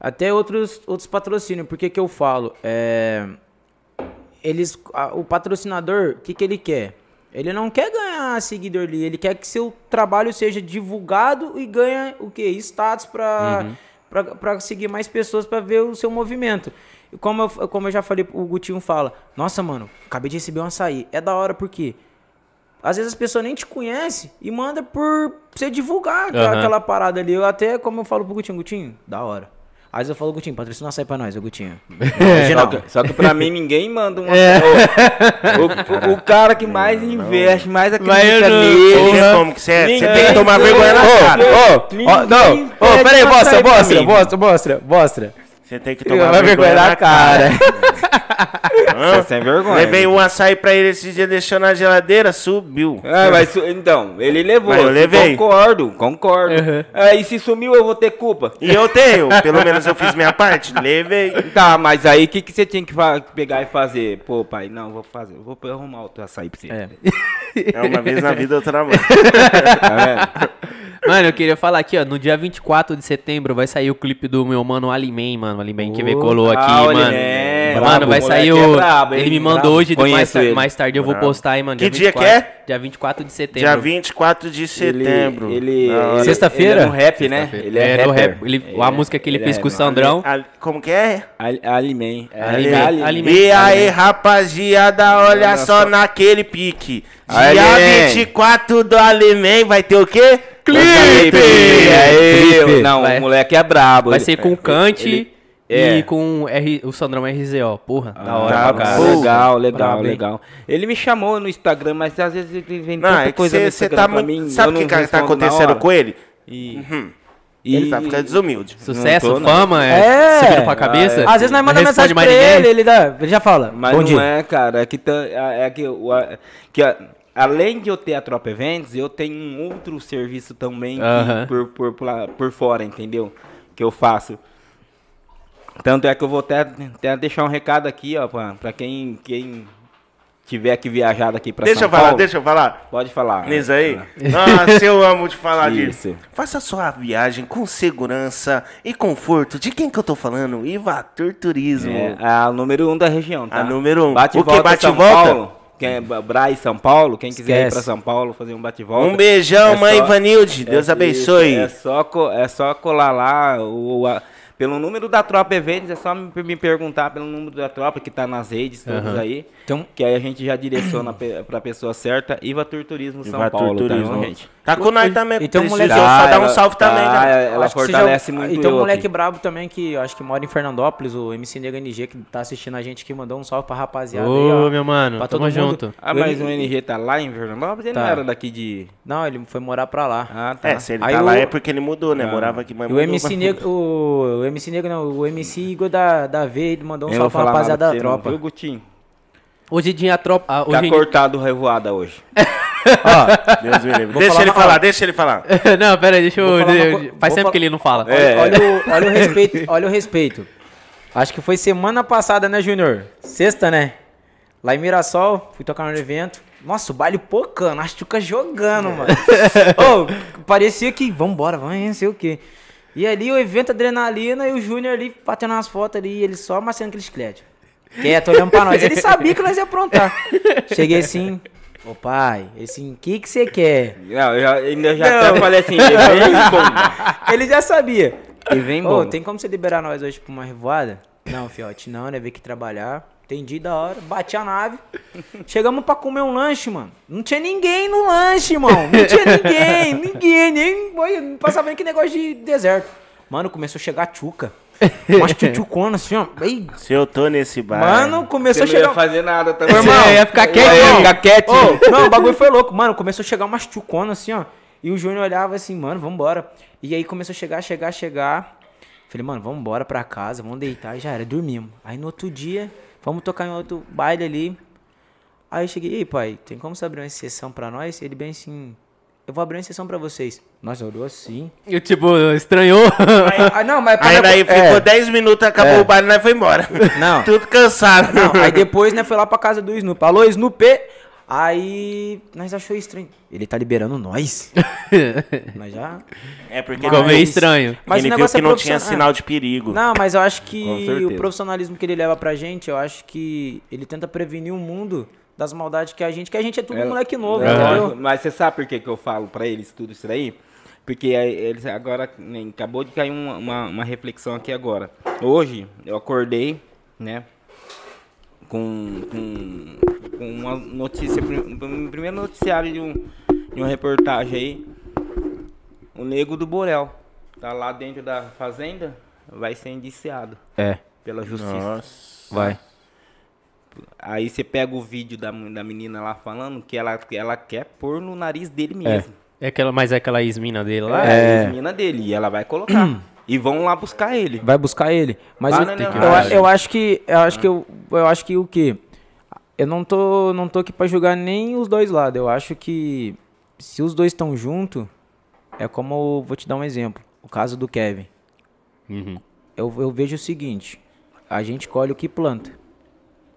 até outros, outros patrocínios. Por que que eu falo? É, eles, a- o patrocinador, o que, que ele quer? Ele não quer ganhar seguidor ali, ele quer que seu trabalho seja divulgado e ganha o quê? Status pra, pra, pra seguir mais pessoas pra ver o seu movimento. E como eu, como eu já falei, o Gutinho fala, nossa, mano, acabei de receber um açaí. É da hora porque às vezes as pessoas nem te conhecem e manda por você divulgar aquela- Aham. aquela parada ali. Eu até, como eu falo pro Gutinho, Gutinho, da hora. Às vezes eu falo, Gutinho, patrocina açaí pra nós, ô Gutinho. Só Original. que, só que pra mim ninguém manda um. É. O, o- o cara que mais investe, mais acredita nele. Porra, como que você é? Você Ninguém- tem que tomar Ô, vergonha na ô, cara. Ô, ó, não, ô, peraí, mostra, mostra, mostra, mostra, mostra. Você tem que tomar vergonha na cara. Você é sem vergonha. Levei um açaí pra ele esses dias, deixou na geladeira, subiu. É, mas su- então, ele levou. Mas eu levei. Concordo, concordo. É, e se sumiu, eu vou ter culpa. E eu tenho, pelo menos eu fiz minha parte, levei. Tá, mas aí o que, que você tinha que pegar e fazer? Pô, pai, não, vou fazer. Vou arrumar outro açaí pra você. É. É uma vez na vida, mão. Tá vendo? Mano, eu queria falar aqui, ó. No dia 24 de setembro vai sair o clipe do meu mano Alimen, mano. Alimen que veio aqui, Ah, mano. Alimen, mano, brabo, vai sair o. é brabo, ele me mandou Brabo. hoje, mais, ele. mais tarde eu vou postar aí, mano. Que dia que 24, é? Dia 24 de setembro. Dia 24 de setembro. Ele, ele- Sexta-feira? Ele é no rap, né? Ele é, é, rapper. rap. Ele, a música que ele ele fez é com o. Sandrão. Ali- Como que é? Ali- Alimen. É. E aí, rapaziada, olha só naquele pique. Dia Alimen. 24 do Alemém vai ter o quê? Clipe! Aí, Clipe. Não, Vai- o moleque é brabo. Vai Ele- ser com o Kant ele- e é. com R, o Sandrão RZO. Porra, da hora Ah, pra caralho. Legal, legal, legal. Ele me chamou no Instagram, mas às vezes ele vem Não, tanta é que coisa no você Instagram tá pra muito. mim. Sabe o que que tá acontecendo com ele? E, Ele tá ficando desumilde. Sucesso, tô, fama, é, É. subindo pra cabeça. Às vezes nós responde mensagem pra ele, ele, dá, ele já fala. Mas Bom não dia. é, cara. É que, tá- é que, o- a- que a- além de eu ter a Tropa Eventos, eu tenho um outro serviço também por, por, por, lá- por fora, entendeu? Que eu faço. Tanto é que eu vou até, até deixar um recado aqui, ó, pra, pra quem, quem tiver que viajar daqui pra Deixa São eu falar, Paulo. deixa eu falar. Pode falar. Nisso aí? Nossa, eu amo te falar disso. Isso. Faça sua viagem com segurança e conforto. De quem que eu tô falando? Ivatur Turismo. É a número um da região, tá? A número um. Bate O que, bate São volta? Paulo. Quem é Braz São Paulo, quem quiser ir Esquece. pra São Paulo fazer um bate-volta. Um beijão, É mãe só- Ivanilde. Deus É- abençoe. É só, é só colar lá. O, a- pelo número da tropa eventos, é só me, me perguntar pelo número da tropa que tá nas redes todas aí. Então- que aí a gente já direciona pe- pra pessoa certa. Ivatur Turismo São Ivatur Paulo, tá, Turismo. bom, gente? Tá com nós também. Então, Precisou, moleque- só Tá, dá um ela- salve tá, também, cara. Ela Acho que fortalece já- muito E tem um moleque aqui. brabo também que eu acho que mora em Fernandópolis, o MC Nega NG, que tá assistindo a gente aqui, mandou um salve pra rapaziada aí, Ô, ó. meu mano, Pra tamo todo mundo. junto. Ah, mas o NG tá lá em Fernandópolis? Ele Tá. não era daqui de... Não, ele foi morar pra lá. Ah, tá. É, se ele Aí tá o- lá é porque ele mudou, né? Morava aqui, mas o mudou. MC Negro, o, o MC Negro não, o MC Igor da, da V, ele mandou um Eu salve pra rapaziada da tropa. viu, Gutinho? Hoje dia a tropa. ah, Tá hoje em- cortado o revoada hoje. Ó, Deus me livre. Deixa falar ele uma- falar, deixa ele falar. não, pera aí, deixa eu. Uma eu- co- Faz vou falar- que ele não fala. É. olha, o, olha o respeito, olha o respeito. Acho que foi semana passada, né, Júnior? Sexta, né? Lá em Mirassol, fui tocar no evento. Nossa, o baile pocando, acho que fica jogando, mano. Ô, parecia que, vambora, vamos, não sei o quê. E ali o evento adrenalina e o Júnior ali batendo umas fotos ali, ele só amassando aquele esqueleto. Quieto, olhando pra nós. Ele sabia que nós ia aprontar. Cheguei assim, ô pai, ele assim, o que que você quer? Não, eu já, ainda já Não. até falei assim, vem bomba. Ele já sabia. E vem Ô, bomba. tem como você liberar nós hoje pra uma revoada? Não, fiote, não, né? Ver que trabalhar. Entendi da hora. Bati a nave. Chegamos pra comer um lanche, mano. Não tinha ninguém no lanche, irmão. Não tinha ninguém. ninguém. Nem. Não passava nem que negócio de deserto. Mano, começou a chegar tchuca. Umas tchutchuconas assim, ó. Aí, Se eu tô nesse bar. mano, começou a Você não ia chegar. fazer nada também. Irmão, Você ia ficar Eu quietinho. ia ficar quietinho. Ô, não, o bagulho foi louco. Mano, começou a chegar umas tchuconas assim, ó. E o Júnior olhava assim, mano, vambora. E aí começou a chegar, chegar, chegar. Falei, mano, vambora pra casa, vamos deitar. E já era, dormimos. Aí no outro dia, vamos tocar em outro baile ali. Aí eu cheguei, ei, pai, tem como você abrir uma exceção pra nós? Ele bem assim, eu vou abrir uma exceção pra vocês. Nós olhou assim. Eu, tipo, estranhou. Ah, não, mas... Aí daí ficou é, 10 minutos, acabou o baile e nós foi embora. Não. Tudo cansado. Não, aí depois, né, foi lá pra casa do Snoop. Alô, Snoop! Aí, nós achou estranho. Ele tá liberando nós. nós já... É porque Ficou ele, meio estranho. Mas ele o viu que é não tinha sinal de perigo. Não, mas eu acho que o profissionalismo que ele leva pra gente, eu acho que ele tenta prevenir o mundo das maldades que a gente, que a gente é tudo É, moleque novo, é, entendeu? Mas você sabe por que, que eu falo pra eles tudo isso daí? Porque eles agora, nem, acabou de cair uma, uma, uma reflexão aqui agora. Hoje eu acordei, né? Com, com, com uma notícia, um primeiro noticiário de, um, de uma reportagem aí. O nego do Borel. Tá lá dentro da fazenda, vai ser indiciado É, pela justiça. Nossa. vai. Aí você pega o vídeo da, da menina lá falando que ela, que ela quer pôr no nariz dele mesmo. É aquela, mas é aquela ex-mina dele lá? É, a menina dele. E ela vai colocar. e vão lá buscar ele. Vai buscar ele. Mas eu, eu, eu acho que eu acho que eu, eu acho que o quê? Eu não tô não tô aqui pra julgar nem os dois lados. Eu acho que se os dois estão juntos, é como eu vou te dar um exemplo. O caso do Kevin. Uhum. eu, eu vejo o seguinte: a gente colhe o que planta.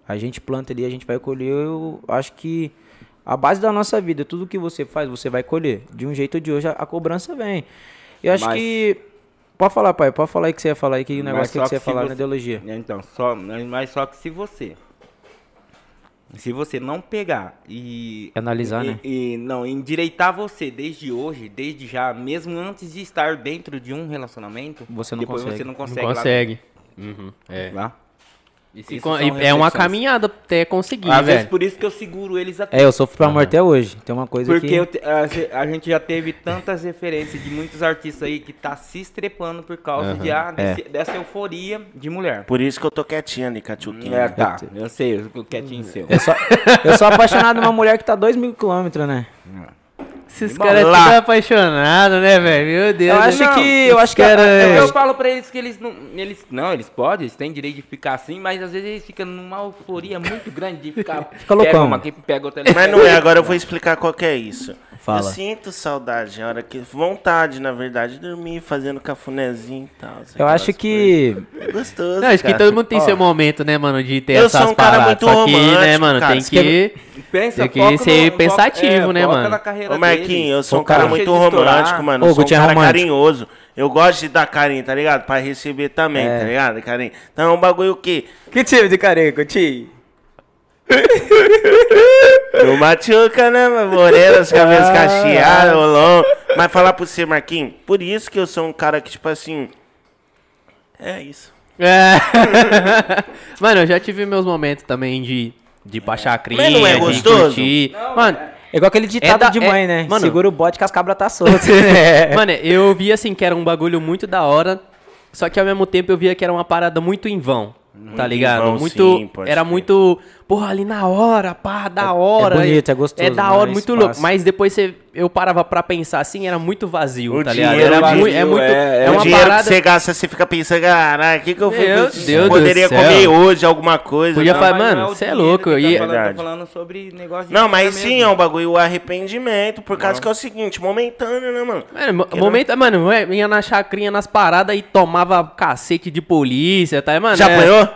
A gente planta ali, a gente vai colher. Eu acho que a base da nossa vida, tudo que você faz, você vai colher. De um jeito ou de hoje, a, a cobrança vem. Eu acho Mas- que. Pode falar, pai, pode falar aí que você ia falar aí, que o negócio que, que você ia falar você- na ideologia. Então, só, mas só que se você. Se você não pegar e. Analisar, e, né? E não, endireitar você desde hoje, desde já, mesmo antes de estar dentro de um relacionamento, Você não depois consegue. você não Não consegue. lá- consegue. Uhum, é. lá. E e é uma caminhada até conseguir, Às vezes velho. por isso que eu seguro eles até. É, eu sofro por amor até hoje. Tem uma coisa Porque que. te- a, a gente já teve tantas referências de muitos artistas aí que tá se estrepando por causa de, ah, desse- dessa euforia de mulher. Por isso que eu tô quietinho ali, Cachuquinha. É, tá. Eu sei, eu quietinho seu. Eu sou, eu sou apaixonado numa mulher que tá 2 mil quilômetros, né? Esses caras tudo apaixonados, né, velho? Meu Deus. Eu acho Não, que. Eu acho que. cara- eu Eu, falo pra eles que eles não. Eles, não, eles podem, eles têm direito de ficar assim, mas às vezes eles ficam numa euforia muito grande de ficar. Fica loucão. Pega uma aqui, pega outra ali. Mas não é, agora eu vou explicar qual que é isso. Fala. Eu sinto saudade, a hora que. Vontade, na verdade, de dormir fazendo cafunézinho e tal. Eu acho que. É gostoso. Não, acho que cara. todo mundo tem Ó, seu momento, né, mano, de ter eu essas sou um cara paradas. muito Só que, né, romântico, mano, cara. tem que... Pensa, Tem que ser no- pensativo, né, é, foca mano? na Ô Marquinhos, eu sou um cara cara, muito romântico, mano. Ô, Eu sou um é cara romântico. carinhoso. Eu gosto de dar carinho, tá ligado? Pra receber também, É. tá ligado? Carinho. Então é um bagulho que Que tipo de carinho, Coutinho? não machuca, né, meu? Morena, as cabeças Ah. cacheadas, rolão. Mas falar pro você, Marquinhos, por isso que eu sou um cara que, tipo assim. É isso. É. mano, eu já tive meus momentos também de, de baixar a crinha, Mas não é gostoso? Mano, É igual aquele ditado da- de é- mãe, né? mano- Segura o bote que as cabras tá soltas. é. Mano, eu vi assim que era um bagulho muito da hora, só que ao mesmo tempo eu via que era uma parada muito em vão. Tá em ligado? vão, muito. sim, era crer. muito. Porra, ali na hora, pá, da hora. bonito, é gostoso, É da hora, muito louco. passo. Mas depois você, eu parava pra pensar assim, era muito vazio, O tá ligado? Era vazio, mui- é muito. é- É, é o uma dinheiro parada. que você gasta, você fica pensando, caralho, o que, que eu Meu vou Deus Poderia do céu. comer hoje alguma coisa. Podia tá? falar, não mano, o cê é louco, que tá e- falando, Verdade. tá falando sobre negócio de Não, mas sim, mesmo. é um bagulho, o arrependimento, por causa que é o seguinte, momentâneo, né, mano? Mano, mo- momento, mano, eu ia na chacrinha nas paradas e tomava cacete de polícia, tá? Mano, Já é- apanhou?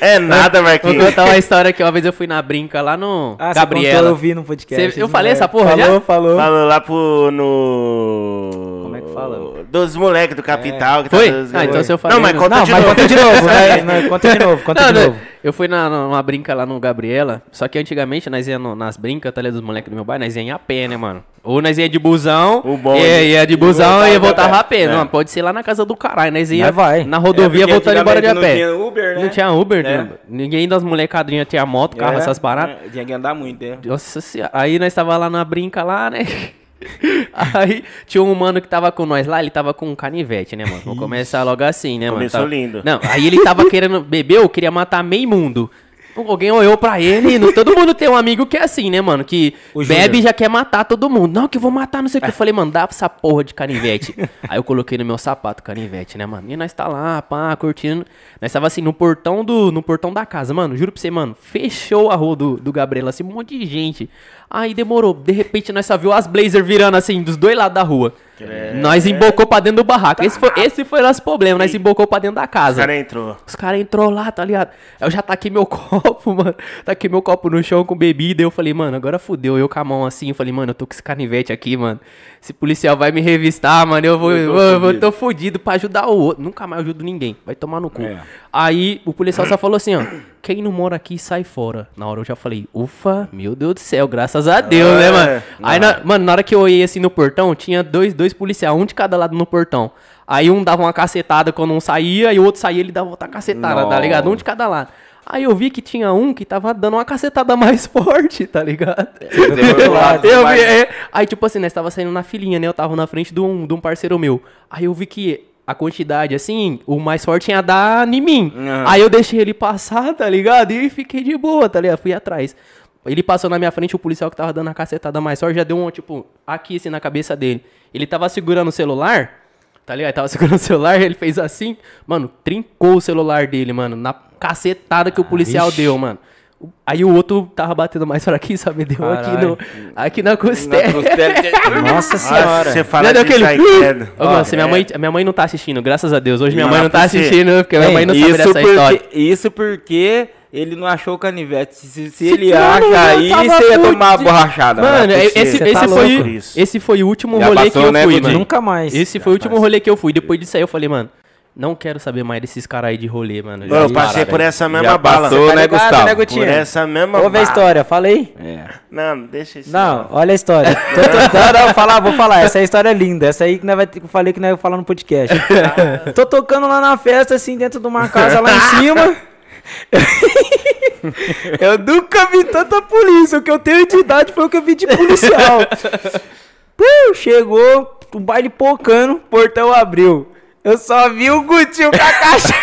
É nada, Vou Marquinhos. contar uma história que uma vez eu fui na brinca lá no Ah, Gabriela. contou, eu vi no podcast. Cê- eu falei essa porra falou, já? Falou, Falou lá pro. no. Como é que fala. Dos moleques do capital. que tá Foi? dos- Ah, então se eu falei, Não, mas conta Não, de mas novo. conta de novo, né? Não, Conta de novo, conta Não, de não, novo. Eu fui na, numa brinca lá no Gabriela, só que antigamente nós ia no- nas brincas, tá ligado, dos moleques do meu bairro, nós ia em a pé, né, mano? Ou nós ia de busão, O bonde. ia, ia de busão e voltava voltava a pé. Não, pode ser lá na casa do caralho, nós ia vai. na rodovia É, voltando embora de a pé. Não tinha Uber, né? Não tinha Uber, É. né? ninguém das molecadrinhas tinha moto, carro, É, essas paradas. é, Tinha que andar muito, né? Nossa senhora. Aí nós tava lá na brinca lá, né? Aí tinha um mano que tava com nós lá, ele tava com um canivete, né, mano? Vou começar logo assim, né, Começou mano? Tava- lindo. Não, aí ele tava querendo beber, eu queria matar meio mundo. Alguém olhou pra ele, não- todo mundo tem um amigo que é assim, né, mano? Que O bebe e já quer matar todo mundo. Não, que eu vou matar, não sei o que. Eu falei, mano, dá essa porra de canivete. Aí eu coloquei no meu sapato canivete, né, mano? E nós tá lá, pá, curtindo. Nós tava assim, no portão do, no portão da casa, mano. Juro pra você, mano. Fechou a rua do, do Gabriela, assim, um monte de gente. Aí demorou. De repente nós só viu as Blazer virando assim, dos dois lados da rua. Nós embocou pra dentro do barraco. Esse foi, esse foi o nosso problema. Nós embocou pra dentro da casa. cara entrou. Os caras entrou lá, tá ligado? Eu já taquei meu copo, mano. Taquei meu copo no chão com bebida. Eu falei, mano, agora fudeu. Eu com a mão assim, eu falei, mano, eu tô com esse canivete aqui, mano. Esse policial vai me revistar, mano. Eu vou, eu, eu vou- tô fudido pra ajudar o outro. Nunca mais ajudo ninguém. Vai tomar no cu. É. Aí o policial só falou assim, ó. Quem não mora aqui, sai fora. Na hora eu já falei, ufa, meu Deus do céu, graças a Deus, né, mano? Aí, na- mano, na hora que eu olhei assim no portão, tinha dois, dois policiais, um de cada lado no portão. Aí um dava uma cacetada quando um saía, e o outro saía, ele dava outra cacetada, tá ligado? Um de cada lado. Aí eu vi que tinha um que tava dando uma cacetada mais forte, tá ligado? eu vi, é. Aí, tipo assim, nós tava saindo na filinha, né? Eu tava na frente de um, de um parceiro meu. Aí eu vi que a quantidade, assim, o mais forte ia dar em mim. Aí eu deixei ele passar, tá ligado? E fiquei de boa, tá ligado? Fui atrás. Ele passou na minha frente, o policial que tava dando a cacetada mais forte já deu um, tipo, aqui assim na cabeça dele. Ele tava segurando o celular, tá ligado? Ele tava segurando o celular, ele fez assim, mano, trincou o celular dele, mano, na cacetada que o policial deu, mano. Aí o outro tava batendo mais fraquinho, sabe? Deu aqui, no, aqui na costela. Nossa Ah, senhora. você fala disso aquele- aí, credo. Ô, mano, se minha, mãe, minha mãe não tá assistindo, graças a Deus. Hoje minha Não, mãe não tá quê? assistindo, porque minha mãe não sabe dessa história. porque, isso porque ele não achou o canivete. Se, se Se ele mano, acha aí, você ia tomar uma borrachada. Mano, não é esse, possível. esse, tá foi. Isso. esse foi o último Já rolê que passou, eu né, fui, mano. Nunca mais. Esse foi o último rolê que eu fui. Depois disso aí eu falei, mano, não quero saber mais desses caras aí de rolê, mano. Eu passei por essa mesma Já bala. passou, Tá né, ligado, Gustavo? né, Por essa mesma Ouve a bala. história, fala aí. É. Não, deixa isso. Não, olha a história. Tô, tô, não, não, vou falar, vou falar. Essa história é linda. Essa aí que nós vai ter, que eu falei que nós ia falar no podcast. Tô tocando lá na festa, assim, dentro de uma casa lá em cima. eu nunca vi tanta polícia. O que eu tenho de idade foi o que eu vi de policial. Pum, chegou, o baile pocando, portão abriu. Eu só vi o Gutinho com a caixa.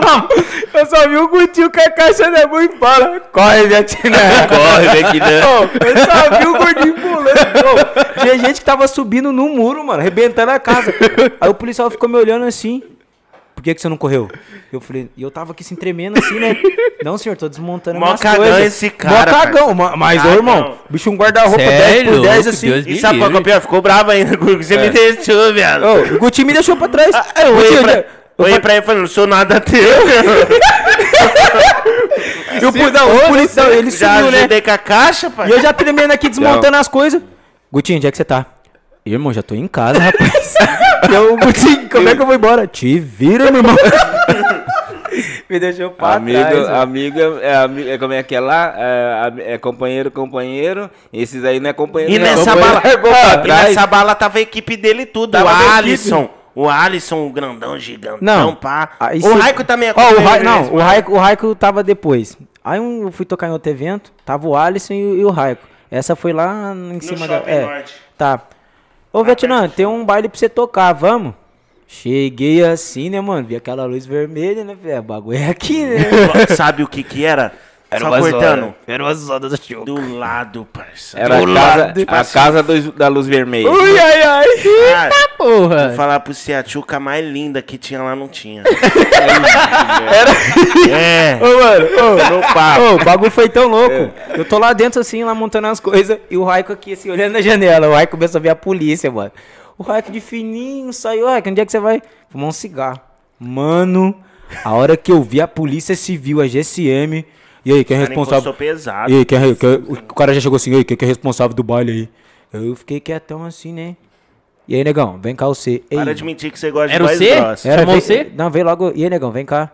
Eu só vi o Gutinho com a caixa na mão e fala: Corre, Vietnã. Corre, Bequinã. Ô, eu só vi o gordinho pulando. Tinha gente que tava subindo no muro, mano, arrebentando a casa. Aí o policial ficou me olhando assim. Por que, que você não correu? Eu falei, e eu tava aqui se tremendo assim, né? Não, senhor, tô desmontando Mó minhas cagão coisas. esse cara, Mó cagão, ma- mas, ô, irmão, bicho um guarda-roupa 10 Sério? por 10 Louco, assim. Deus E sabe qual que é o livre. pior? Ficou bravo ainda com o que você me deixou, viado. Ô, o Guti me deixou pra trás. Ah, Eu olhei pra, eu- olhei pra ele e falei, não sou nada teu. e o, pu- não, o policial, ele Já sumiu, né? ajudei com a caixa, pai. E eu já tremendo aqui, desmontando as coisas. Gutinho, onde é que você tá? Irmão, já tô em casa, rapaz. Eu, Gutinho, como é que eu vou embora? Te vira, meu irmão. Me deixou pra Amigo, trás. amigo, é, é como é que é lá? É, é companheiro, companheiro. Esses aí não é companheiro. E não. nessa Companheiro bala, pra Ó, e trás. nessa bala tava a equipe dele tudo. Tava o. Alisson. O Alisson, o grandão, gigantão, Não. pá. Aí o cê- Raico também é Ó, o companheiro Ra... Não, mesmo. o Raico, o Raico tava depois. Aí um, eu fui tocar em outro evento, tava o Alisson e, o- e o Raico. Essa foi lá em No cima da. É, Norte. tá. Ô, Vietnã, tem um baile pra você tocar, vamos? Cheguei assim, né, mano? Vi aquela luz vermelha, né, velho? O bagulho é aqui, né? Sabe o que que era? Era Só uma cortando. zona. Era uma zoda do show. Do lado, parça. Era a Do casa, lado, a casa do- da luz vermelha. Ui, ai, ai. Cara, Porra. Vou falar pro você, a tchuca mais linda que tinha lá não tinha. É. Ô, mano, ô, No papo. Ô, o bagulho foi tão louco. Eu tô lá dentro, assim, lá montando as coisas, e o Raico aqui, assim, olhando na janela. O Raico começou a ver a polícia, mano. O Raico de fininho saiu, Raico, onde é que você vai? Fumar um cigarro. Mano, a hora que eu vi a polícia civil, a GSM, e aí, quem é O responsável? pesado. E aí, quem é, quem é- o cara já chegou assim, e aí, quem é responsável do baile aí? Eu fiquei quietão assim, né? E aí, negão, vem cá você. Ei, Para de mentir que você gosta Era de o C? grossa. Era, Chamou vem- você? Não, veio logo. E aí, negão, vem cá.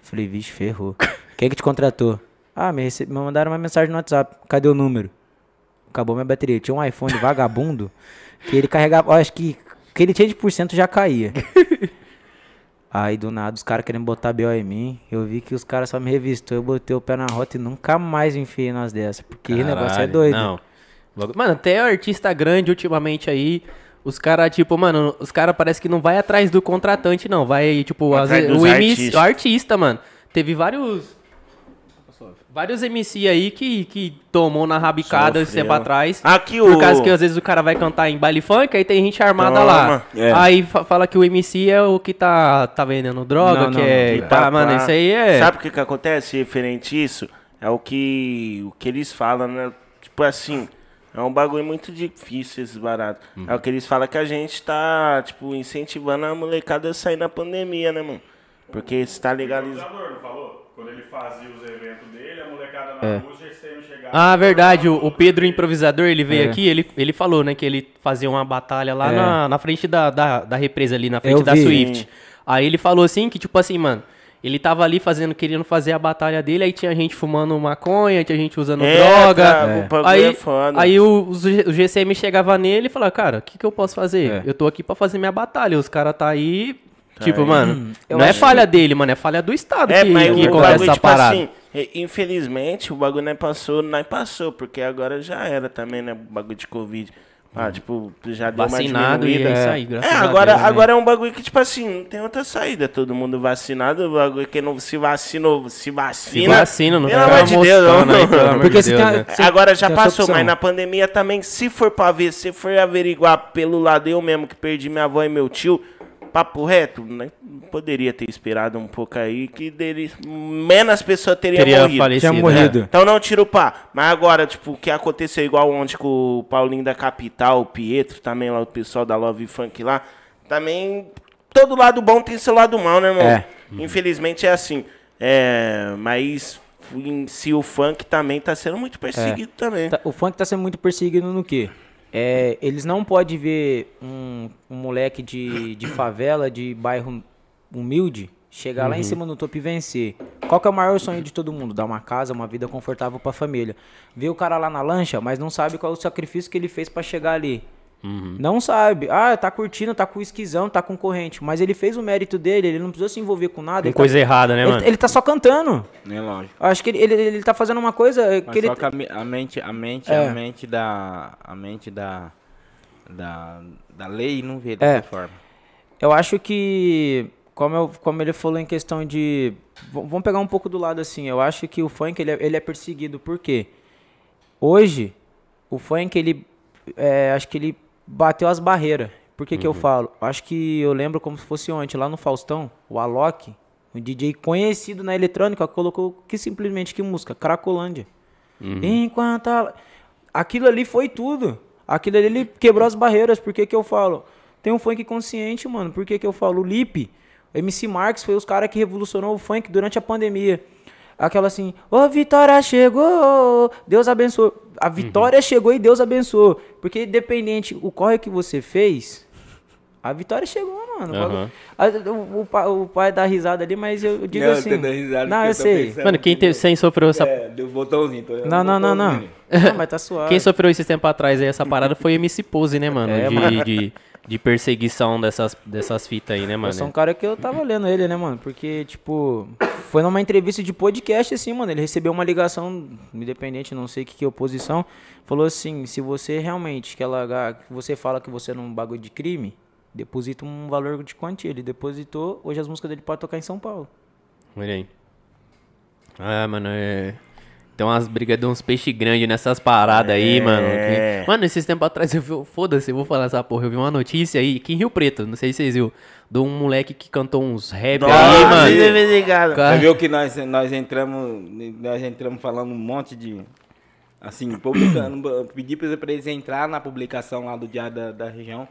Falei, vixe, ferrou. Quem que te contratou? Ah, me, rece... me mandaram uma mensagem no WhatsApp. Cadê o número? Acabou minha bateria. Tinha um iPhone vagabundo que ele carregava. ó, Acho que que ele tinha de por cento já caía. Aí do nada os caras querendo botar BO em mim. Eu vi que os caras só me revistou. Eu botei o pé na rota e nunca mais enfiei nas dessas. Porque o negócio é doido. Não. Mano, até artista grande ultimamente aí, os caras, tipo, mano, os caras parece que não vai atrás do contratante, não. Vai, tipo, Atrás dos o o artista, mano. Teve vários. Vários MC aí que, que tomou na rabicada esse tempo atrás. Aqui Por o- causa que às vezes o cara vai cantar em baile funk, aí tem gente armada Toma. lá. É. Aí fa- fala que o MC é o que tá, tá vendendo droga, Não, que não, é. E tá, pá, mano, pá. isso aí é. Sabe o que que acontece referente a isso? É o que, o que eles falam, né? Tipo assim, é um bagulho muito difícil esses baratos. Uhum. É o que eles falam que a gente tá, tipo, incentivando a molecada a sair na pandemia, né, mano? Porque está legalizado. organizador, não falou? Quando ele fazia os eventos dele, a molecada na rua, os GCM chegava. Ah, verdade. O, o Pedro Improvisador, ele veio É. aqui, ele, ele falou, né, que ele fazia uma batalha lá É. na, na frente da, da, da represa ali, na frente Eu da vi. Swift. Aí ele falou assim, que tipo assim, mano, ele tava ali fazendo, querendo fazer a batalha dele, aí tinha gente fumando maconha, tinha gente usando É, droga. o bagulho Aí, é aí o, o GCM chegava nele e falava, cara, o que, que eu posso fazer? É. Eu tô aqui pra fazer minha batalha. Os caras tá aí. Tipo, aí. mano, Eu não é falha dele, mano, é falha do Estado É, que, mas que o começa bagulho, essa tipo parada. assim, é, infelizmente, o bagulho não passou, não passou, porque agora já era também, né, o bagulho de Covid. Ah, tipo, já deu Vacinado uma e é diminuída. isso aí, graças É, a agora, Deus, né? agora é um bagulho que, tipo assim, não tem outra saída. Todo mundo vacinado, o bagulho que não se vacinou, se Se vacina. vacina, não Pelo amor de Deus, não. pelo Porque de Deus, tem né? Agora já passou, mas na pandemia também, se for pra ver, se for averiguar pelo lado eu mesmo que perdi minha avó e meu tio, papo reto, né? Poderia ter esperado um pouco aí que dele, menos pessoas teriam Teria morrido. falecido. Tinha né? morrido. Então não tira o pá. Mas agora, tipo, o que aconteceu igual ontem com o Paulinho da Capital, o Pietro, também lá, o pessoal da Love Funk lá, também. Todo lado bom tem seu lado mal, né, irmão? É. Infelizmente é assim. É, mas em si o funk também tá sendo muito perseguido também. Tá- o funk tá sendo muito perseguido no quê? É, eles não podem ver um, um moleque de, de favela, de bairro humilde, chegar lá em cima no topo e vencer. Qual que é o maior sonho de todo mundo? Dar uma casa, uma vida confortável pra família. Ver o cara lá na lancha, mas não sabe qual é o sacrifício que ele fez pra chegar ali. Não sabe. Ah, tá curtindo, tá com esquisão, tá com corrente. Mas ele fez o mérito dele, ele não precisou se envolver com nada. Tem ele coisa tá, errada, né, ele, mano? ele tá só cantando. É lógico. Acho que ele, ele, ele tá fazendo uma coisa Mas que ele. só que a, me- a mente, a mente, É. a mente da. A mente da. Da, da lei não vê É. dessa forma. Eu acho que, como, eu- como ele falou em questão de. Vamos pegar um pouco do lado assim. Eu acho que o funk ele é, ele é perseguido. Por quê? Hoje, o funk, ele. é, acho que ele bateu as barreiras. Por que, que eu falo? Acho que eu lembro como se fosse ontem, lá no Faustão, o Alok, um DJ conhecido na eletrônica, colocou que simplesmente que música? Cracolândia. Enquanto a... Aquilo ali foi tudo. Aquilo ali ele quebrou as barreiras. Por que que eu falo? Tem um funk consciente, mano. Por que que eu falo? O Lipe, MC Marx foi os caras que revolucionou o funk durante a pandemia. Aquela assim, ô Vitória chegou, Deus abençoou. A vitória chegou e Deus abençoou. Porque independente o corre que você fez, a vitória chegou, mano. A- o, o pa- o pai dá risada ali, mas eu, eu digo Não, assim. dando risada não, eu eu sei. Mano, quem teve, sem sofreu essa. É, deu botãozinho. Tô Não, não, não, não. Não, mas tá suave. Quem sofreu esse tempo atrás aí, essa parada, foi MC Pose, né, mano? É, de, mano. De, de perseguição dessas, dessas fitas aí, né, mano? sou um cara que eu tava lendo ele, né, mano? Porque, tipo, foi numa entrevista de podcast, assim, mano. Ele recebeu uma ligação, independente, não sei o que, que é oposição. Falou assim: se você realmente quer largar, que você fala que você é num bagulho de crime, deposita um valor de quantia. Ele depositou, hoje as músicas dele podem tocar em São Paulo. Olha aí. Ah, mano, é. Tem umas brigas de uns peixes grandes nessas paradas aí, mano. É. que- Mano, esses tempos atrás eu vi. Foda-se, eu vou falar essa porra. Eu vi uma notícia aí, aqui em Rio Preto, não sei se vocês viram. De um moleque que cantou uns rap aí, Nossa, mano. você. Cara, Você viu que nós, nós entramos, nós entramos falando um monte de, assim, publicando, pedi pra eles entrar na publicação lá do Diário da, da Região,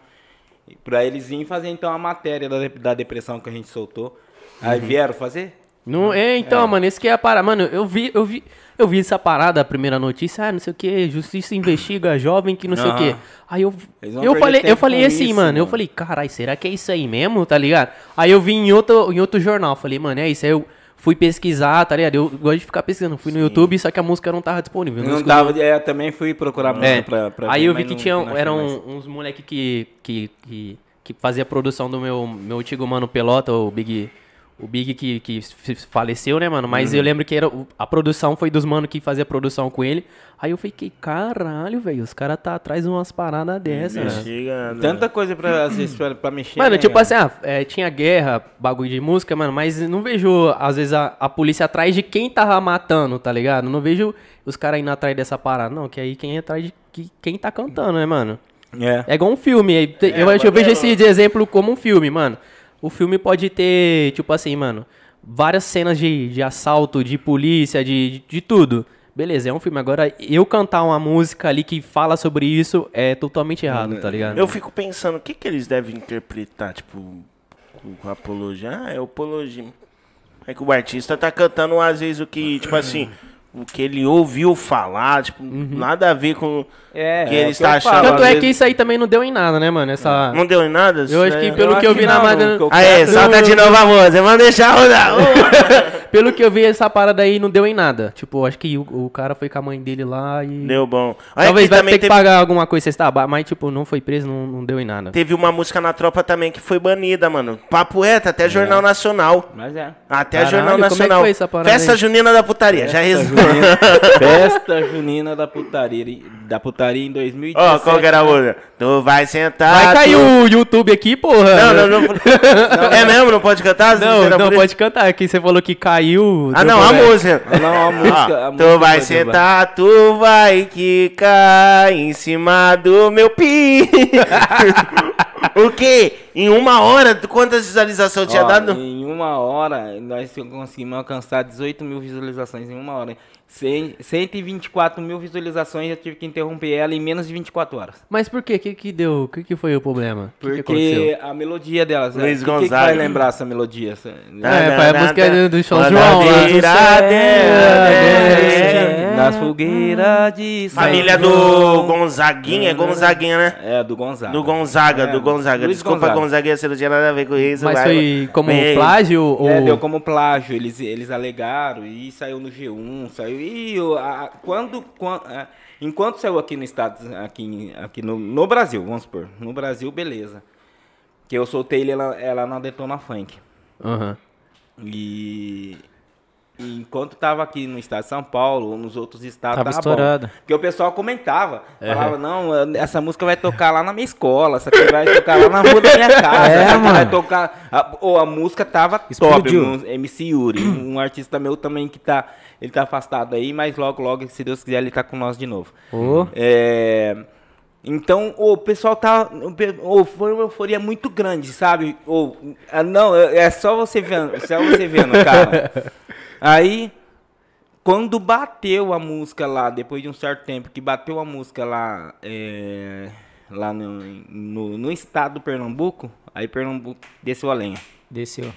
pra eles virem fazer então a matéria da, da depressão que a gente soltou. Aí vieram fazer? Não, é, então, mano, esse que é a parada. Mano, eu vi, eu vi, eu vi essa parada, a primeira notícia, ah, não sei o que, justiça investiga jovem que não sei o que. Aí eu, eu falei, eu falei assim, isso, mano, eu mano. falei, carai, será que é isso aí mesmo, tá ligado? Aí eu vi em outro, em outro jornal, falei, mano, é isso, aí eu fui pesquisar, tá ligado? Eu gosto de ficar pesquisando, fui no YouTube, só que a música não tava disponível. Não música tava, é, também fui procurar música é. pra, pra Aí ver, eu vi que não- tinha, não eram mais. uns moleque que, que, que, que fazia produção do meu, meu antigo mano Pelota, o Big, o Big que, que faleceu, né, mano? Mas Uhum. eu lembro que era, a produção foi dos mano que fazia a produção com ele. Aí eu fiquei, caralho, velho, os caras tá atrás de umas paradas dessas, né? Tanta coisa pra, às vezes, pra, pra mexer. Mano, né, tipo cara? assim, ah, é, tinha guerra, bagulho de música, mano, mas não vejo, às vezes, a, a polícia atrás de quem tava matando, tá ligado? Não vejo os caras indo atrás dessa parada, não, que aí quem é atrás de que- quem tá cantando, né, mano? É. É igual um filme. aí te- eu, eu vejo esse exemplo como um filme, mano. O filme pode ter, tipo assim, mano, várias cenas de, de assalto, de polícia, de, de, de tudo. Beleza, é um filme. Agora, eu cantar uma música ali que fala sobre isso é totalmente errado, tá ligado? Eu fico pensando, o que que eles devem interpretar, tipo, com- apologia? Ah, é apologia. É que o artista tá cantando, às vezes, o que, tipo assim, o que ele ouviu falar, tipo, nada a ver com É, o que é ele o está eu achando. Tanto é que isso aí também não deu em nada, né, mano? Essa... Não deu em nada? Eu acho que pelo aí- que eu vi na não, Madonna- que eu- Aê, Não, solta de novo a música, vamos deixar rodar. Pelo que eu vi, essa parada aí não deu em nada. Tipo, acho que o, o cara foi com a mãe dele lá e. Deu bom. Aí Talvez vai também ter que teve, pagar alguma coisa, você está, mas tipo, não foi preso, não, não deu em nada. teve uma música na tropa também que foi banida, mano. Papo reto, até Jornal Nacional. Mas é. Até Caralho, Jornal como é que Nacional. foi essa parada Festa aí? Junina da Putaria, já resumo. Junina, Festa junina da putaria, da putaria em 2017. Ó, qual que era a outra? Tu vai sentar. Vai cair tu... o YouTube aqui, porra. Não, não, não. é mesmo? Não pode cantar? Não, não, por pode cantar. Aqui você falou que caiu. Ah, não, a música. Ah, não, a música- a Ó, música tu vai sentar, tu vai quicar em cima do meu pi. o quê? Em uma hora, quantas visualizações tinha dado? Em uma hora, nós conseguimos alcançar 18 mil visualizações em uma hora. Cem- 124 mil visualizações, eu tive que interromper ela em menos de 24 horas. Mas por quê? O que que deu? O que que foi o problema? Que que Porque aconteceu? a melodia delas, né? Luiz O que, que Gonzaga. vai lembrar essa melodia? Essa- É, foi a música do- do São Quando João, É, é- Nas fogueiras de São Família do João. Gonzaguinha, é Gonzaguinha, né? É, do Gonzaga. Do Gonzaga, É, do Gonzaga. Luiz Desculpa, Gonzaga. Gonzaguinha, você não tinha nada a ver com isso. Mas vai, foi como plágio ou... É, deu como plágio, eles, eles alegaram e saiu no G1, saiu. E a- quando, quan- a- enquanto saiu aqui no estado, aqui, aqui no, no Brasil, vamos supor, no Brasil, beleza. Que eu soltei ela, ela na Detona Funk. Aham. E, e enquanto tava aqui no estado de São Paulo, ou nos outros estados, Tava tava estourada. bom. Porque o pessoal comentava, falava, não, essa música vai tocar lá na minha escola, essa aqui vai tocar lá na rua da minha casa, É, essa vai tocar... A, ou a música tava Explodiu. top, MC Yuri, um artista meu também que tá, ele tá afastado aí, mas logo, logo, se Deus quiser, ele tá com nós de novo. Ô, É, então, o pessoal tá. o pe- ô, foi uma euforia muito grande, sabe? Ah, não, é é só você vendo, só você vendo, cara. Aí, quando bateu a música lá, depois de um certo tempo, que bateu a música lá, é, lá no, no, no estado do Pernambuco, aí Pernambuco desceu a lenha. desceu.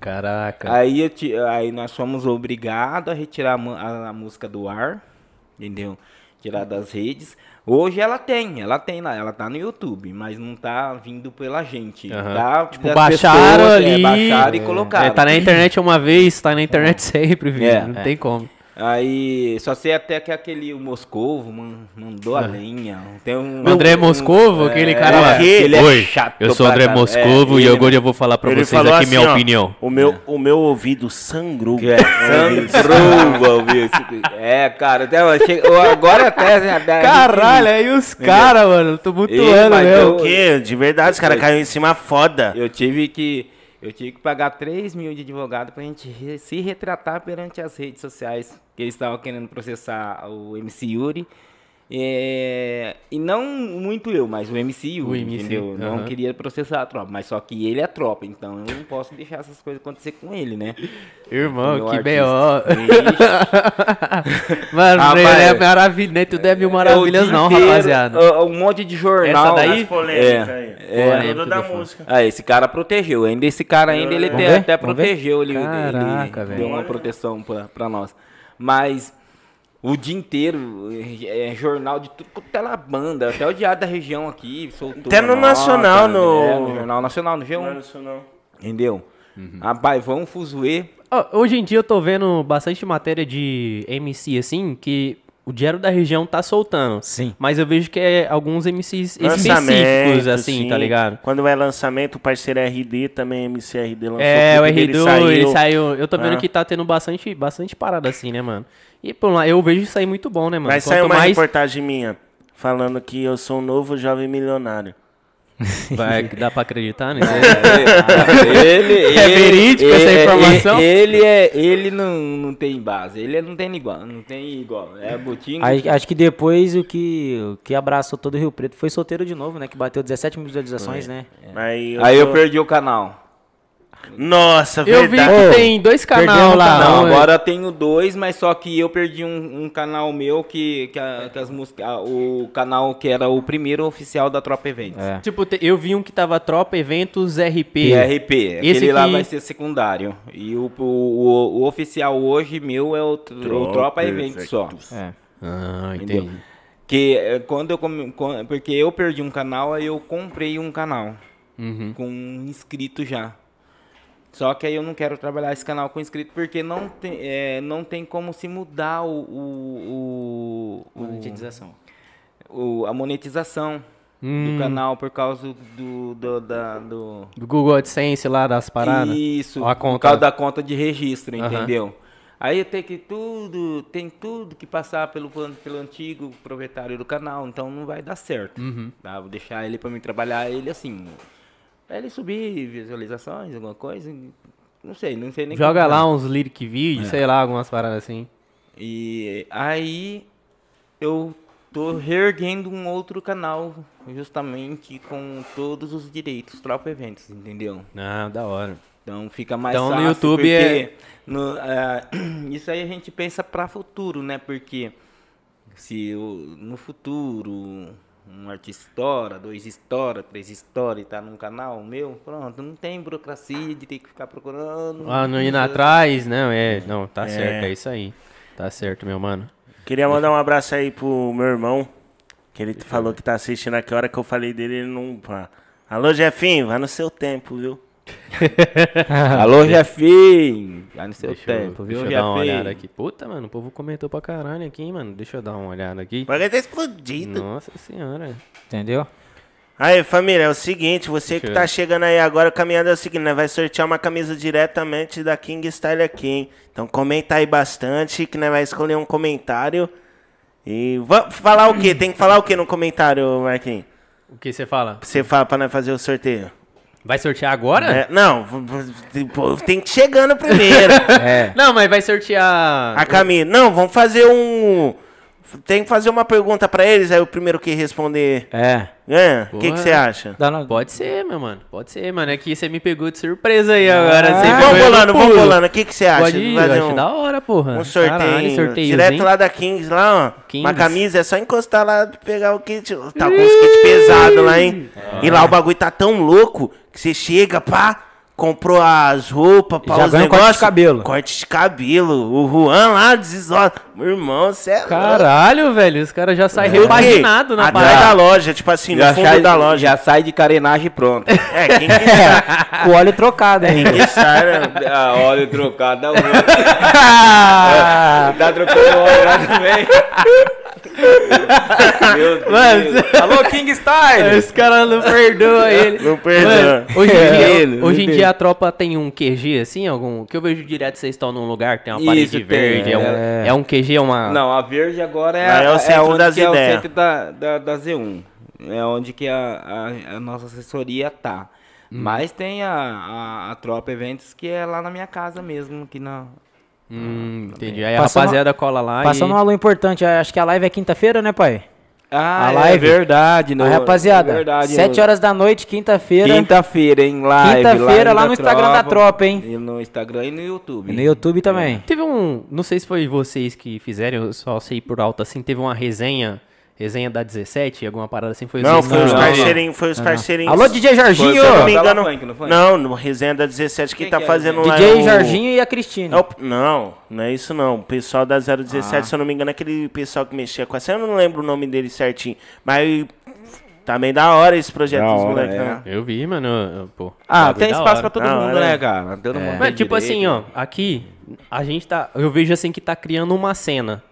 Caraca. Aí, aí nós fomos obrigados a retirar a, a- música do ar, entendeu? Tirar das redes. Hoje ela tem, ela tem lá, ela tá no YouTube, mas não tá vindo pela gente. Aham. Tá? Tipo, baixaram pessoas, ali. É, baixaram e É, colocaram. tá na internet uma vez, tá na internet sempre, viu? É. Não tem como. Aí, só sei até que aquele o Moscovo man- mandou a lenha. Tem um, O André um- Moscovo, aquele cara lá. que ele é Oi, chato eu sou o André. Moscovo É, e ele agora eu vou falar pra vocês aqui assim, minha ó, opinião. O meu, o meu ouvido sangrou. Que é sangrou, É, cara, até, eu agora até. até- Caralho, aí os caras, mano, tô Ei, mutuando mas mesmo. O quê? De verdade, os caras caíram em cima foda. Eu tive que. Eu tive que pagar 3 mil de advogado pra gente re- se retratar perante as redes sociais. Que eles estavam querendo processar o MC Yuri É, e não muito eu, mas o MC, O MC, entendeu? Não queria processar a tropa, mas só que ele é tropa, então eu não posso deixar essas coisas acontecer com ele, né? Irmão, que artista. B.O. Mano, Rapaz, não é maravilha, nem tudo é mil maravilhas O dia não, inteiro, rapaziada. Um monte de jornal. Essa daí? As polêmicas É, aí. é. Polêmica da Polêmica, música. Ah, esse cara protegeu. Ainda esse cara ainda ele até, até protegeu, ele, Caraca, ele deu uma proteção pra, pra nós. Mas o dia inteiro é, é jornal de tudo quanto é lá banda, até o diário da região aqui, soltou. Até no Nacional, no- é, no jornal nacional, no G1, Não, isso não. entendeu? Uhum. Rapaz, vamos fuzuê. Ó, Hoje em dia eu tô vendo bastante matéria de MC, assim, que o Diário da Região tá soltando. Sim. Mas eu vejo que é alguns MCs específicos, assim, sim. tá ligado? Quando é lançamento, o parceiro RD também, MCRD lançou. É, o clipe dele, R2, ele saiu. Eu tô vendo Ah. que tá tendo bastante, bastante parada assim, né, mano? E por lá, eu vejo isso aí muito bom, né, mano? Vai sair uma mais reportagem minha falando que eu sou um novo jovem milionário. vai, dá pra acreditar nisso aí? ele, ele, É verídico essa ele- informação? Ele, é, ele não, não tem base, ele não tem igual, não tem igual. É botinho. Acho que depois o que, o que abraçou todo o Rio Preto foi solteiro de novo, né? Que bateu 17 mil visualizações, né? Aí eu, Aí eu tô- perdi o canal. Nossa, Eu vi verdade. que Ô, tem dois o lá. canal, Não, é. agora eu tenho dois, mas só que eu perdi um, um canal meu que, que, a- que as músicas. a- O canal que era o primeiro oficial da Tropa Eventos. É. Tipo, eu vi um que tava Tropa Eventos RP. PRP. Esse Aquele lá que- vai ser secundário. E o, o, o, o oficial hoje meu é o, tr- o Tropa Tropa Eventos só. É. Ah, Entendeu? entendi. Que é, quando eu porque eu perdi um canal, aí eu comprei um canal Uhum. com um inscrito já. Só que aí eu não quero trabalhar esse canal com inscrito porque não tem, é, não tem como se mudar o, o, o, Monetização. o- a monetização Hum. do canal por causa do, do, da, do Do Google AdSense lá das paradas. isso, a por conta. causa da conta de registro, Aham. entendeu? Aí eu tenho que tudo, tem tudo que passar pelo, pelo antigo proprietário do canal, então não vai dar certo. Uhum. Tá? Vou deixar ele pra mim trabalhar ele assim. Pra ele subir visualizações, alguma coisa. Não sei, não sei nem Joga lá fazer. uns lyric vídeos, sei lá, algumas paradas assim. E aí eu tô reerguendo um outro canal, justamente com todos os direitos, Tropa Eventos, entendeu? Ah, da hora. Então fica mais Então, no fácil. YouTube porque é- no, ah, isso aí a gente pensa para futuro, né? Porque se o- no futuro um artista estoura, dois estoura, três estoura e tá num canal meu, pronto, não tem burocracia de ter que ficar procurando. Ah, não indo atrás, não, é. Não, tá certo, é isso aí. Tá certo, meu mano. Queria mandar um abraço aí pro meu irmão, que ele falou que tá assistindo aqui. A hora que eu falei dele, ele não. Alô, Jefinho, vai no seu tempo, viu? Alô, Jefinho! Já no seu Deixa eu, tempo, viu, deixa eu dar uma olhada aqui. Puta, mano, o povo comentou pra caralho aqui, mano. Deixa eu dar uma olhada aqui. O bagulho tá explodido. Nossa senhora. Entendeu? Aí, família, é o seguinte, você que Deixa eu- tá chegando aí agora, caminhando é o seguinte, nós vai sortear uma camisa diretamente da King Style aqui, hein? Então comenta aí bastante, que nós vai escolher um comentário. E vamos falar o quê? Tem que falar o quê no comentário, Marquinhos? O que você fala? Você fala pra nós fazer o sorteio. Vai sortear agora? É, não, tem que ir chegando primeiro. É. Não, mas vai sortear. A camisa. Não, vamos fazer um. Tem que fazer uma pergunta pra eles, aí o primeiro que responder É. ganha. O que você acha? Pode ser, meu mano. Pode ser, mano. É que você me pegou de surpresa aí agora. Você Vamos bolando, vamos bolando. O que você acha? Pode ir, acho da hora, porra. Um sorteio. Caralho, sorteiozinho. direto lá da Kings, lá, ó. Kings. Uma camisa, é só encostar lá e pegar o kit. Tá com os kits pesados lá, hein? E lá o bagulho tá tão louco que você chega, pá, comprou as roupas, pá, Já os um corte de cabelo. Corte de cabelo. O Juan lá desisola. Meu irmão, você é louco. Caralho, velho. Os caras já saem O quê? repaginados na Atrás da loja, tipo assim, no Já fundo sai, da loja. já sai de carenagem pronto. É, quem que? Com o óleo trocado, hein? Quem que sabe, né? ah, óleo trocado da outra. tá trocando óleo lá também. Meu Deus. Mano, Alô, King Style! Os caras não perdoam ele. Não perdoa. Mano, hoje em É, dia, ele, hoje em dia a tropa tem um QG assim, algum. Que eu vejo direto vocês estão num lugar que tem uma parede Isso, tem, verde. É, um, é. é um QG, é uma. Não, a verde agora é, é o é centro onde das que é o ideias. centro da, da, da Z1. É onde que a, a, a nossa assessoria tá. Hum. Mas tem a, a, a Tropa Eventos que é lá na minha casa mesmo, aqui na... Hum, entendi. Aí a Passando- rapaziada cola lá Passando um e. alô importante, acho que a live é quinta-feira, né, pai? Ah, A é live. verdade. Ah, no- rapaziada, é verdade, 7 no- horas da noite, quinta-feira. Quinta-feira, hein? Live. Quinta-feira lá da no Instagram da tropa, hein? E no Instagram e no YouTube. E no YouTube também. Teve um. Não sei se foi vocês que fizeram, eu só sei por alto assim. Teve uma resenha. Resenha da 17, alguma parada assim. Foi Não, foi que os parceirinhos, foi os parceirinhos. Alô, DJ Jorginho! Se eu não me engano. funk, não foi? Não, no resenha da 17 quem, Quem tá que é fazendo o lá DJ é o- Jorginho e a Cristina. é o- Não, não é isso não. O pessoal da 017, Ah. se eu não me engano, é aquele pessoal que mexia com essa. Eu não lembro o nome dele certinho. Mas também da hora esse projeto Da dos moleques, é. né? Eu vi, mano. Pô, Ah, tem espaço pra todo Da mundo, hora. né, cara? Todo mundo Mas, tipo assim, direito. ó, aqui a gente tá. Eu vejo assim que tá criando uma cena.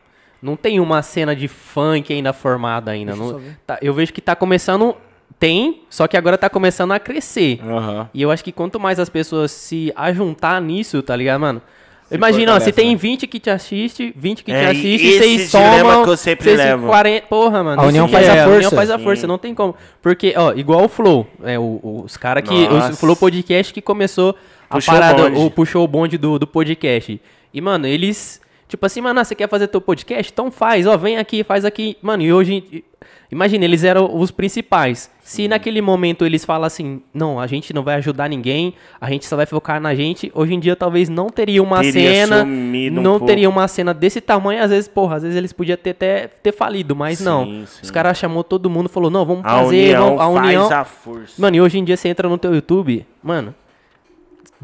Não tem uma cena de funk ainda formada ainda. não- tá- eu vejo que tá começando. Tem, só que agora tá começando a crescer. Aham. E eu acho que quanto mais as pessoas se ajuntar nisso, tá ligado, mano? Imagina, ó, se tem né? 20 que te assiste, 20 que É, te e assiste, esse vocês somam, que eu sempre levo. 40, porra, mano. A união faz a é, A união força. faz a Sim. força, não tem como. Porque, ó, igual o Flow, é, o- o- os caras que, Nossa. o Flow Podcast que começou a Puxou o parada, o, puxou o bonde do, do podcast. E, mano, eles, tipo assim, mano, você quer fazer teu podcast? Então faz, ó, vem aqui, faz aqui. Mano, e hoje, imagina, eles eram os principais. Se naquele momento eles falam assim, não, a gente não vai ajudar ninguém, a gente só vai focar na gente, hoje em dia talvez não teria uma Teria cena, um não teria uma cena desse tamanho, às vezes, porra, às vezes eles podiam ter até ter falido, mas não. Sim, sim. Os caras chamou todo mundo, falou, não, vamos A fazer, união vamos, a união. faz a força. Mano, e hoje em dia você entra no teu YouTube, mano,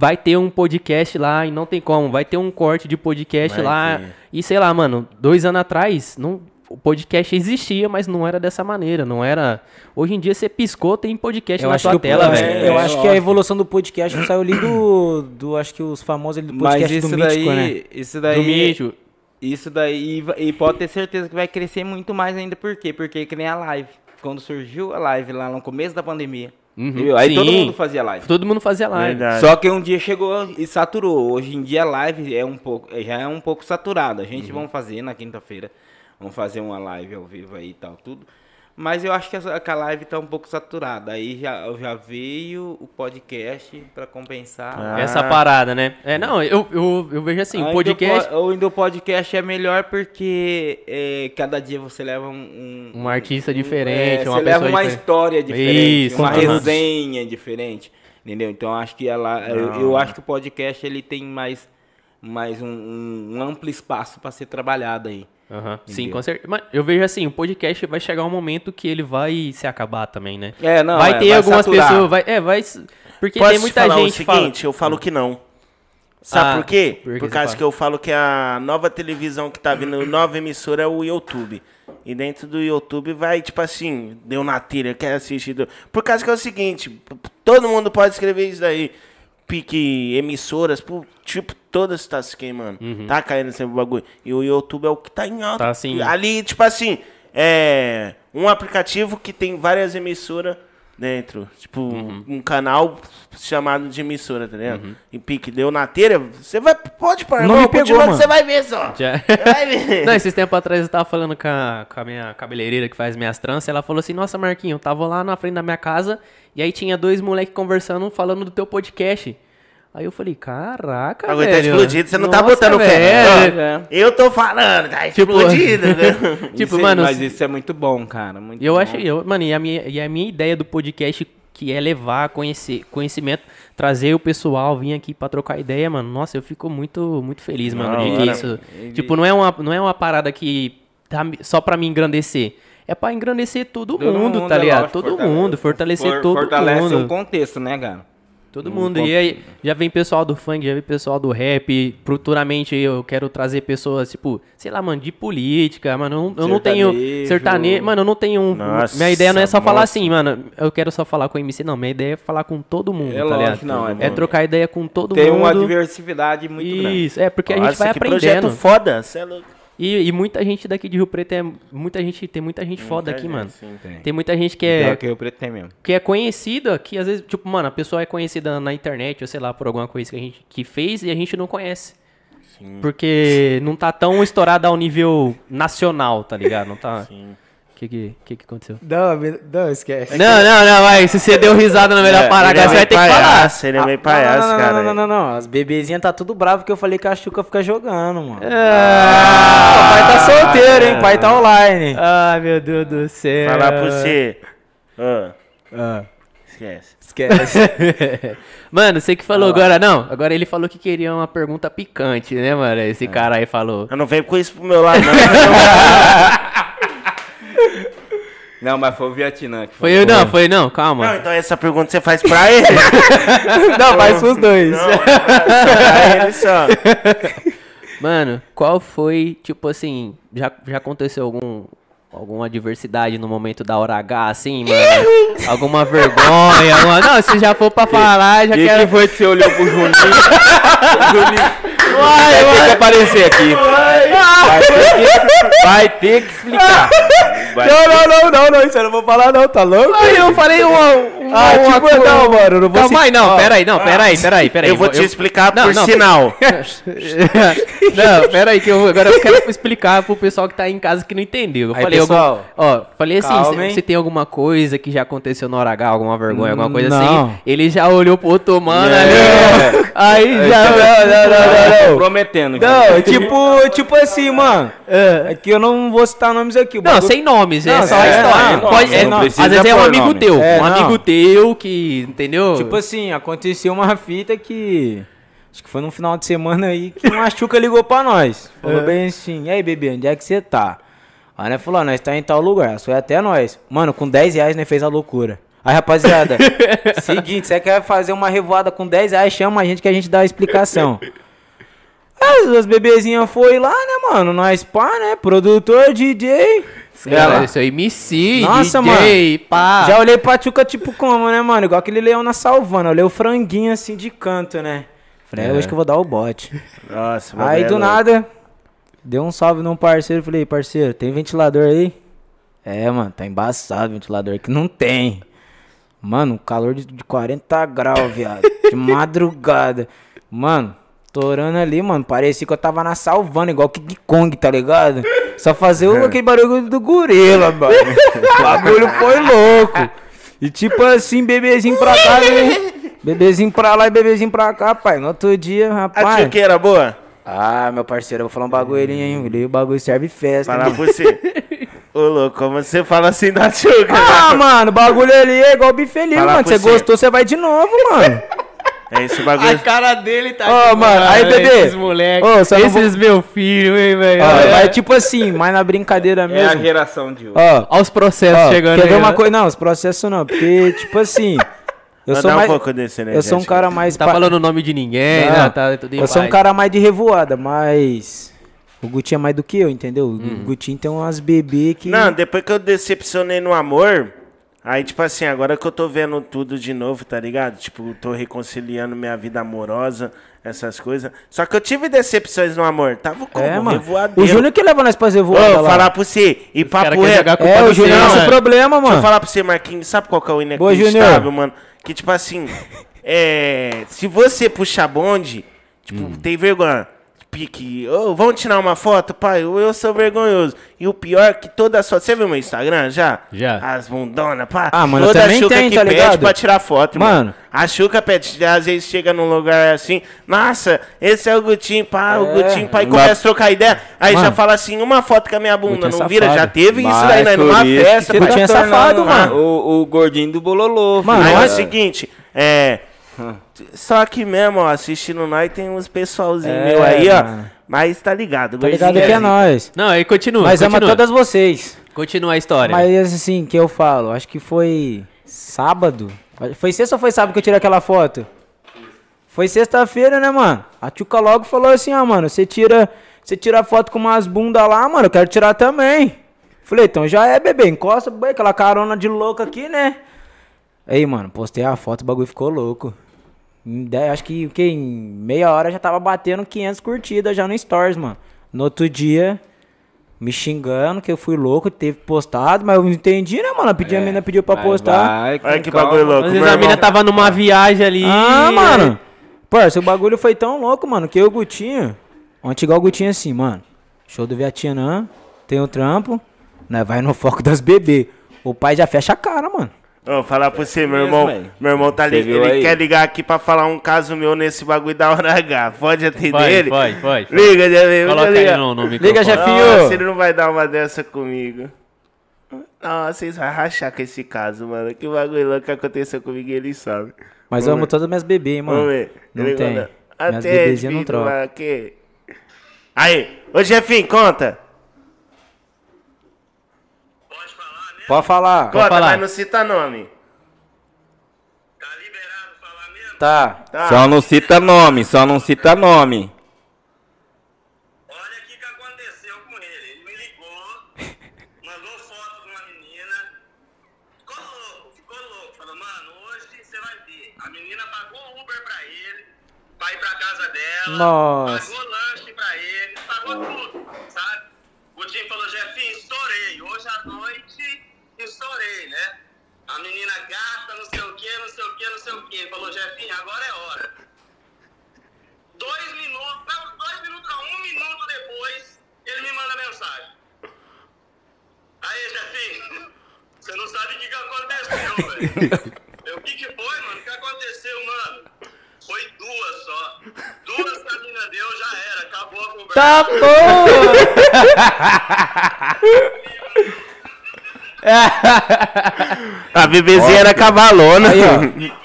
vai ter um podcast lá e não tem como, vai ter um corte de podcast Vai lá. ter. E sei lá, mano, dois anos atrás, não, o podcast existia, mas não era dessa maneira, não era. Hoje em dia você piscou, tem podcast Eu na acho, sua tela, eu acho- velho. eu É, acho que a evolução do podcast saiu ali do, do. Acho que os famosos ali do Mas podcast isso do daí, Mítico, né? isso daí, Do Mítico. isso daí, e e pode ter certeza que vai crescer muito mais ainda, por quê? Porque que nem a live, quando surgiu a live lá no começo da pandemia, Uhum, aí todo sim. mundo fazia live. Todo mundo fazia live. Verdade. Só que um dia chegou e saturou. Hoje em dia a live é um pouco, já é um pouco saturada. A Uhum. gente vamos fazer na quinta-feira, vamos fazer uma live ao vivo aí e tal, tudo. Mas eu acho que essa- que a live tá um pouco saturada. Aí já, já veio o podcast pra compensar. Ah. Essa parada, né? É, não, eu, eu, eu vejo assim, o Ainda podcast. o podcast é melhor porque é, cada dia você leva um... Um artista diferente, é, uma você leva uma diferente. história diferente, Isso, uma conteúdos. resenha diferente, entendeu? Então acho que ela, eu, eu acho que o podcast ele tem mais, mais um, um- um amplo espaço para ser trabalhado aí. Aham, Sim, com certeza. Mas eu vejo assim, o podcast vai chegar um momento que ele vai se acabar também, né? É, não, vai é, ter vai algumas saturar. pessoas, vai, é, vai, porque Posso tem te muita falar gente o fala- seguinte, eu falo que não. Sabe Ah, por quê? por Por, causa fala? que eu falo que a nova televisão que tá vindo, nova emissora é o YouTube. E dentro do YouTube vai, tipo assim, deu na telha, quer assistir. Por causa que é o seguinte, todo mundo pode escrever isso daí. Pique emissoras, tipo, todas tá se queimando. Tá caindo sempre o bagulho. E o YouTube é o que tá em alta. Tá assim. Ali, tipo assim, é um aplicativo que tem várias emissoras dentro. Tipo, Uhum. um canal chamado de emissora, tá ligado? E pique, deu na telha, você vai, pode pôr, Não irmão, me pegou, mano. você vai ver só. Já- Você vai ver. Não, esses tempos atrás eu tava falando com a, com a minha cabeleireira que faz minhas tranças, ela falou assim, nossa, Marquinho, eu tava lá na frente da minha casa e aí tinha dois moleques conversando, falando do teu podcast. Aí eu falei, caraca, O tá velho. explodido, você não tá Nossa, botando velho. fé. Ó, Eu tô falando, tá Tipo- explodido, né? Tipo, Isso é- mano, mas isso é muito bom, cara. Muito eu bom. achei, eu, mano, e a, minha, e a minha ideia do podcast, que é levar conhecer, conhecimento, trazer o pessoal, vir aqui pra trocar ideia, mano, nossa, eu fico muito, muito feliz, mano, Da de que isso. Tipo, não é uma, não é uma parada que tá só pra me engrandecer. É pra engrandecer todo, Todo mundo, tá é ligado? todo fortalece- mundo, fortalecer for- todo fortalece mundo. um contexto, né, cara? Todo mundo. E aí, já vem pessoal do funk, já vem pessoal do rap. Futuramente eu quero trazer pessoas, tipo, sei lá, mano, de política, mano. Eu, não- eu não tenho. Sertanejo. Mano, eu não tenho. um- Nossa, minha ideia não é só falar nossa. assim, mano. Eu quero só falar com o MC, não. Minha ideia é falar com todo mundo, É tá lógico, não, é é trocar ideia com todo Tem mundo. uma diversidade muito grande. Isso, é porque a gente Nossa, vai que projeto aprendendo. foda, cê é louco. E, e muita gente daqui de Rio Preto é. Muita gente, tem muita gente foda aqui, gente, mano. sim. Tem muita gente que é que o preto tem mesmo. que é conhecida, que às vezes, tipo, mano, a pessoa é conhecida na internet, ou sei lá, por alguma coisa que a gente que fez e a gente não conhece. Porque não tá tão estourada ao nível nacional, tá ligado? Não tá. Sim. Que que, que, que aconteceu? Não, me- não, esquece. Não, não, não, vai. Se você deu risada na melhor parada, Ele é agora você vai ter que falar. palhaço, ele é meio palhaço, não, não, cara. não, não, não, não, não. As bebezinhas tá tudo bravo que eu falei que a Chuca fica jogando, mano. Ah, o pai tá solteiro, hein? O pai tá online. Ai, meu Deus do céu. Falar pra você. Ó, Ah, esquece. esquece. Mano, você que falou agora, não. Agora ele falou que queria uma pergunta picante, né, mano? Esse cara aí falou. Eu não venho com isso pro meu lado, não. Não, mas foi o Vietnã que Foi eu, não, foi não, calma. não, então essa pergunta você faz pra ele. não, faz pros dois. Não, pra ele só. Mano, qual foi, tipo assim, já, já aconteceu algum, alguma adversidade no momento da hora H, assim, mano? alguma vergonha? Alguma... Não, se já for pra falar, já que, quero... que foi que você olhou pro Juninho? Juninho. Vai, vai ter que aparecer aqui. Vai ter que, vai ter que explicar. Vai Não, não, não, não, não, isso eu não vou falar não, tá louco? Aí eu falei uma... uma Ah, uma tipo, coisa- não, mano, não vou Calma aí, não, Ó, pera aí, não, pera aí, pera aí, pera aí. Eu vou te explicar Não, por não, sinal. não, pera aí, que eu, agora eu quero explicar pro pessoal que tá em casa que não entendeu. Eu Aí, falei, algum- pessoal, ó, falei assim, calma, se, tem alguma coisa que já aconteceu na hora H, alguma vergonha, alguma coisa Não. assim, ele já olhou pro outro mano É. ali, aí já... Não, não, não, não, não. prometendo. Não, tipo, tipo assim, mano. É que eu não vou citar nomes aqui. o Não, sem nomes, é Não, só a é, história. não, Pode, é, não às vezes é um amigo nome. teu, É, um não. amigo teu que, entendeu? Tipo assim, aconteceu uma fita que. Acho que foi num final de semana aí que uma Chuca ligou pra nós. Falou bem assim: E aí, bebê, onde é que você tá? Aí nós falou: "Ó, Nós tá em tal lugar. Ela Foi até nós. Mano, com 10 reais nós fez a loucura. Aí, rapaziada, seguinte, você quer fazer uma revoada com 10 reais, chama a gente que a gente dá a explicação. As, as bebezinhas foi lá, né, mano? Nós pá, né? Produtor, DJ. Cara, Ela- isso é MC, Nossa, DJ, pá. Já olhei pra Tchuca, tipo, como, né, mano? Igual aquele leão na salvana. Olhei o franguinho assim de canto, né? Falei, é hoje que eu vou dar o bote. Nossa, o aí do é louco. nada, deu um salve num parceiro. Falei, parceiro, tem ventilador aí? É, mano, tá embaçado o ventilador que não tem. Mano, calor de, de 40 graus, viado. De madrugada. Mano, torando ali, mano. Parecia que eu tava na salvana, igual King Kong, tá ligado? Só fazer o, aquele barulho do gorila, mano. O bagulho foi louco. E tipo assim, bebezinho pra cá, bebezinho pra lá e bebezinho pra cá, pai. No outro dia, A rapaz. tchuqueira boa? Ah, meu parceiro, eu vou falar um bagulho ali, hein? O bagulho serve festa. Falar pra você. Ô, louco, como você fala assim da tchuca? Ah, mano, o bagulho ali é igual bife ali, Falar mano. Você gostou, você vai de novo, mano. É esse bagulho. cara dele tá Ó, mano, aí, bebê. Esses moleques, Ô, não esses meu filho, hein, velho. Olha, vai tipo assim, mas na brincadeira É a mesmo. geração de hoje. Ó, Olha os processos ó, chegando quer aí, ver uma ó. coisa? Não, os processos não, porque, tipo assim, eu Vou sou mais... um pouco desse, né? eu sou um cara mais... Tá pa- falando o nome de ninguém, Não, né? Tá Eu sou um cara mais de revoada, mas... O Gutinho é mais do que eu, entendeu? Hum. O Gutinho tem umas bebê que... Não, depois que eu decepcionei no amor, aí, tipo assim, agora que eu tô vendo tudo de novo, tá ligado? Tipo, tô reconciliando minha vida amorosa, essas coisas. Só que eu tive decepções no amor. Tava como? É, mano. Revoadeiro. O Júnior que leva nós pra revoada Ô, lá. falar pra você, e cara papo É, culpa o Júnior é nosso mano. problema, Deixa eu mano. falar pra você, Marquinhos, sabe qual que é o inacreditável, mano? Que, tipo assim, é, se você puxar bonde, tipo, Hum. tem vergonha. Pique, ô, vamos tirar uma foto, pai? Eu, sou vergonhoso. E o pior é que toda a sua. Você viu meu Instagram já? Já. As bundonas, pá. Ah, mano, toda também Xuca tem, que tá pede ligado? pra tirar foto, mano. Mano. A Xuca pede, às vezes chega num lugar assim, nossa, esse é o Gutinho, pá, o É, Gutinho, pai, mas- começa a trocar ideia. Aí já Mano. fala assim, uma foto com a minha bunda, é não vira? Já safado. teve isso daí, né? Numa isso festa, você Gutinho é tá safado, mano. O, o gordinho do bololô. Mano, Aí é o seguinte, é. Só que mesmo, ó, assistindo nós tem uns pessoalzinho É, meu aí, ó. mano. Mas tá ligado, Tá ligado que é zica. nós. Não, aí continua, Nós ama continua. todas vocês. Continua a história. Mas assim, que eu falo, acho que foi sábado. Foi sexta ou foi sábado que eu tirei aquela foto? Foi sexta-feira, né, mano? A Tchuca logo falou assim, ah, mano, você tira, você tira foto com umas bundas lá, mano, eu quero tirar também. Falei, então já é, bebê, encosta, aquela carona de louco aqui, né? Aí, mano, postei a foto, o bagulho ficou louco. Dez- acho que, que em meia hora já tava batendo 500 curtidas já no Stories, mano. No outro dia, me xingando que eu fui louco, teve postado, mas eu não entendi, né, mano? A, pedi, a menina pediu pra Vai, postar. vai, Olha que calma. bagulho louco. Às meu vezes a mina tava numa viagem ali. Ah, mano. Parça, o bagulho foi tão louco, mano, que eu e o Gutinho. Ontem igual o Gutinho assim, mano. Show do Vietnã, tem o trampo. Nós vai no foco das bebê. O pai já fecha a cara, mano. Ô, falar pra você, meu mesmo, irmão. Meu irmão tá ligado. Ele aí? quer ligar aqui pra falar um caso meu nesse bagulho da hora H. Pode atender Vai, ele? vai, vai. Liga, já veio. Coloca liga. aí no, no microfone. Liga, chefinho. Nossa, ele não vai dar uma dessa comigo. Nossa, vocês vão rachar com esse caso, mano. Que bagulho louco que aconteceu comigo, ele sabe. Mas eu amo todas as minhas bebês, hein, mano. Vamos ver. Não Ele tem. manda, Minhas Até bebezinhas não trocam. Aí, ô Jefinho, conta. Pode falar? Pode falar. Conta, falar. mas não cita nome. Tá liberado falar mesmo? Tá. Tá. Só não cita nome, só não cita nome. Olha o que, que aconteceu com ele. Ele me ligou, mandou foto de uma menina. Ficou louco, ficou louco. Falou, mano, hoje você vai ver. A menina pagou Uber pra ele, pra ir pra casa dela. Nossa. Pagou lanche pra ele, pagou tudo, sabe? O Tim falou, Jefinho, estourei. Hoje à noite, estourei, né? A menina gata, não sei o que, não sei o que, não sei o que. Ele falou, Jefinho, agora é hora. Dois minutos, não, dois minutos, não, um minuto depois, ele me manda mensagem. Aí, Jefinho, você não sabe o que, que aconteceu, velho. Eu, O que, que foi, mano? O que aconteceu, mano? Foi duas só. Duas que a mina deu, já era. Acabou a conversa. Tá bom! A bebezinha era cavalona. Aí.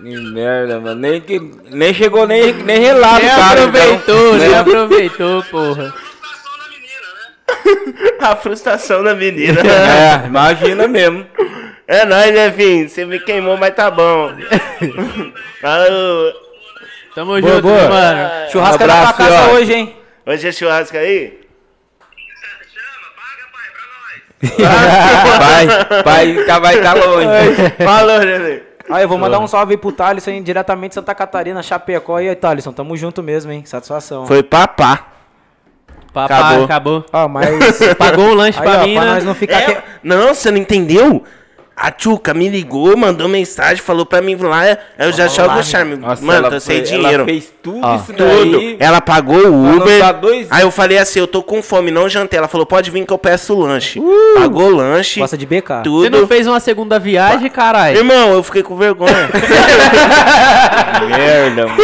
Que merda, mano. Nem, que, nem chegou nem, nem relato, Nem cara. aproveitou, então, nem né? aproveitou, porra. Frustração da menina, né? A frustração da menina. É, imagina mesmo. É nóis, Jefinho. Você me queimou, mas tá bom. Falou. Tamo Boa, junto, boa. mano. Churrasco é na tua abraço, casa ó. hoje, hein? Hoje é churrasco aí? Chama, paga, pai, pra nós. Vai, vai, tá- vai tá longe. Falou, Jefinho. Aí, eu vou mandar um salve aí pro Thalisson, hein, diretamente de Santa Catarina, Chapecó. aí, Thalisson, tamo junto mesmo, hein? Satisfação. Foi papá. Papá, Acabou. acabou. Ó, mas. Pagou o lanche Aí, pra ó, mim, pra né? nós não ficar. É, que- não, você não entendeu? A Tchuca me ligou, mandou mensagem, falou pra mim lá, eu já jogo o charme. Nossa, Mano, ela tô sem foi- dinheiro. Ela fez tudo Ó. isso Tudo. daí. Ela pagou o Uber. Aí eu falei assim, eu tô com fome, não jantei. Ela falou, pode vir que eu peço lanche. Pagou o lanche. Gosta de BK. Tudo. Você não fez uma segunda viagem, caralho? Irmão, eu fiquei com vergonha. Merda, mano.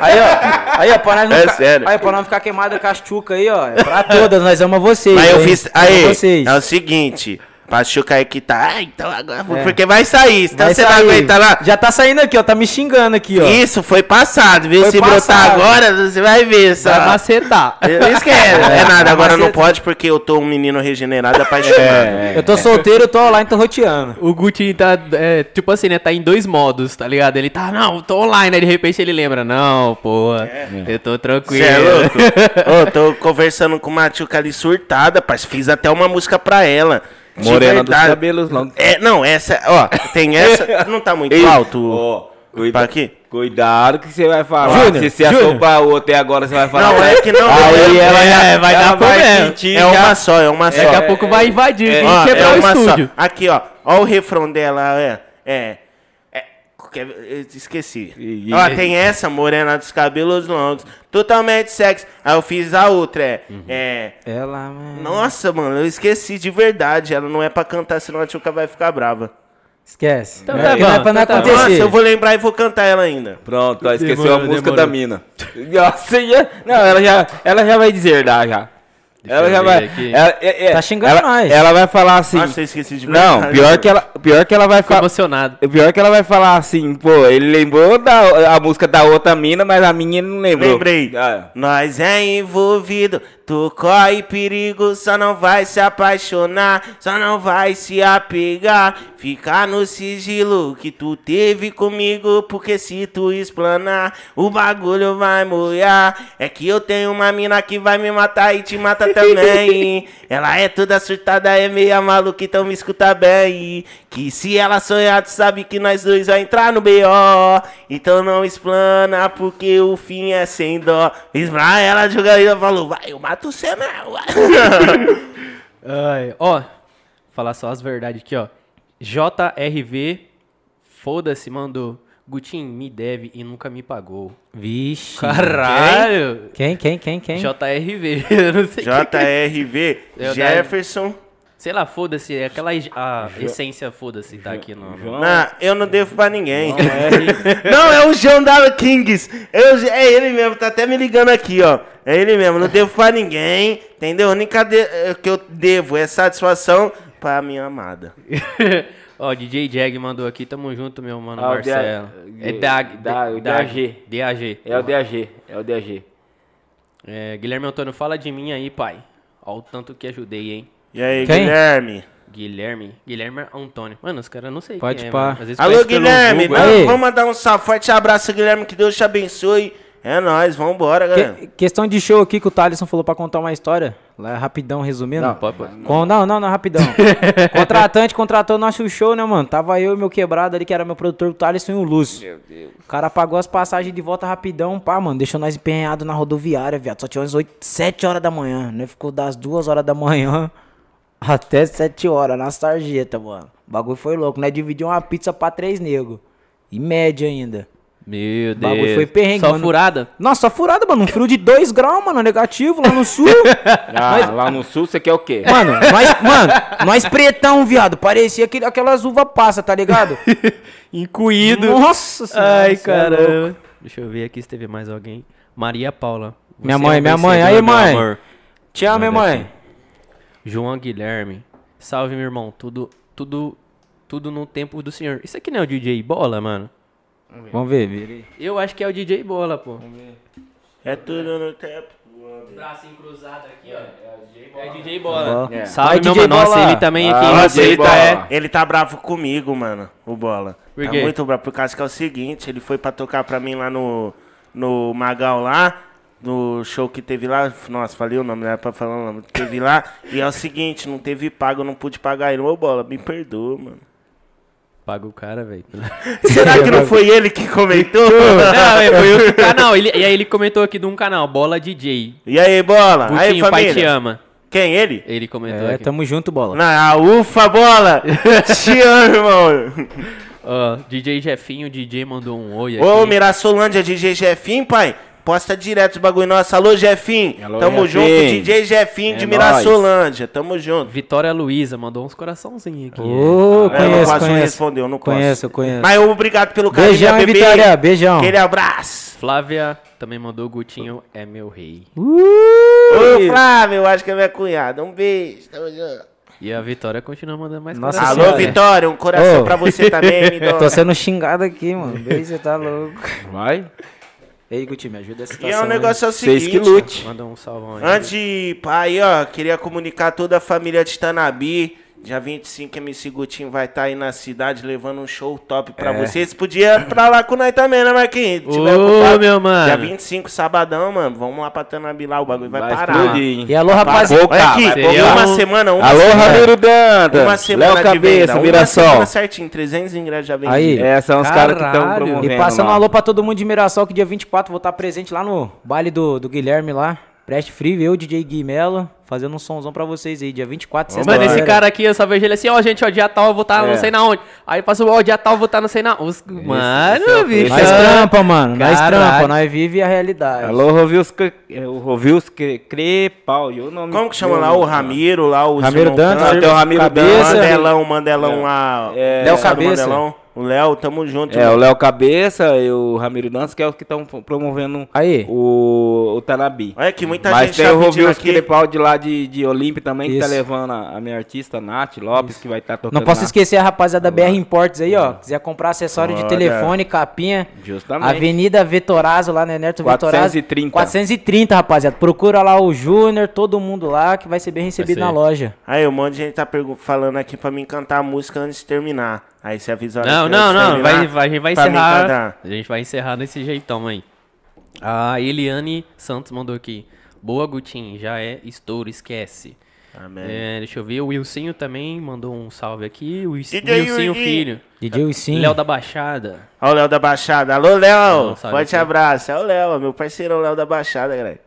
Aí, ó. Aí, ó, pra nós não É ficar, sério. Aí, pra não ficar queimado com as chuca aí, ó. É pra todas, nós amamos vocês. Mas eu fiz. Aí, vocês. é o seguinte. Pra Tchuca aí que tá. Ah, então agora. Porque vai sair. Então Vai você não sair. aguenta lá. Já tá saindo aqui, ó. Tá me xingando aqui, ó. Isso, foi passado. Viu? Foi Se passado. brotar agora, você vai ver. Só. Vai macetar. Esquece. É nada, agora não pode porque eu tô um menino regenerado apaixonado. Eu tô solteiro, eu tô online, tô roteando. O Guti tá, é, tipo assim, né? Tá em dois modos, tá ligado? Ele tá, não, tô online. Aí de repente ele lembra, não, porra, eu tô tranquilo. Você é louco? Ô, tô conversando com uma tchuca ali surtada, parceiro. Fiz até uma música pra ela. Morena dos cabelos longos. É, não, essa, ó, tem essa. Não tá muito Ei, alto. Ó, cuida, quê? cuidado que você vai falar. Júnior, Se você achou pra outra e agora você vai falar. Não, é que não. Aí é, ela é, vai ela dar problema. sentir é já- uma só, é uma só. Daqui a pouco vai invadir, É, tem ó, que quebrar é o uma só. estúdio. Aqui, ó. Ó o refrão dela, é. É. é eu esqueci. Ih, Ó, tem essa, morena dos cabelos longos. Totalmente sexy. Aí eu fiz a outra, é. Uhum. É. Ela, mano. Nossa, mano, eu esqueci de verdade. Ela não é pra cantar, senão a Tchuca vai ficar brava. Esquece. Então tá é- não é bom, pra não então tá acontecer. Nossa, eu vou lembrar e vou cantar ela ainda. Pronto, ó, esqueceu Demorou, a música demorou. da mina. Nossa, já, não, ela já, ela já vai deserdar já. Ela já vai. Ela, é- é, Tá xingando ela, nós. Ela vai falar assim. Nossa, eu esqueci de não, pior que ela, pior que ela vai falar. emocionado. Pior que ela vai falar assim, pô, ele lembrou da a música da outra mina, mas a minha ele não lembrou. Lembrei. Ah, Nós é envolvido, tu corre perigo, só não vai se apaixonar, só não vai se apegar. Ficar no sigilo que tu teve comigo, porque se tu explanar, o bagulho vai molhar. É que eu tenho uma mina que vai me matar e te mata também. ela é toda surtada, é meia maluca, então me escuta bem. Que se ela sonhar, tu sabe que nós dois vai entrar no B.O. Então não explana, porque o fim é sem dó. Esplana, ela joga ela falou, vai, eu mato você não. Ai, ó, falar só as verdades aqui, ó. JRV, foda-se, mandou. Gutim, me deve e nunca me pagou. Vixe. Caralho! Quem, quem, quem, quem? JRV, eu não sei. JRV, É Jefferson. Sei lá, foda-se, é aquela a essência, foda-se, tá aqui no. no- Não, eu não devo pra ninguém. Não, é o João da Kings. É, o- é ele mesmo, tá até me ligando aqui, ó. É ele mesmo, não devo pra ninguém, entendeu? A única de- eh, que eu devo é satisfação pra minha amada. Ó, DJ Jag mandou aqui, tamo junto, meu mano Ah, Marcelo. É DAG. DAG. DAG. DAG. É o DAG, é o DAG. É, Guilherme Antônio, fala de mim aí, pai. Ó o tanto que ajudei, hein? E aí, Quem? Guilherme? Guilherme. Guilherme Antônio. Mano, os caras não sei Pode quem é, pá. Alô, Guilherme. Google, vamos mandar um forte abraço, Guilherme. Que Deus te abençoe. É nóis, vambora, galera. Que- questão de show aqui que o Thaleson falou pra contar uma história. Lá, rapidão, resumindo. Não, pode, pode. Com- não, não, não, rapidão. Contratante contratou nosso show, né, mano? Tava eu e meu quebrado ali, que era meu produtor, o Thaleson e o Lúcio. Meu Deus. O cara pagou as passagens de volta rapidão, pá, mano. Deixou nós empenhados na rodoviária, viado. Só tinha umas 8, 7 horas da manhã. Né? Ficou das 2 horas da manhã até 7 horas na sarjeta, mano. O bagulho foi louco, né? Dividiu uma pizza pra três negros. E média ainda. Meu O bagulho Deus. foi perrengue, Só mano. furada? Nossa, só furada, mano. Um frio de 2 graus, mano. Negativo lá no sul. Ah, lá no sul você quer o quê? Mano, nós, mano, nós pretão, viado. Parecia aquele, aquelas uvas passa, tá ligado? Incluído. Nossa senhora. Ai, cê é louco. caramba. Deixa eu ver aqui se teve mais alguém. Maria Paula. Minha mãe, é um minha mãe. vencedor, Aí, meu mãe. amor. Te amo, Manda mãe. João Guilherme. Salve, meu irmão. Tudo, tudo, tudo no tempo do senhor. Isso aqui não é o DJ Bola, mano? Vamos ver, vira aí. Eu acho que é o DJ Bola, pô. É tudo no tempo. Bracinho cruzado aqui, ó. É DJ Bola. Bola. Salve, Vai, meu DJ mano. Nossa, Bola. ele também aqui. Ah, Nossa, Nossa, DJ ele Bola. tá, é, ele tá bravo comigo, mano, o Bola. Por tá quê? muito bravo, por causa que é o seguinte, ele foi pra tocar pra mim lá no, no Magal lá, no show que teve lá, nossa, falei o nome, não era pra falar o nome, teve lá, e é o seguinte, não teve pago, eu não pude pagar ele, ô Bola, me perdoa, mano. Paga o cara, velho. Será que não foi ele que comentou? Não, é, foi outro canal. Ele, e aí ele comentou aqui de um canal, Bola DJ. E aí, Bola? aí, Gutinho, pai te família? ama. Quem, ele? Ele comentou É, aqui. tamo junto, bola. Ah, ufa, Bola! Te amo, irmão! Ó, DJ Jefinho, DJ mandou um oi aqui. Ô, Mirassolândia, DJ Jefinho, pai. Posta direto os bagulho nosso. Alô, Jefinho. Alô, Tamo Jefinho. junto, DJ Jefinho de É Mirassolândia. Tamo junto. Vitória Luiza mandou uns coraçãozinhos aqui. Ô, É, eu não conheço, posso conheço. responder, eu não posso. Conheço, eu conheço. Mas obrigado pelo carinho, Beijão, hein, bebê. Vitória. Beijão. Aquele abraço. Flávia também mandou Gutinho é meu rei. Ô, Flávio, eu acho que é minha cunhada. Um beijo. Tamo junto. E a Vitória continua mandando mais Nossa coração. Alô, Senhora. Vitória, um coração Ô. pra você também, me Tô sendo xingado aqui, mano. Beijo, você tá louco. Vai. Ei, Guti, me ajuda essa E situação. é o aí. negócio é o Vocês seguinte. que lute. Manda um salvão aí. Antes de pai, ó, queria comunicar toda a família de Tanabi. Dia 25, MC Gutinho vai estar aí na cidade levando um show top pra vocês. Podia ir pra lá com nós também, né, Marquinhos? Ô, ocupado. meu mano. Dia 25, sabadão, mano. Vamos lá pra Tanabi lá, o bagulho vai, Vai parar. explodir? E alô, rapaziada. Olha aqui, vai Seria uma um- semana, uma Alô, semana. Ramiro Dantas. Uma semana Léo de Cabeça. Uma Mirassol. semana certinho, 300 ingressos já vendidos. Aí. É, são os caras que estão promovendo. E passando um alô pra todo mundo de Mirassol, que dia 24 vou estar presente lá no baile do, do Guilherme lá. Preste Frio, eu, DJ Gui Mello, fazendo um somzão pra vocês aí, dia 24, Mano, sexta-feira. esse cara aqui, eu só vejo ele assim, ó, gente, ó, dia tal eu vou estar É. não sei na onde. Aí passou, ó, dia tal eu vou estar não sei na onde. Mano, esse é o- bicho. Nós trampa, mano, nós Caralho. trampa, nós vive a realidade. Alô, Rovius, o Rovius Cre- Crepal. E o nome Como que chama lá? O Ramiro, lá, o Ramiro Dantas, Dantas. tem o Ramiro Cabeça. Mandelão, Mandelão lá. É, do Cabeça. Mandelão. O Léo, tamo junto. É, o mano. Léo Cabeça e o Ramiro Dantas, que é os que estão promovendo Aí. o, o Tanabi. Olha que muita Mas gente tem tá o aqui. Crepal de lá de, de Olímpia também, que tá Isso. levando a, a minha artista, Nath Lopes, que vai estar tocando Não posso lá. esquecer a rapaziada da BR Imports aí, ó. Quiser comprar acessório de Olha. telefone, capinha. Justamente. Avenida Vetorazo lá, né, Neto Vetorazo. 430. 430, rapaziada. Procura lá o Júnior, todo mundo lá, que vai ser bem recebido ser. na loja. Aí, um monte de gente tá falando aqui pra mim cantar a música antes de terminar. Aí você avisa a hora Não, que não, não, vai, vai, a gente vai pra encerrar. A gente vai encerrar desse jeitão aí. A Eliane Santos mandou aqui. Boa, Gutinho, já é estouro, esquece. Amém. É, deixa eu ver, o Wilsinho também mandou um salve aqui. O DJ Wilsinho Wilson. Filho. DJ Sim. Léo da Baixada. Ó o Léo da Baixada. Alô, Léo. Não, sabe Forte abraço. É o Léo, meu parceiro, o Léo da Baixada, galera.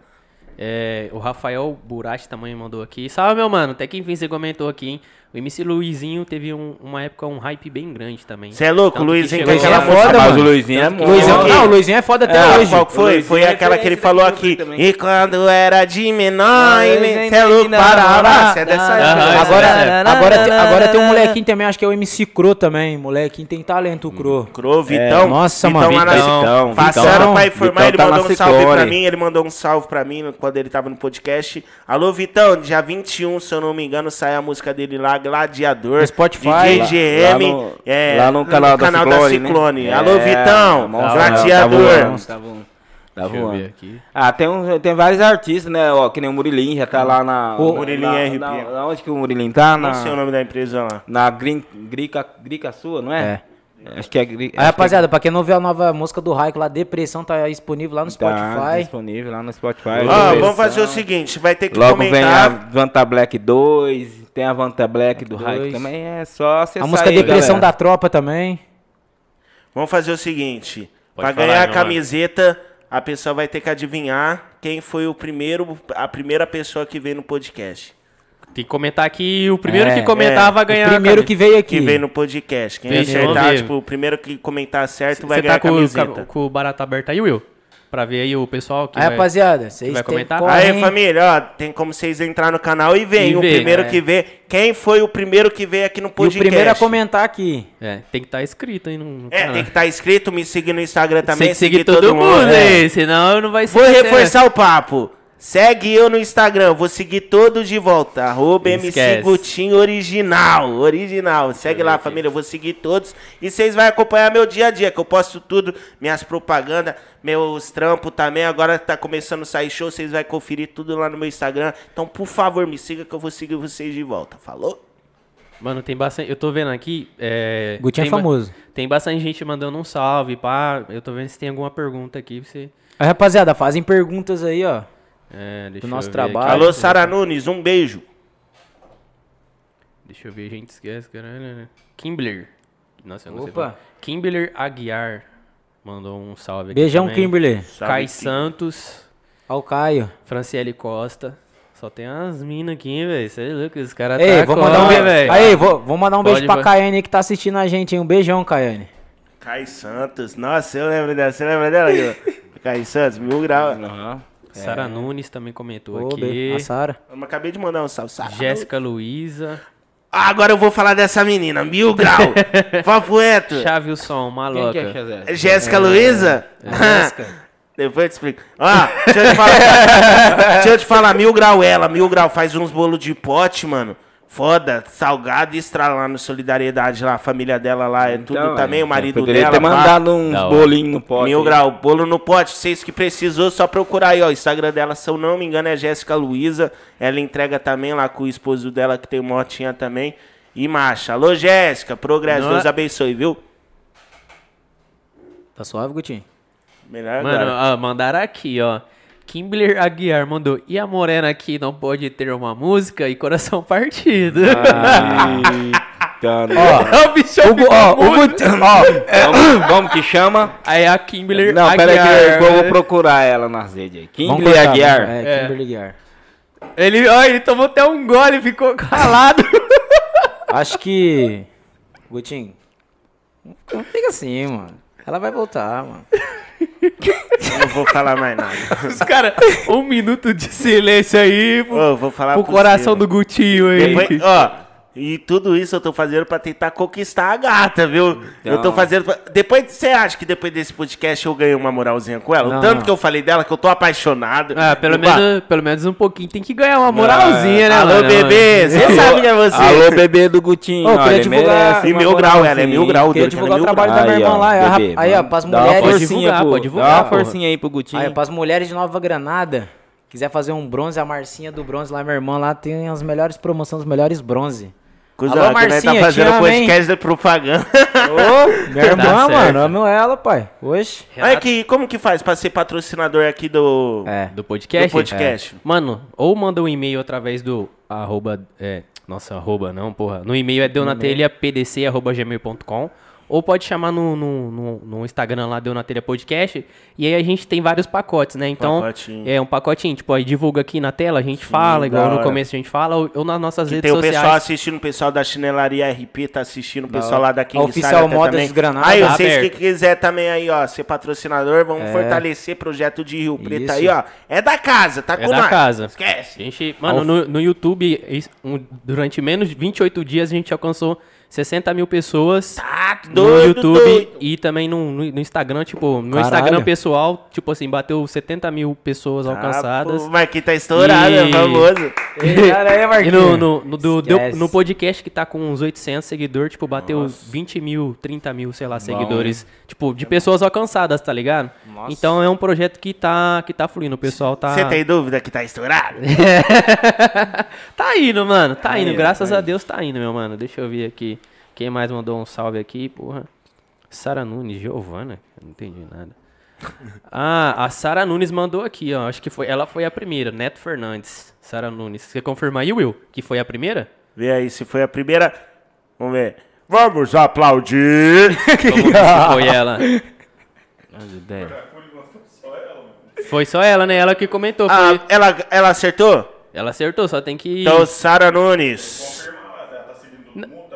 É, o Rafael Burati também mandou aqui. Salve, meu mano. Até que enfim você comentou aqui, hein? O MC Luizinho teve um- uma época um hype bem grande também. Você é louco, Tanto que Luizinho? aquela é foda, Mas mano. o Luizinho é. Luizinho Não, que- não, o Luizinho é foda até É, hoje. qual que foi? Luizinho Foi é aquela que ele falou aqui. também. E quando era de menor, você é louco, para. Você é dessa época. Agora, é. agora, tem, agora tem um molequinho também, acho que é o MC Cro também. Molequinho tem talento, o Cro. Cro, Vitão. nossa, Vitão mano, na- Vitão, Passaram Vitão. pra informar, Vitão ele tá mandou um salve pra mim. Ele mandou um salve pra mim quando ele tava no podcast. Alô, Vitão, dia 21, se eu não me engano, sai a música dele lá, Gladiador. No Spotify. DJ Lá- GM. lá no- é, lá no canal da Ciclone, né? Ciclone. É, Alô, Vitão, monstro, Gladiador. Tá voando, tá voando. Tá Deixa eu ver voando. aqui. Ah, tem, um, tem vários artistas, né? Ó, que nem o Murilinho, já tá lá na. O na, RP. na, na onde que o Murilinho tá? Não Na, sei o nome da empresa lá. na Grin, Grica, Grica Sua, não é? Acho que é. Aí, rapaziada, pra quem não viu a nova música do Raiko lá, Depressão, tá disponível lá no Tá Spotify. disponível lá no Spotify. Ó, vamos fazer o seguinte, vai ter que Logo vem a comentar. Vanta Black 2, tem a Vanta Black do Black Raik 2. também, é só acessar A música aí, Depressão galera. da Tropa também. Vamos fazer o seguinte. Pode pra ganhar a camiseta, a pessoa vai ter que adivinhar quem foi o primeiro, a primeira pessoa que veio no podcast. Tem que comentar aqui. O primeiro É, que comentar é. vai ganhar. o primeiro a que veio aqui. Que veio no podcast. Quem Fechou, acertar, tipo, o primeiro que comentar certo Você vai tá ganhar a com, o- camiseta. com o barato aberto aí, Will? Pra ver aí o pessoal que Aí, vai... rapaziada, vocês vai têm comentar? corre, Aí, família, ó, tem como vocês entrar no canal e ver. E o ver, primeiro é. que vê. Quem foi o primeiro que veio aqui no E o podcast? primeiro a comentar aqui. É, tem que estar inscrito aí no, no É, canal. tem que estar inscrito, me seguir no Instagram também. Tem que seguir todo, mundo é. aí, senão não vai ser... Vou reforçar o papo. Segue eu no Instagram, vou seguir todos de volta. Arroba MC. Gutinho Original. Original. Segue lá, família. Eu vou seguir todos. E vocês vão acompanhar meu dia a dia, que eu posto tudo, minhas propagandas, meus trampos também. Agora tá começando a sair show, vocês vão conferir tudo lá no meu Instagram. Então, por favor, me siga que eu vou seguir vocês de volta. Falou? Mano, tem bastante... Eu tô vendo aqui... É... Gutinho é famoso. Tem bastante gente mandando um salve, pá. Eu tô vendo se tem alguma pergunta aqui pra você... Aí, rapaziada, fazem perguntas aí, ó. É, deixa nosso eu ver aqui. trabalho. Alô, Sara Nunes, um beijo. Deixa eu ver, a gente esquece, caralho. Kimbler. Nossa, eu não sei Opa. falar. Kimbler Aguiar mandou um salve aqui Beijão, também. Kimberly. Kai Santos, Ó o Caio. Franciele Costa. Só tem umas minas aqui, velho. Você é louco, os caras Ei, tá vou mandar um beijo. velho. Aí, vou, vou mandar um beijo Pode, pra vai. Caiane que tá assistindo a gente, hein? Um beijão, Caiane. Kai Santos. Nossa, eu lembro dela. Você lembra dela? Kai Santos, mil graus. Aham. Sara Nunes também comentou Ô, aqui. be- A Sara. Eu acabei de mandar um salve. Sara. Jéssica. Ah, agora eu vou falar dessa menina, mil grau. Papo reto. Chavilson, Quem maloca. que é Chazé? Jéssica Luiza? Jéssica. Depois eu te explico. Ó, deixa eu te falar. deixa eu te falar, mil grau ela, mil grau faz uns bolos de pote, mano. Foda, salgado e estrala lá no Solidariedade lá, a família dela lá, é tudo Então, também, é, o marido poderia dela. ter pá. mandado uns hora. bolinhos no pote. Mil aí. grau, bolo no pote. Vocês que precisou, só procurar aí, ó. O Instagram dela, se eu não me engano, é Jéssica Luiza. Ela entrega também lá com o esposo dela, que tem motinha também. E marcha. Alô, Jéssica. Progresso. Não Deus é- abençoe, viu? Tá suave, Gutinho? Melhor Mano, agora. ó, mandaram aqui, ó. Kimbler Aguiar mandou. E a morena aqui não pode ter uma música e coração partido. Eita, Ó, o bichão O, Gu- ficou ó, o ó, Vamos, vamos que chama. Aí a Kimbler Não, pera aí Aguiar. que eu vou procurar ela nas redes aí. vamos Kimberly cortar, Aguiar. vamos- É, É. Kimberly Aguiar. Ele, ó, ele tomou até um gole e ficou calado. Acho que. Gutinho. Não fica assim, mano. Ela vai voltar, mano. Não vou falar mais nada. Os caras, um minuto de silêncio aí pro, Ô, vou falar pro coração do Gutinho aí. Depois, ó, e tudo isso eu tô fazendo pra tentar conquistar a gata, viu? Eu tô Não. fazendo. Pra... Depois, você acha que depois desse podcast eu ganhei uma moralzinha com ela? Não, o tanto não. que eu falei dela, que eu tô apaixonado. Ah, pelo pá, menos, pelo menos um pouquinho tem que ganhar uma moralzinha, né, Alô, mano? bebê, você sabe que é você. Alô, bebê do Gutinho. Ô, eu queria divulgar- E mil grau, ela é mil grau. Queria doido, divulgar o é trabalho grau. da minha irmã lá. é bebê, Aí, ó, pras Dá uma mulheres. forcinha divulgar, pro- pode divulgar, Dá uma forcinha aí pro Gutinho. Aí, pras mulheres de Nova Granada, quiser fazer um bronze, a Marcinha do bronze lá, minha irmã lá, tem as melhores promoções, os melhores bronze. Cusão, Alô, que nós Marcinha, tá fazendo podcast de propaganda. Ô, minha irmã, certo. mano, amo ela, pai. Oxe. Olha que, como que faz pra ser patrocinador aqui do, É. Do podcast? do podcast? É. Mano, ou manda um e-mail através do arroba, é, nossa, arroba não, porra. No e-mail é gmail.com. ou pode chamar no, no, no, no Instagram lá, Deu na Telha Podcast. E aí a gente tem vários pacotes, né? Então, Pacotinho. é um pacotinho. Tipo, aí divulga aqui na tela, a gente fala, igual no começo a gente fala, ou, ou nas nossas Que redes tem o sociais. pessoal assistindo, o pessoal da chinelaria RP tá assistindo, o pessoal lá da King Oficial Style até Modas também. Granada Aí, tá vocês que aberto. quiser também aí, ó, ser patrocinador, vamos É. fortalecer projeto de Rio Preto Isso. aí, ó. É da casa, tá É com da nós. casa. Esquece. A gente, mano, no, no YouTube, um- durante menos de 28 dias, a gente alcançou 60 mil pessoas Tá no doido, YouTube doido. e também no, no- no Instagram, tipo, no Caralho. Instagram pessoal, tipo assim, bateu 70 mil pessoas alcançadas. Ah, pô, o Marquinhos tá estourado, E- é famoso. E no, no, no, do- deu- no podcast que tá com uns 800 seguidores, tipo, bateu 20 mil, 30 mil, sei lá, seguidores. Tipo, de pessoas alcançadas, tá ligado? Nossa. Então é um projeto que tá, que tá fluindo, o pessoal tá... Você tem dúvida que tá estourado? Tá indo, mano. Tá indo. indo, Graças tá a Deus tá indo, meu mano. Deixa eu ver aqui. Quem mais mandou um salve aqui, porra? Sara Nunes, Giovana. Não entendi nada. Ah, a Sara Nunes mandou aqui, ó. Acho que foi. Ela foi a primeira. Neto Fernandes. Sara Nunes. Você confirma aí, Will? Que foi a primeira? Vê aí se foi a primeira. Vamos ver. Vamos aplaudir. Vamos ver se foi ela. As ideias. Foi só ela, né? Ela que comentou. Ah, Foi... ela, ela acertou? Ela acertou, só tem que. Então, Sara Nunes.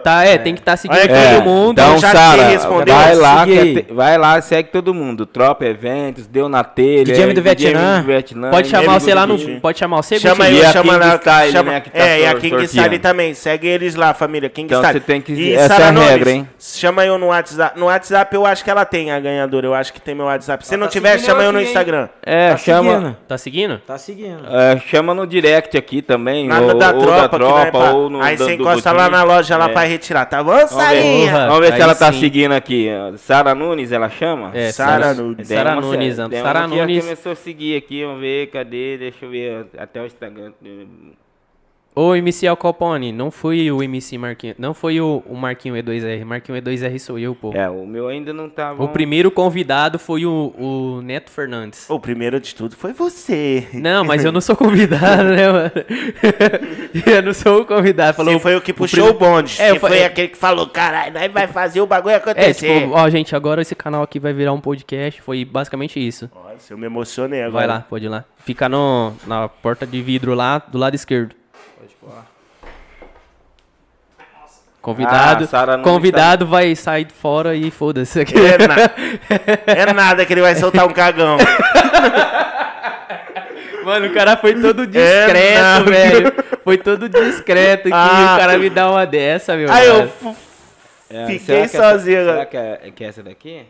Tá, é, tem que estar seguindo Olha todo É, mundo. Então, Sara, vai lá, é te- vai lá, segue todo mundo. Tropa Eventos, Deu na Telha. DJ do Vietnã. do Vietnã, Pode chamar você lá no. Pode chamar você, Chama E a chama. Style, chama, né, tá é, e a King. Style também. Segue eles lá, família. King Então, Style. você tem que- E essa é a Nunes, regra, hein? Chama eu no WhatsApp. No WhatsApp eu acho que ela tem a ganhadora. Eu acho que tem meu WhatsApp. Se não tá tiver, chama eu no? Instagram. É, Tá chama. Tá seguindo? Tá seguindo. é, chama no direct aqui também. Na ou, da ou tropa, da tropa, ou no Aí você encosta lá na loja lá É. pra retirar, tá bom, Vamos ver, Sarinha? Vamos ver se Aí ela tá sim. seguindo aqui. Sara Nunes, ela chama? É, Sara Sara Nunes. Sara Nunes, Sara que já Nunes. começou a seguir aqui, vamos ver, cadê? Deixa eu ver até o Instagram. Ô, MC Alcopone, não fui o MC Marquinho. Não foi o, o Marquinho E2R. Marquinho E2R sou eu, pô. É, o meu ainda não tava. O primeiro convidado foi o, o Neto Fernandes. O primeiro de tudo foi você. Não, mas eu não sou convidado, né, mano? eu não sou o convidado. Falou, Você foi o que puxou o, prim- bonde. É, Você foi- foi é- aquele que falou, caralho, nós vai fazer o bagulho É, acontecer. tipo, ó, gente, agora esse canal aqui vai virar um podcast. Foi basicamente isso. Nossa, eu me emocionei agora. Vai lá, pode ir lá. Fica no, na porta de vidro lá, do lado esquerdo. Convidado, Ah, convidado vai sair fora e foda-se. É, na- é nada que ele vai soltar um cagão. Mano, o cara foi todo discreto, não. velho. Foi todo discreto. Ah. o cara me dá uma dessa, meu. Aí eu É, Fiquei será que sozinho. Será que é, que é essa daqui?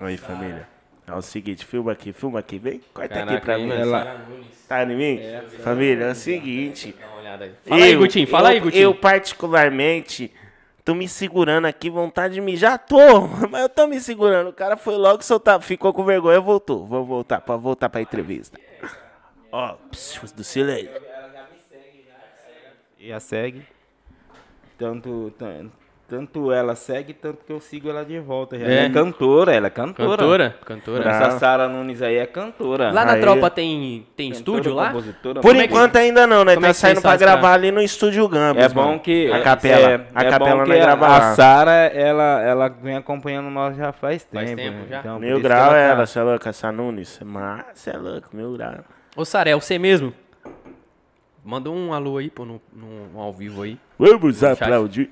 Oi, família. É o seguinte, filma aqui, filma aqui, vem. Corta aqui Caraca, pra aí, mim. Ela-. Tá em mim? família, é o seguinte. Dá uma olhada aí. Fala aí, eu- Gutinho. Fala eu- aí, Gutinho. Eu, particularmente, tô me segurando aqui, vontade de. Já tô, mas eu tô me segurando. O cara foi logo soltar, ficou com vergonha, voltou. Vou voltar, pra voltar pra entrevista. Ó, do silêncio. Já segue. Tanto, tan- tanto ela segue, tanto que eu sigo ela de volta. Já. É. Ela é cantora, ela é cantora. Cantora? Cantora. Essa Sara Nunes aí é cantora. Lá na Aí. tropa tem, tem Cantora, estúdio lá? Por Como é que- enquanto ainda não, né? como Tá é saindo pra gravar pra- ali no estúdio Gambas. É bom mano. que A capela. é- a é capela não que grava a. Sara, ela, ela vem acompanhando nós já faz tempo. Faz tempo né? já? Então, Mil grau ela é tá- ela, você é louca, essa Nunes. Mas você é louco, mil grau. Ô, Sara, é você mesmo? Manda um alô aí, pô, no, no ao vivo aí. Vamos aplaudir.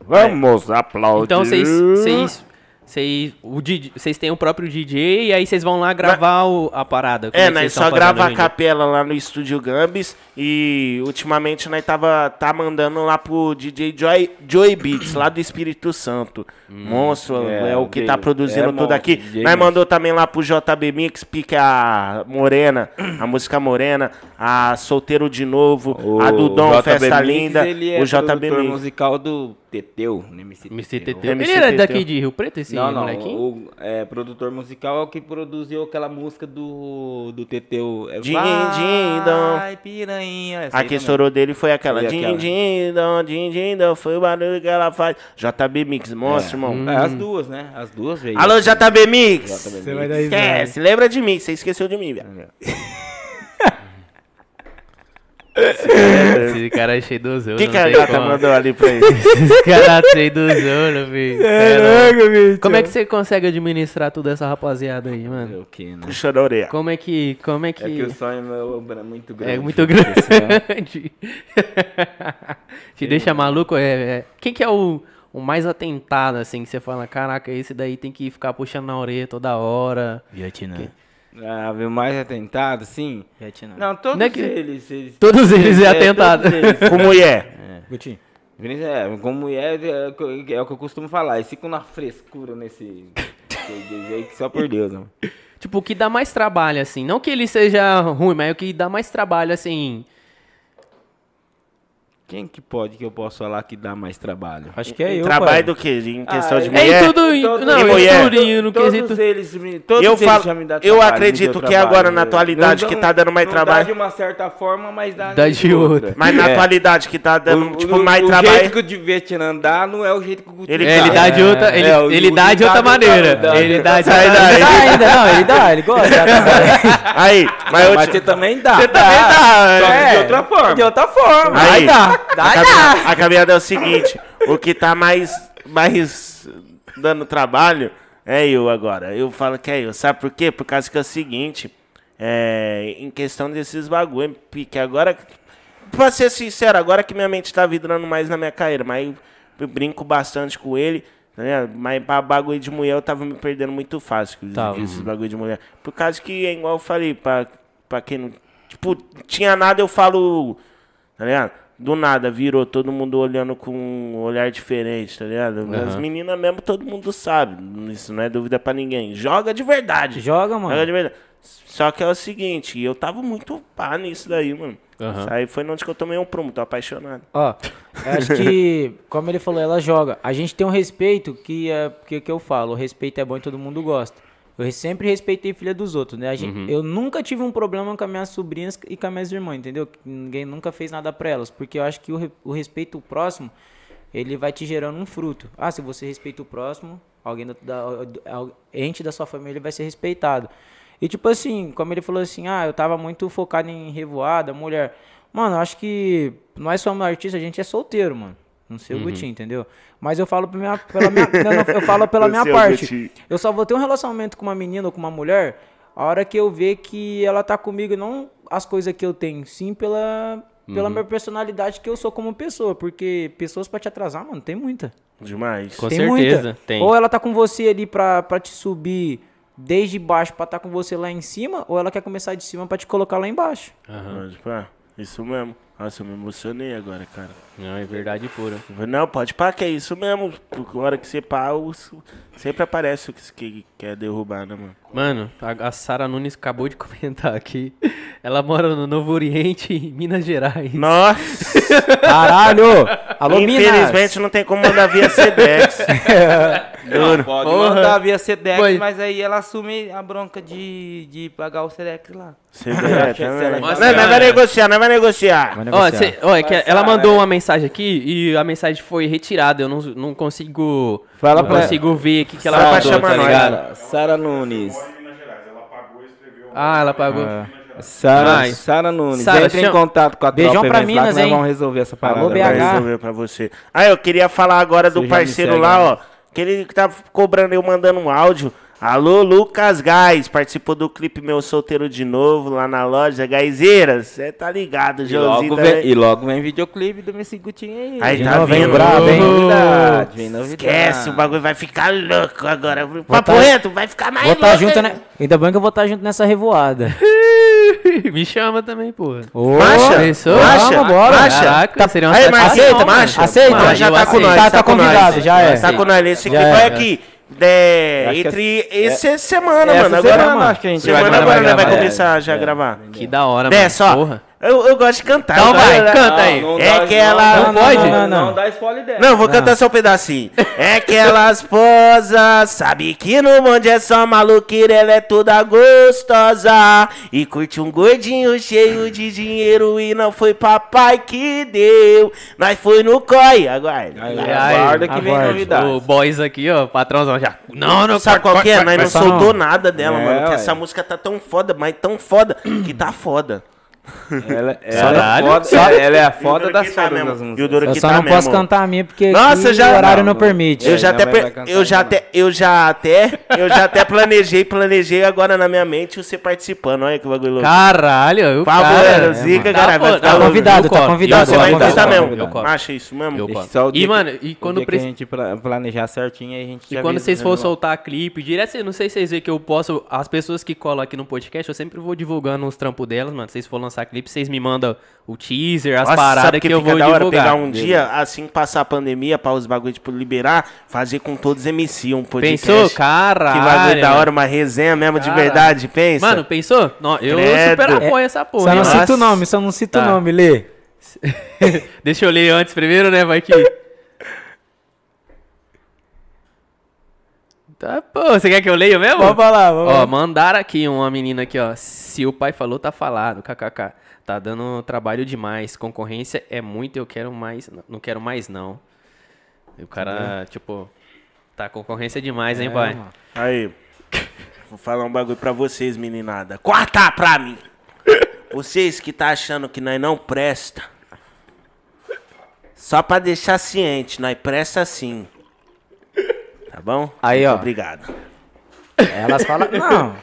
Vamos aplaudir. Então vocês. Vocês. Vocês o DJ vocês têm o próprio DJ e aí vocês vão lá gravar o- a parada. Como É, que nós só grava a capela lá no estúdio Gambis e ultimamente nós tava tá mandando lá pro DJ Joy, Joy Beats, lá do Espírito Santo. Monstro, é, É, o que tá produzindo é tudo aqui. DJ nós mandou também lá pro JB Mix, pique a Morena, a música Morena, a Solteiro de Novo, O a do Dom, JB Festa Mix, Linda, ele é o JB Mix. musical do Teteu, MC MC Teteu. Ele era Teteu. daqui de Rio Preto, esse Não, não, molequinho? o é, produtor musical é o que produziu aquela música do, do Teteu. É, Din, din, dom. Vai, piranha. essa A que também. estourou dele foi aquela. Foi Din, aquela. din, dom, din, din, dom, foi o barulho que ela faz. JB Mix, monstro, irmão. É, as duas, né? As duas veio. Alô, JB Mix! JB vai Mix. dar Esquece, lembra de mim, você esqueceu de mim, velho. Esse cara é cheio do O zona. que, que a não tem gata como. mandou ali pra ele? Esse cara é cheio do zona, filho. Cê é louco. Como é que você consegue administrar toda essa rapaziada aí, mano? O que, né? Puxa na orelha. Como é que. Como é que. É que o sonho meu é muito grande. É muito senão- grande. Te deixa maluco? É, é- Quem que é o, o mais atentado, assim, que você fala, caraca, esse daí tem que ficar puxando na orelha toda hora. Vietnã. Ah, viu mais atentado, sim? Vietnã. Não, todos Não é que- eles, eles- Todos eles é, É, atentado. todos eles. Com mulher. Gutinho. Vinícius, É, com mulher é, é o que eu costumo falar. Eles ficam na frescura nesse. jeito que só por Deus, mano. Tipo, o que dá mais trabalho, assim. Não que ele seja ruim, mas o que dá mais trabalho, assim. Quem que pode que eu posso falar que dá mais trabalho? Acho que é eu, Trabalho pai. do quê? Em questão Ah, de é É mulher? em tudo. em- Todos- não, em mulher? tudo, em- no todos quesito. eles, me- todos Eu eles falo- já me dão eu trabalho, me acredito que trabalho, agora, na atualidade, Não que tá dando mais não trabalho. Dá de uma certa forma, mas dá, Dá de outra. Mas na É. atualidade que tá dando, O- tipo, o- mais o trabalho. jeito que o de Vietnã dá não é o jeito que o Ele- É, ele dá de outra. Ele, É, o- ele o dá de outra maneira. dá- Ele dá de outra dá ainda, não, ele dá, ele gosta. Aí, mas eu você também dá. Você também dá, Só que é. de outra forma. De outra forma. Aí, dá. A, caminhada, a caminhada é o seguinte: o que tá mais, mais dando trabalho é eu agora. Eu falo que é eu. Sabe por quê? Por causa que é o seguinte: é, em questão desses bagulho, porque agora, pra ser sincero, agora que minha mente tá vidrando mais na minha carreira, mas eu brinco bastante com ele. Né? Mas pra bagulho de mulher eu tava me perdendo muito fácil Tava. esses bagulho de mulher. Por causa que, é igual eu falei, pra, pra quem não. Tipo, tinha nada, eu falo. Tá ligado? Do nada, virou todo mundo olhando com um olhar diferente, tá ligado? As meninas mesmo, todo mundo sabe. Isso não é dúvida pra ninguém. Joga de verdade. Joga, Joga mano. de verdade. Só que é o seguinte, eu tava muito pá nisso daí, mano. Isso aí foi onde que eu tomei um prumo, tô apaixonado. Ó, acho que, como ele falou, ela joga. A gente tem um respeito que é que, que eu falo, o respeito é bom e todo mundo gosta. Eu sempre respeitei filha dos outros, né? Gente, Eu nunca tive um problema com as minhas sobrinhas e com as minhas irmãs, entendeu? Ninguém nunca fez nada pra elas, porque eu acho que o, re- o respeito próximo, ele vai te gerando um fruto. Ah, se você respeita o próximo, alguém da, da, al- ente da sua família vai ser respeitado. E tipo assim, como ele falou assim, ah, eu tava muito focado em revoada, mulher. Mano, eu acho que nós somos artistas, a gente é solteiro, mano. Não sei o Gutinho, entendeu? Mas eu falo minha, pela minha, não, eu falo pela minha parte. Gutinho. Eu só vou ter um relacionamento com uma menina ou com uma mulher a hora que eu ver que ela tá comigo e não as coisas que eu tenho, sim pela pela minha personalidade que eu sou como pessoa, porque pessoas pra te atrasar, mano, tem muita. Demais. Com tem certeza, muita. tem. Ou ela tá com você ali pra, pra te subir desde baixo pra estar com você lá em cima, ou ela quer começar de cima pra te colocar lá embaixo. Pode pá. Isso mesmo. Nossa, eu me emocionei agora, cara. Não, é verdade pura. Não, pode pá, que é isso mesmo. Porque a hora que você pá, sempre aparece o que, que quer derrubar, né, mano? Mano, a, a Sara Nunes acabou de comentar aqui. Ela mora no Novo Oriente, em Minas Gerais. Nossa! Caralho! Alô, Minas! Infelizmente não tem como mandar via Sedex. Não, pode Porra. mandar via Sedex, Foi. mas aí ela assume a bronca de, de pagar o Sedex lá. Sedex, né? Não, Nossa, não vai negociar, não vai negociar. Ó, cê- ó, é que Vai, ela mandou é. uma mensagem aqui e a mensagem foi retirada. Eu não, não consigo. Fala não pra- consigo ver o que, que ela Sara, mandou, chama tá nós. ligado? Sara Nunes. Minas Gerais, ela pagou e escreveu. Ah, ela pagou. Sara, Sara Nunes. Sara, Entre em chama- contato com a Beijão tropa pra Events lá Minas, que nós vamos resolver essa parada. Alô, velho. Vai resolver pra você. Ah, eu queria falar agora do Você me parceiro segue, lá, né? ó. Que ele tá cobrando eu mandando um áudio. Alô, Lucas Gás, participou do clipe Meu Solteiro de Novo lá na loja Gaizeiras. Você tá ligado, E Joãozinho. logo, vem, e logo vem videoclipe do Messi Gutinho aí. Aí De tá novo, vem vindo. brabo, hein? Vem novidade, vem novidade. Esquece, o bagulho vai ficar louco agora. Papo tá- reto, vai ficar mais Vou estar louco. junto, hein? né? Ainda bem que eu vou estar junto nessa revoada. Me chama também, porra. Ô, Marcha, Pensou? marcha, bora. marcha. Caraca, seria uma Aí, mas aceita, mano. marcha. Aceita, já tá com nós. Tá- tá nós. convidado, já é. Tá com nós. Esse clipe é. vai aqui. É, entre essa semana, Essa mano. Agora, semana, acho que a gente semana vai- agora vai vai começar já a gravar. Que da hora, mano. ó. Porra. Eu, eu gosto de cantar. Então vai, gosto- canta aí. Não É dá- que ela- não, Não pode, não, Não. dá spoiler dela. Não, vou cantar só um pedacinho. É que elas posa, sabe que no mundo é só maluqueira, ela é toda gostosa. E curte um gordinho cheio de dinheiro e não foi papai que deu. Nós foi no COI, aguarda. Aí, aguarda que vem novidade. O boys aqui, ó, patrãozão já. Não, não, Sabe qual que é? Nós não soltou nada dela, É, mano. Que essa música tá tão foda, mas tão foda, que tá foda. Ela, ela, é foda, Só- ela é a foda Duro das tá fodas das músicas. Eu que só tá não posso mesmo. cantar a minha porque Nossa, já- o horário não, não, permite. Eu já, É, até, vai cantar eu, já até, eu já até, eu já até planejei, planejei agora na minha mente você participando. Olha que bagulho louco. Caralho, o Por favor, cara. zica, Tá, cara, vai ficar louco. convidado, eu tá convidado, eu Você vai eu mesmo. eu. Acha isso mesmo? Eu E, mano, e quando a gente pla- planejar certinho, a gente E já quando vocês né, for soltar clipe, direto, assim, não sei se vocês veem que eu posso. As pessoas que colam aqui no podcast, eu sempre vou divulgando os trampos delas, mano. Se vocês for lançar clipe, vocês me mandam o teaser, as Nossa, paradas que eu fica vou da hora divulgar. pegar um dia, assim que passar a pandemia, para os bagulhos, tipo, liberar, fazer com todos os MC um podcast. Pensou? Caralho. Que bagulho da hora, uma resenha mesmo de Caralho. verdade, pensa. Mano, pensou? Não, eu Credo. super apoio essa porra. Só não cita o nome, só não cita Tá. o nome, Lê. Deixa eu ler antes primeiro, né? Vai que. Tá, pô, você quer que eu leia mesmo? Vamos falar, vamos Ó, lá. mandaram aqui uma menina aqui, ó. Se o pai falou, tá falado. KKK. Tá dando trabalho demais. Concorrência é muito, eu quero mais. Não quero mais, não. E o cara, tipo. Tá concorrência demais, hein, pai? mano. Aí, vou falar um bagulho pra vocês, meninada. Corta pra mim! Vocês que tá achando que nós não presta. Só pra deixar ciente, nós presta sim. Tá bom? Aí, Muito ó. Obrigado. Elas falam. Não.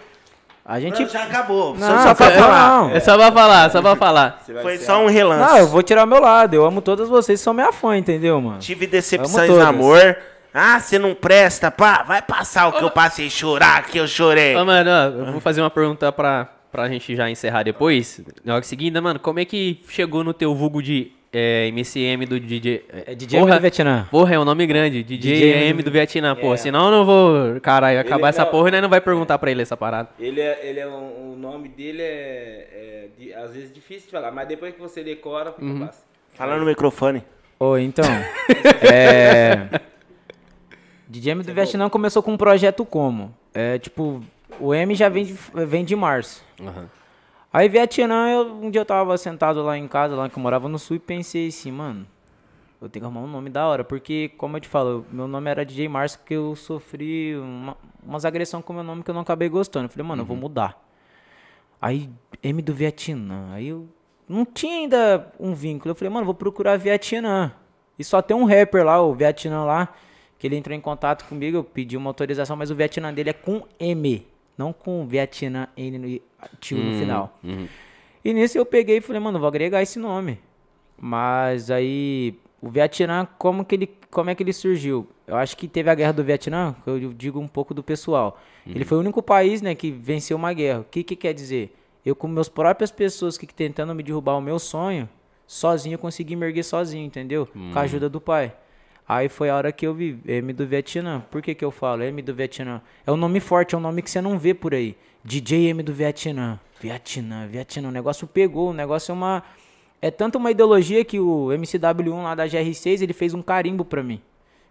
A gente. Já acabou. Não, só, só pra é- falar. não. É só pra falar, só pra falar. Foi só um relance. Não, eu vou tirar o meu lado. Eu amo todas vocês, são minha fã, entendeu, mano? Tive decepções no amor. Ah, você não presta, pá. Vai passar o que eu passei chorar, que eu chorei. Ô, mano, ó, eu vou fazer uma pergunta pra, pra gente já encerrar depois. Na hora seguinte, mano, como é que chegou no teu vulgo de é, MCM do DJ? É DJ M do Vietnã. Porra, é um nome grande. DJ, DJ M do Vietnã, porra. Senão eu não vou, caralho, acabar Ele essa não- porra e nós não vai perguntar pra ele essa parada. Ele é, ele é um- o nome dele é, é de- às vezes difícil de falar, mas depois que você decora, fica Uhum. fácil. Fala no microfone. Ô, então. é. DJ M do Vietnã começou com um projeto como? É tipo, o M já vem de, vem de março. Aí Vietnã, eu, um dia eu tava sentado lá em casa, lá que eu morava no sul, e pensei assim, mano, eu tenho que arrumar um nome da hora, porque, como eu te falo, meu nome era DJ Márcio, porque eu sofri uma, umas agressões com meu nome que eu não acabei gostando. Eu falei, mano, eu vou mudar. Aí, M do Vietnã. Aí eu não tinha ainda um vínculo. Eu falei, mano, vou procurar Vietnã. E só tem um rapper lá, o Vietnã lá, que ele entrou em contato comigo, eu pedi uma autorização, mas o Vietnã dele é com M, não com Vietnã N tio no final. E nisso eu peguei e falei, mano, vou agregar esse nome. Mas aí, o Vietnã, como que ele, como é que ele surgiu? Eu acho que teve a guerra do Vietnã, que eu digo um pouco do pessoal. Ele foi o único país, né, que venceu uma guerra. O que que quer dizer? Eu com meus próprias pessoas que que tentando me derrubar o meu sonho, sozinho eu consegui me erguer sozinho, entendeu? Com a ajuda do pai. Aí foi a hora que eu vi M do Vietnã. Por que que eu falo M do Vietnã? É um nome forte, é um nome que você não vê por aí. DJ M do Vietnã. Vietnã, Vietnã. O negócio pegou, o negócio é uma... É tanto uma ideologia que o MCW1 lá da GR6, ele fez um carimbo pra mim.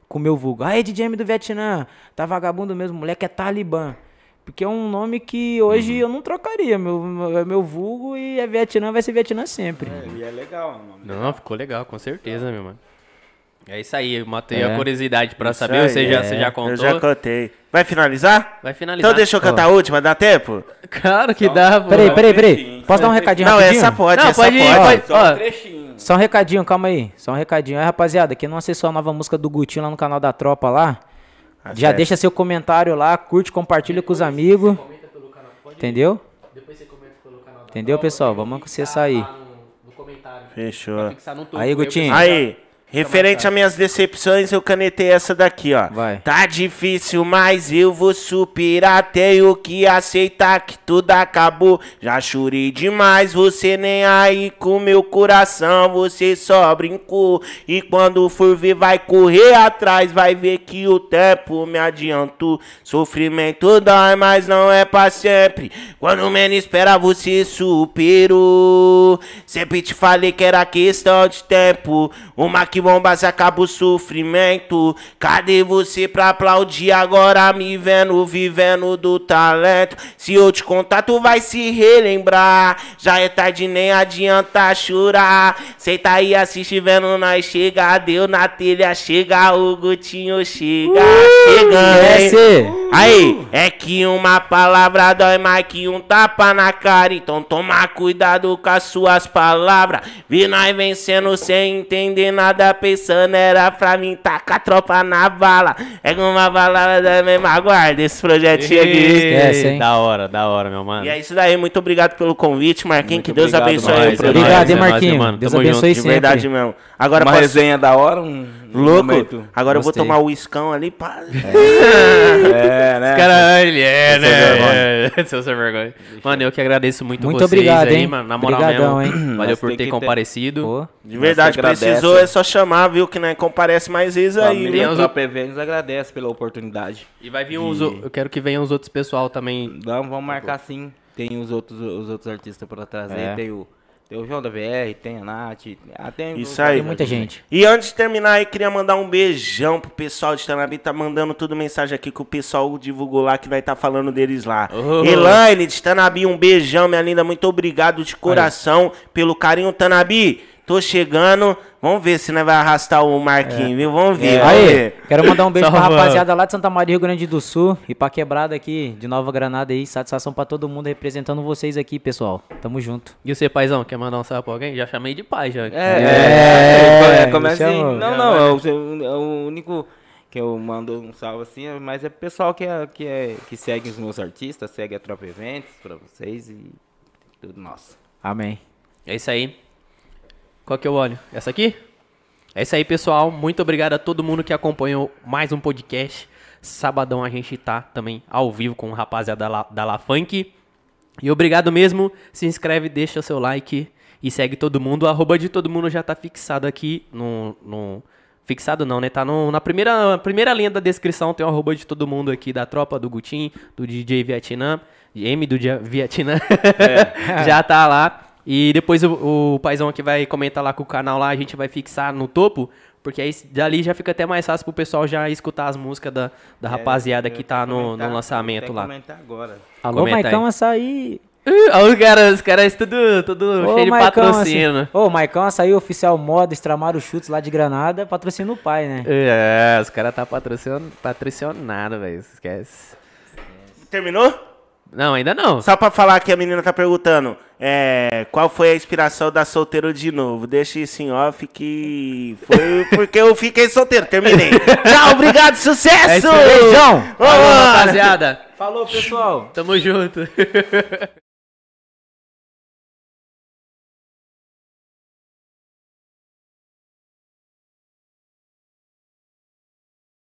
Com o meu vulgo. Ah, é DJ M do Vietnã. Tá vagabundo mesmo, moleque é Talibã. Porque é um nome que hoje eu não trocaria. Meu, meu, é meu vulgo e é Vietnã, vai ser Vietnã sempre. E é legal, o nome. Não, ficou legal, com certeza, meu mano. É isso aí, eu matei É. a curiosidade pra Isso saber, aí, você, já, é. você já Eu contou. já contei. Vai finalizar? Vai finalizar. Então deixa eu cantar a última, dá tempo? Claro que dá, pô. Peraí, peraí, peraí. Posso dar um só recadinho Não, rapidinho? essa pode, Não, essa pode ir, pode. Só Ó, um trechinho. Só um recadinho, calma aí. Só um recadinho. Aí, rapaziada, quem não acessou a nova música do Gutinho lá no canal da Tropa lá, já deixa seu comentário lá, curte, compartilha com os amigos. Entendeu? Entendeu, pessoal? Vamos acessar aí. Fechou. Aí, Gutinho. Aí, referente às minhas decepções, eu canetei essa daqui, ó. Vai. Tá difícil, mas eu vou superar. Tenho que aceitar que tudo acabou. Já chorei demais, você nem aí com meu coração. Você só brincou. E quando for ver, vai correr atrás. Vai ver que o tempo me adiantou. Sofrimento dói, mas não é pra sempre. Quando menos espera, você superou. Sempre te falei que era questão de tempo. Uma que bomba se acaba o sofrimento. Cadê você pra aplaudir agora me vendo, vivendo do talento? Se eu te contar, tu vai se relembrar. Já é tarde, nem adianta chorar. Cê tá aí assiste vendo nós chegar. Deu na telha, chega o Gutinho, chega, chega. hein? Desce. Aí, é que uma palavra dói mais que um tapa na cara. Então toma cuidado com as suas palavras. Vi nós vencendo sem entender nada. Pensando era pra mim tacar a tropa na bala. É com uma palavra da mesma guarda. Esse projetinho aqui. Esquece, hein? Da hora, da hora, meu mano. E é isso daí. Muito obrigado pelo convite, Marquinhos. Muito Que Deus obrigado, abençoe o é projeto. Obrigado, nóis, hein, é nóis, Marquinho? mano. Deus Tamo abençoe De sempre. verdade mesmo. Agora Uma posso... resenha da hora, um Louco. momento. Agora eu vou Gostei. tomar o uiscão ali. Pá. É, né? Cara, ele é, né? Seu sem vergonha. Mano, eu que agradeço muito, Muito vocês obrigado, aí, hein? mano. Na moral Obrigadão, mesmo. hein? Valeu Nós por ter ter- comparecido. Pô, De verdade, precisou é só chamar, viu? Que não comparece mais vezes aí? Tem uns- Tropa Eventos agradece pela oportunidade. E vai vir uns. o- Eu quero que venham os outros pessoal também. Vamos, vamos marcar sim. Tem os outros, os outros artistas pra trazer. É. Tem, o, tem o João da VR, tem a Nath. tem Isso aí. tem muita gente. E antes de terminar aí, queria mandar um beijão pro pessoal de Tanabi. Tá mandando tudo mensagem aqui que o pessoal divulgou lá, que vai estar falando deles lá. Oh. Elaine de Tanabi, um beijão, minha linda. Muito obrigado de coração pelo carinho. Tanabi, tô chegando. Vamos ver se nós vai arrastar o Marquinhos, viu? Vamos ver. vamos Aí, ver. quero mandar um beijo pra rapaziada lá de Santa Maria, Rio Grande do Sul e pra quebrada aqui de Nova Granada aí. Satisfação pra todo mundo representando vocês aqui, pessoal. Tamo junto. E você, paizão, quer mandar um salve pra alguém? Já chamei de pai já. É, É, é, é, começa assim. chama- Não, não, é o, é o único que eu mando um salve assim, mas é pro pessoal que, é, que, é, que segue os meus artistas, segue a Tropa Eventos pra vocês e tudo nosso. Amém. É isso aí. Qual que eu olho? Essa aqui? É isso aí, pessoal. Muito obrigado a todo mundo que acompanhou mais um podcast. Sabadão a gente tá também ao vivo com o rapaziada da La, da La Funk. E obrigado mesmo. Se inscreve, deixa seu like e segue todo mundo. O arroba de todo mundo já tá fixado aqui no. no- Fixado não, né? Tá no- na primeira, primeira linha da descrição. Tem o arroba de todo mundo aqui da tropa, do Gutim, do DJ Vietnã, M do Vietnã. já tá lá. E depois o, o paizão aqui vai comentar lá com o canal lá, a gente vai fixar no topo. Porque aí dali já fica até mais fácil pro pessoal já escutar as músicas da, da rapaziada que tá no, no lançamento lá. comentar agora. Alô, Comenta aí. Maicão Açaí. Uh, Olha os caras, os caras tudo, tudo Ô, cheio de Maicão patrocínio. Açaí. Ô, Maicão Açaí, oficial moda, Extramaram Chutes lá de Granada, patrocina o pai, né? É, os caras tá patrocinando, patrocinado, velho. Esquece. Terminou? Não, ainda não. Só pra falar que a menina tá perguntando é, qual foi a inspiração da solteiro de novo. Deixa isso em off que foi porque eu fiquei solteiro. Terminei. Tchau, obrigado, sucesso! É. Beijão! Falou, rapaziada. Falou, pessoal! Tamo junto.